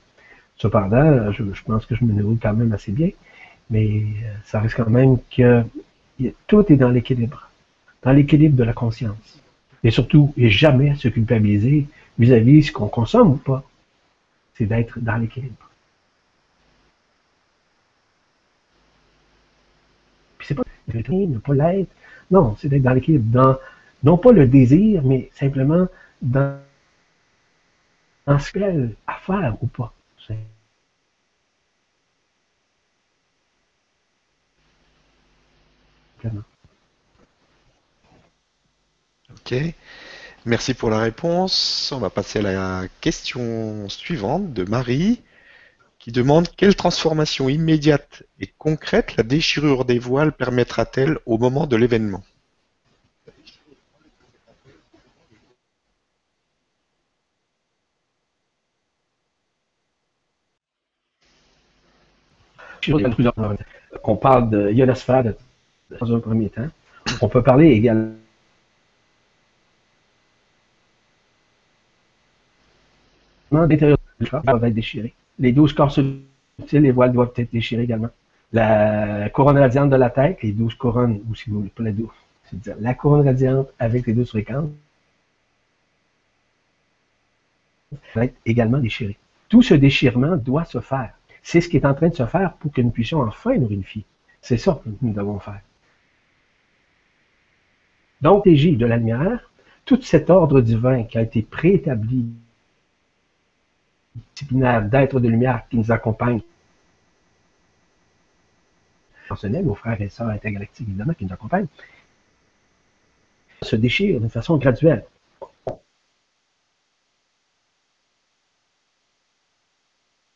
Cependant, je, pense que je me nourris quand même assez bien. Mais euh, ça reste quand même que tout est dans l'équilibre. Dans l'équilibre de la conscience. Et surtout, et jamais se culpabiliser vis-à-vis ce qu'on consomme ou pas. C'est d'être dans l'équilibre. Puis c'est pas ne pas l'être. Non, c'est d'être dans l'équilibre. Dans, non pas le désir, mais simplement dans, dans ce qu'elle à faire ou pas. Ok. Merci pour la réponse. On va passer à la question suivante de Marie qui demande quelle transformation immédiate et concrète la déchirure des voiles permettra-t-elle au moment de l'événement? On parle de ionosphère dans un premier temps. On peut parler également. Les douze corps subtils, les voiles doivent être déchirées également. La couronne radiante de la tête, les douze couronnes, ou si vous voulez pas la douze, c'est-à-dire la couronne radiante avec les douze fréquences, va être également déchirée. Tout ce déchirement doit se faire. C'est ce qui est en train de se faire pour que nous puissions enfin nous réunifier. C'est ça que nous devons faire. Donc, TJ de la lumière, tout cet ordre divin qui a été préétabli disciplinaire d'êtres de lumière qui nous accompagnent. Nos frères et sœurs intergalactiques, évidemment, qui nous accompagnent, se déchirent de façon graduelle.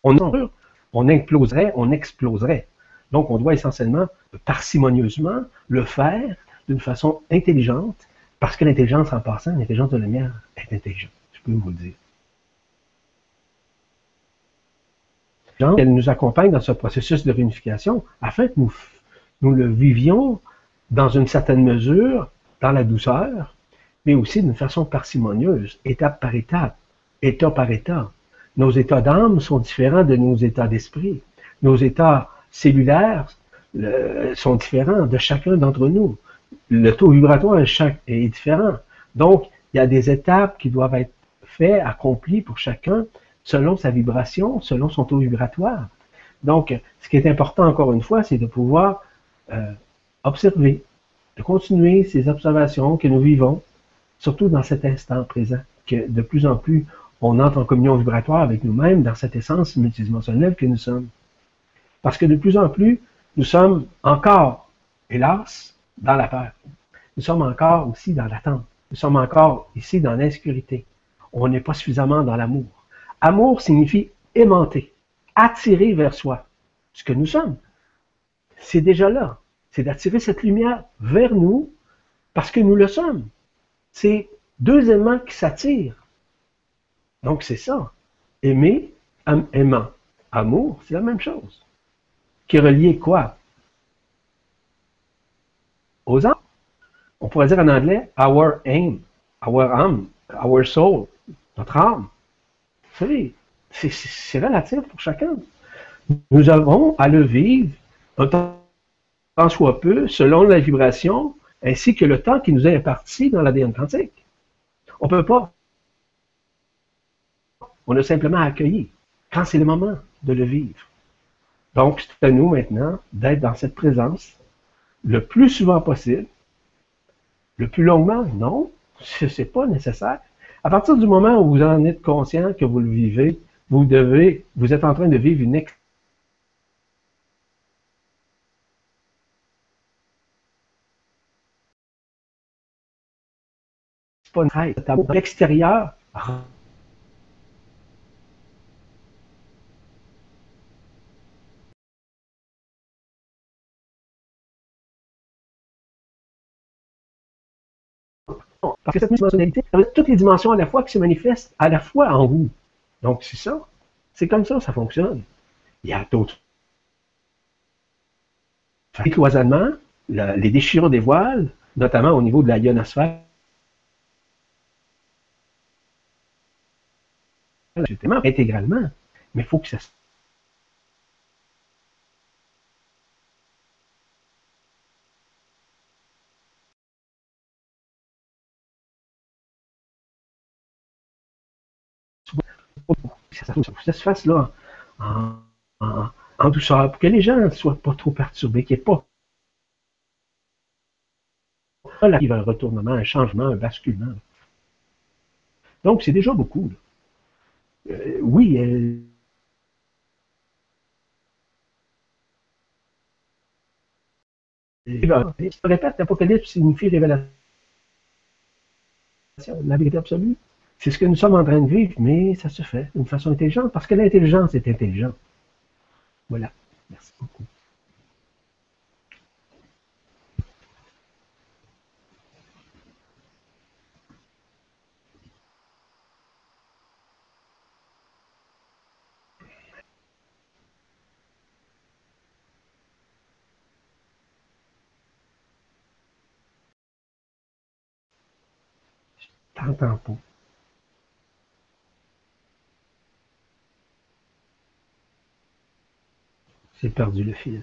On, on imploserait, on exploserait. Donc, on doit essentiellement, parcimonieusement, le faire d'une façon intelligente, parce que l'intelligence, en passant, l'intelligence de la lumière est intelligente. Je peux vous le dire. Elle nous accompagne dans ce processus de réunification afin que nous, nous le vivions dans une certaine mesure, dans la douceur, mais aussi d'une façon parcimonieuse, étape par étape, état par état. Nos états d'âme sont différents de nos états d'esprit. Nos états cellulaires sont différents de chacun d'entre nous. Le taux vibratoire est différent. Donc, il y a des étapes qui doivent être faites, accomplies pour chacun selon sa vibration, selon son taux vibratoire. Donc, ce qui est important, encore une fois, c'est de pouvoir euh, observer, de continuer ces observations que nous vivons, surtout dans cet instant présent, que de plus en plus on entre en communion vibratoire avec nous-mêmes dans cette essence multidimensionnelle que nous sommes. Parce que de plus en plus, nous sommes encore, hélas, dans la peur. Nous sommes encore aussi dans l'attente. Nous sommes encore ici dans l'insécurité. On n'est pas suffisamment dans l'amour. Amour signifie aimanter, attirer vers soi. Ce que nous sommes, c'est déjà là. C'est d'attirer cette lumière vers nous parce que nous le sommes. C'est deux éléments qui s'attirent. Donc c'est ça. Aimer, aimant. Amour, c'est la même chose. Qui est relié quoi? Aux âmes. On pourrait dire en anglais our aim, our âme, our soul, notre âme. Vous savez, c'est relatif pour chacun. Nous avons à le vivre un temps soit peu, selon la vibration, ainsi que le temps qui nous est imparti dans l'ADN quantique. On ne peut pas. On a simplement accueilli quand c'est le moment de le vivre. Donc, c'est à nous maintenant d'être dans cette présence le plus souvent possible. Le plus longuement, non, ce n'est pas nécessaire. À partir du moment où vous en êtes conscient que vous le vivez, vous devez, vous êtes en train de vivre une ex l'extérieur Parce que cette multidimensionnalité, ça veut toutes les dimensions à la fois qui se manifestent à la fois en vous. Donc, c'est ça. C'est comme ça, ça fonctionne. Il y a d'autres. Les cloisonnements, les déchirures des voiles, notamment au niveau de la ionosphère, intégralement. Mais il faut que ça ça, ça, se fasse là en, douceur, pour que les gens ne soient pas trop perturbés, qu'il n'y ait pas là, il y a un retournement, un changement, un basculement. Donc, c'est déjà beaucoup. Euh, oui, elle, Je répète, l'Apocalypse signifie révélation, la vérité absolue. C'est ce que nous sommes en train de vivre, mais ça se fait d'une façon intelligente, parce que l'intelligence est intelligente. Voilà. Merci beaucoup. T'entends pas. J'ai perdu le fil.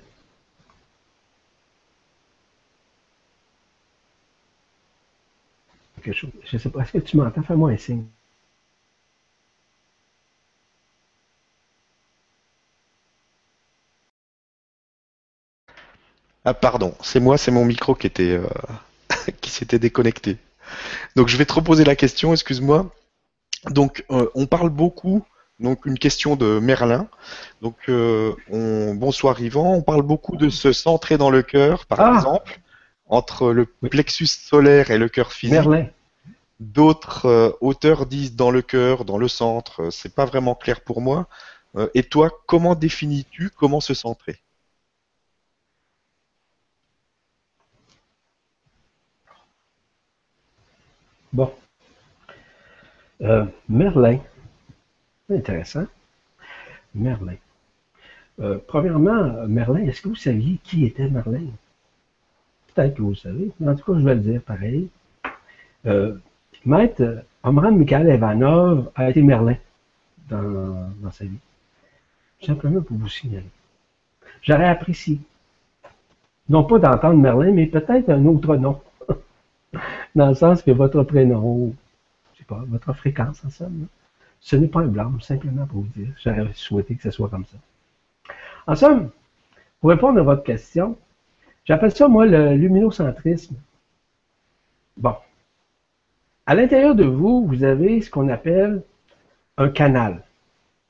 Quelque chose. Je sais pas. Est-ce que tu m'entends? Fais-moi un signe. Ah pardon, c'est moi, c'est mon micro qui était euh, qui s'était déconnecté. Donc je vais te reposer la question, excuse-moi. Donc euh, on parle beaucoup donc une question de Merlin. Donc euh, bonsoir Yvan, on parle beaucoup de se centrer dans le cœur, par Ah. exemple, entre le plexus solaire et le cœur physique. Merlin. D'autres euh, auteurs disent dans le cœur, dans le centre. C'est pas vraiment clair pour moi. Euh, et toi, comment définis-tu comment se centrer? Bon. Merlin. Intéressant. Merlin. Euh, premièrement, Merlin, est-ce que vous saviez qui était Merlin? Peut-être que vous le savez, en tout cas, je vais le dire pareil. Euh, Maître Omran Mikhail Ivanov a été Merlin dans, sa vie. Simplement pour vous signaler. J'aurais apprécié. Non pas d'entendre Merlin, mais peut-être un autre nom. dans le sens que votre prénom, je sais pas, votre fréquence en somme, ce n'est pas un blâme, simplement pour vous dire. J'aurais souhaité que ce soit comme ça. En somme, pour répondre à votre question, j'appelle ça, moi, le luminocentrisme. Bon. À l'intérieur de vous, vous avez ce qu'on appelle un canal.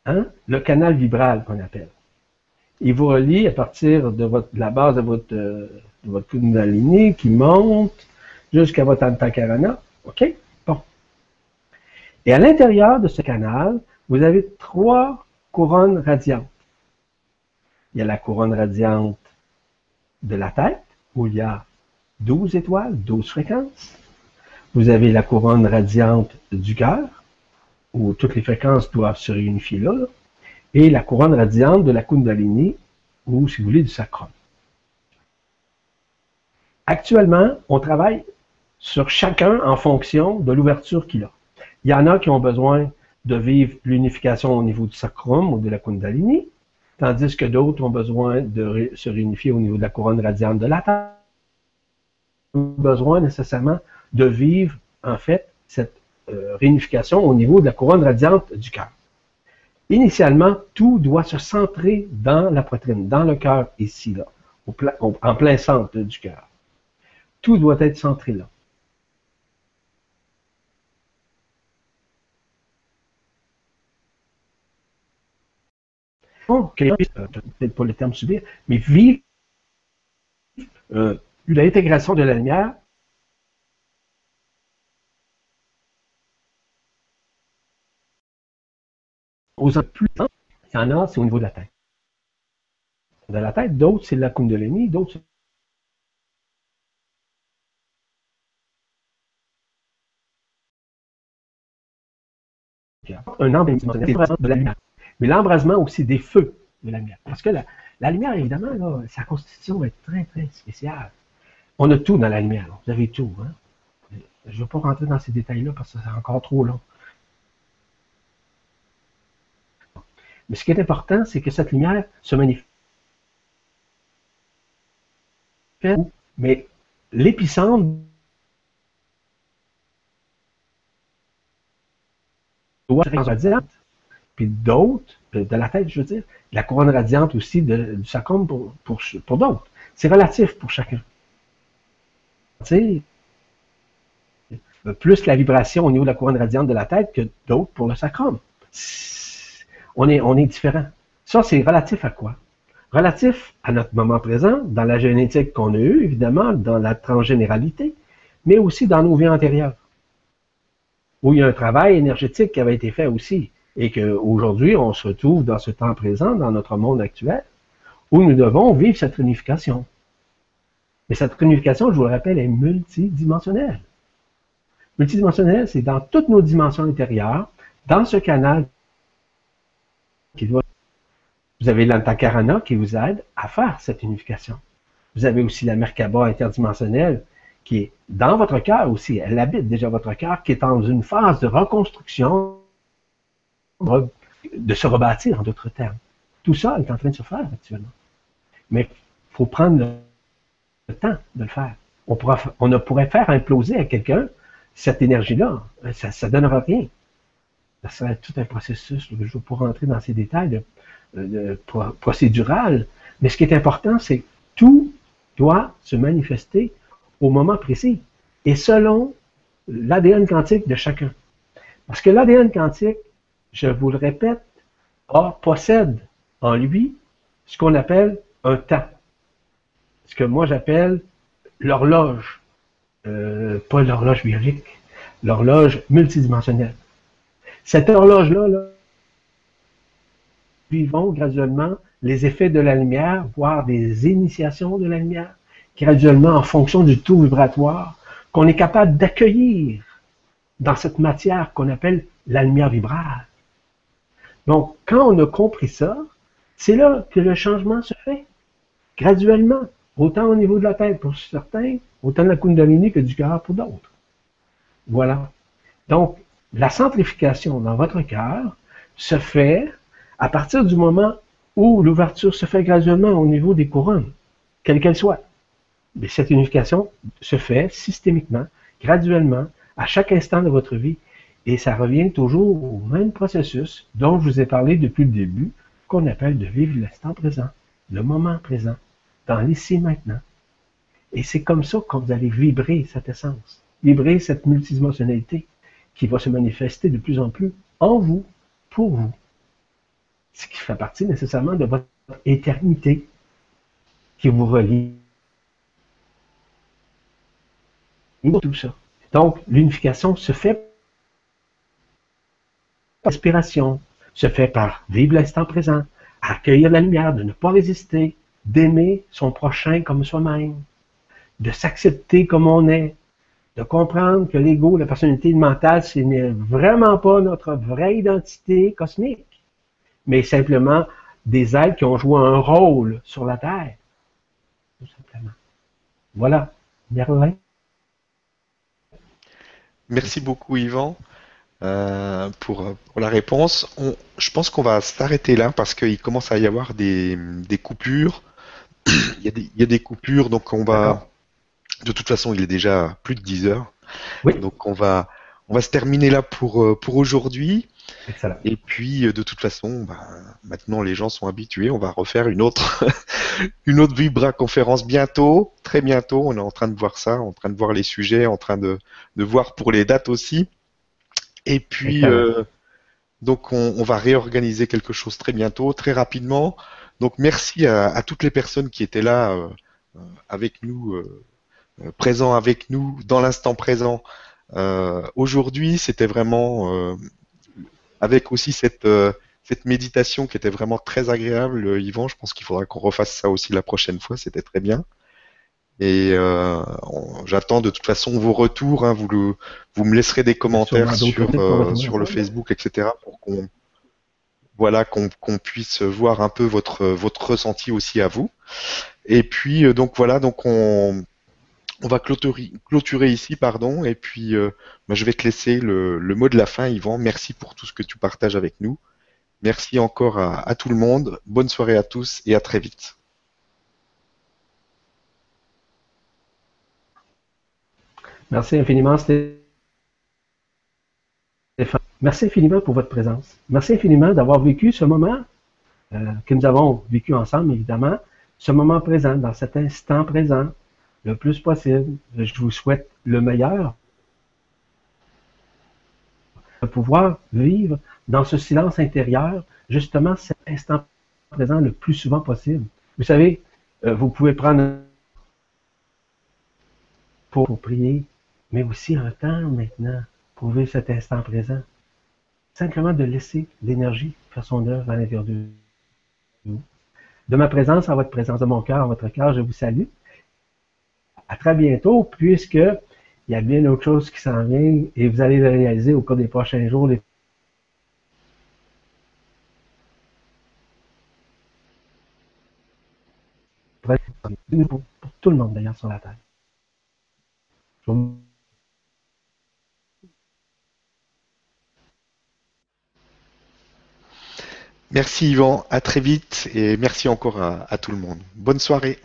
Hein? Le canal vibral qu'on appelle. Il vous relie à partir de, la base de votre, euh, de votre qui monte jusqu'à votre antakarana. OK? Et à l'intérieur de ce canal, vous avez trois couronnes radiantes. Il y a la couronne radiante de la tête, où il y a 12 étoiles, 12 fréquences. Vous avez la couronne radiante du cœur, où toutes les fréquences doivent se réunifier là. Et la couronne radiante de la Kundalini, ou si vous voulez, du sacrum. Actuellement, on travaille sur chacun en fonction de l'ouverture qu'il a. Il y en a qui ont besoin de vivre l'unification au niveau du sacrum ou de la Kundalini, tandis que d'autres ont besoin de se réunifier au niveau de la couronne radiante de la tête. Ont besoin nécessairement de vivre, en fait, cette euh, réunification au niveau de la couronne radiante du cœur. Initialement, tout doit se centrer dans la poitrine, dans le cœur, ici, là, en plein centre du cœur. Tout doit être centré là. Euh, peut-être pas le terme subir, mais vivre euh, l'intégration de la lumière aux autres plus il y en a, c'est au niveau de la tête. De la tête, d'autres, c'est la Kundalini, d'autres, c'est un embrasement de la lumière. Mais l'embrasement aussi des feux de la lumière. Parce que la, lumière, évidemment, sa constitution être très, très spéciale. On a tout dans la lumière. Vous avez tout. Hein? Je ne veux pas rentrer dans ces détails-là parce que c'est encore trop long. Mais ce qui est important, c'est que cette lumière se manifeste. Mais l'épicentre doit être. Puis d'autres, euh, de la tête, je veux dire, la couronne radiante aussi du sacrum pour, pour, d'autres. C'est relatif pour chacun. Tu sais, plus la vibration au niveau de la couronne radiante de la tête que d'autres pour le sacrum. On est, on est différent. Ça, c'est relatif à quoi? Relatif à notre moment présent, dans la génétique qu'on a eue, évidemment, dans la transgénéralité, mais aussi dans nos vies antérieures, où il y a un travail énergétique qui avait été fait aussi, et qu'aujourd'hui, on se retrouve dans ce temps présent, dans notre monde actuel, où nous devons vivre cette réunification. Mais cette réunification, je vous le rappelle, est multidimensionnelle. Multidimensionnelle, c'est dans toutes nos dimensions intérieures, dans ce canal qui doit... Vous avez l'antakarana qui vous aide à faire cette unification. Vous avez aussi la Merkaba interdimensionnelle qui est dans votre cœur aussi. Elle habite déjà votre cœur, qui est dans une phase de reconstruction, de se rebâtir en d'autres termes. Tout ça est en train de se faire actuellement. Mais il faut prendre le temps de le faire. On, pourra, on ne pourrait faire imploser à quelqu'un cette énergie-là. Ça ne donnera rien. Ça serait tout un processus. Je ne vais pas rentrer dans ces détails de, procédural. Mais ce qui est important, c'est que tout doit se manifester au moment précis et selon l'ADN quantique de chacun. Parce que l'ADN quantique, je vous le répète, possède en lui ce qu'on appelle un temps. Ce que moi j'appelle l'horloge, euh, pas l'horloge biologique, l'horloge multidimensionnelle. Cette horloge-là, là, vivons graduellement les effets de la lumière, voire des initiations de la lumière, graduellement en fonction du taux vibratoire qu'on est capable d'accueillir dans cette matière qu'on appelle la lumière vibrale. Donc, quand on a compris ça, c'est là que le changement se fait, graduellement, autant au niveau de la tête pour certains, autant de la Kundalini que du cœur pour d'autres. Voilà. Donc, la centrification dans votre cœur se fait à partir du moment où l'ouverture se fait graduellement au niveau des couronnes, quelle qu'elle soit. Mais cette unification se fait systémiquement, graduellement, à chaque instant de votre vie. Et ça revient toujours au même processus dont je vous ai parlé depuis le début, qu'on appelle de vivre l'instant présent, le moment présent, dans l'ici maintenant. Et c'est comme ça que vous allez vibrer cette essence, vibrer cette multidimensionnalité qui va se manifester de plus en plus en vous, pour vous. Ce qui fait partie nécessairement de votre éternité qui vous relie tout ça. Donc, l'unification se fait l'inspiration, se fait par vivre l'instant présent, accueillir la lumière, de ne pas résister, d'aimer son prochain comme soi-même, de s'accepter comme on est, de comprendre que l'ego, la personnalité mentale, ce n'est vraiment pas notre vraie identité cosmique, mais simplement des êtres qui ont joué un rôle sur la Terre. Tout simplement. Voilà. Merlin. Merci beaucoup Yvan euh, pour, la réponse. je pense qu'on va s'arrêter là parce qu'il commence à y avoir des, coupures. il, y a des, coupures, donc on va... De toute façon, il est déjà plus de 10 heures. Donc on va, on va se terminer là pour, euh, pour aujourd'hui. Et puis, euh, de toute façon, bah, maintenant les gens sont habitués. On va refaire une autre, une autre Vibra conférence bientôt, très bientôt. On est en train de voir ça, en train de voir les sujets, en train de, de voir pour les dates aussi. Et puis, euh, donc, on, va réorganiser quelque chose très bientôt, très rapidement. Donc, merci à, toutes les personnes qui étaient là euh, avec nous, présents avec nous dans l'instant présent. Aujourd'hui, c'était vraiment avec aussi cette, euh, cette méditation qui était vraiment très agréable, euh, Yvan. Je pense qu'il faudra qu'on refasse ça aussi la prochaine fois. C'était très bien. Et euh, j'attends de toute façon vos retours. Hein. vous, le, vous me laisserez des commentaires sur, sur, le Facebook, etc. pour qu'on voilà qu'on puisse voir un peu votre votre ressenti aussi à vous. Et puis donc voilà donc on on va clôturer, ici, pardon, et puis euh, bah, je vais te laisser le, mot de la fin, Yvan. Merci pour tout ce que tu partages avec nous. Merci encore à, tout le monde. Bonne soirée à tous et à très vite. Merci infiniment, Stéphane. Merci infiniment pour votre présence. Merci infiniment d'avoir vécu ce moment euh, que nous avons vécu ensemble, évidemment, ce moment présent, dans cet instant présent, le plus possible. Je vous souhaite le meilleur. De pouvoir vivre dans ce silence intérieur, justement cet instant présent le plus souvent possible. Vous savez, euh, vous pouvez prendre pour prier, mais aussi un temps maintenant pour vivre cet instant présent. Simplement de laisser l'énergie faire son œuvre à l'intérieur de vous. De ma présence à votre présence, de mon cœur à votre cœur, je vous salue. À très bientôt, puisque il y a bien autre chose qui s'en vient et vous allez le réaliser au cours des prochains jours. Pour tout le monde d'ailleurs sur la Terre. Merci Yvan, à très vite et merci encore à, tout le monde. Bonne soirée.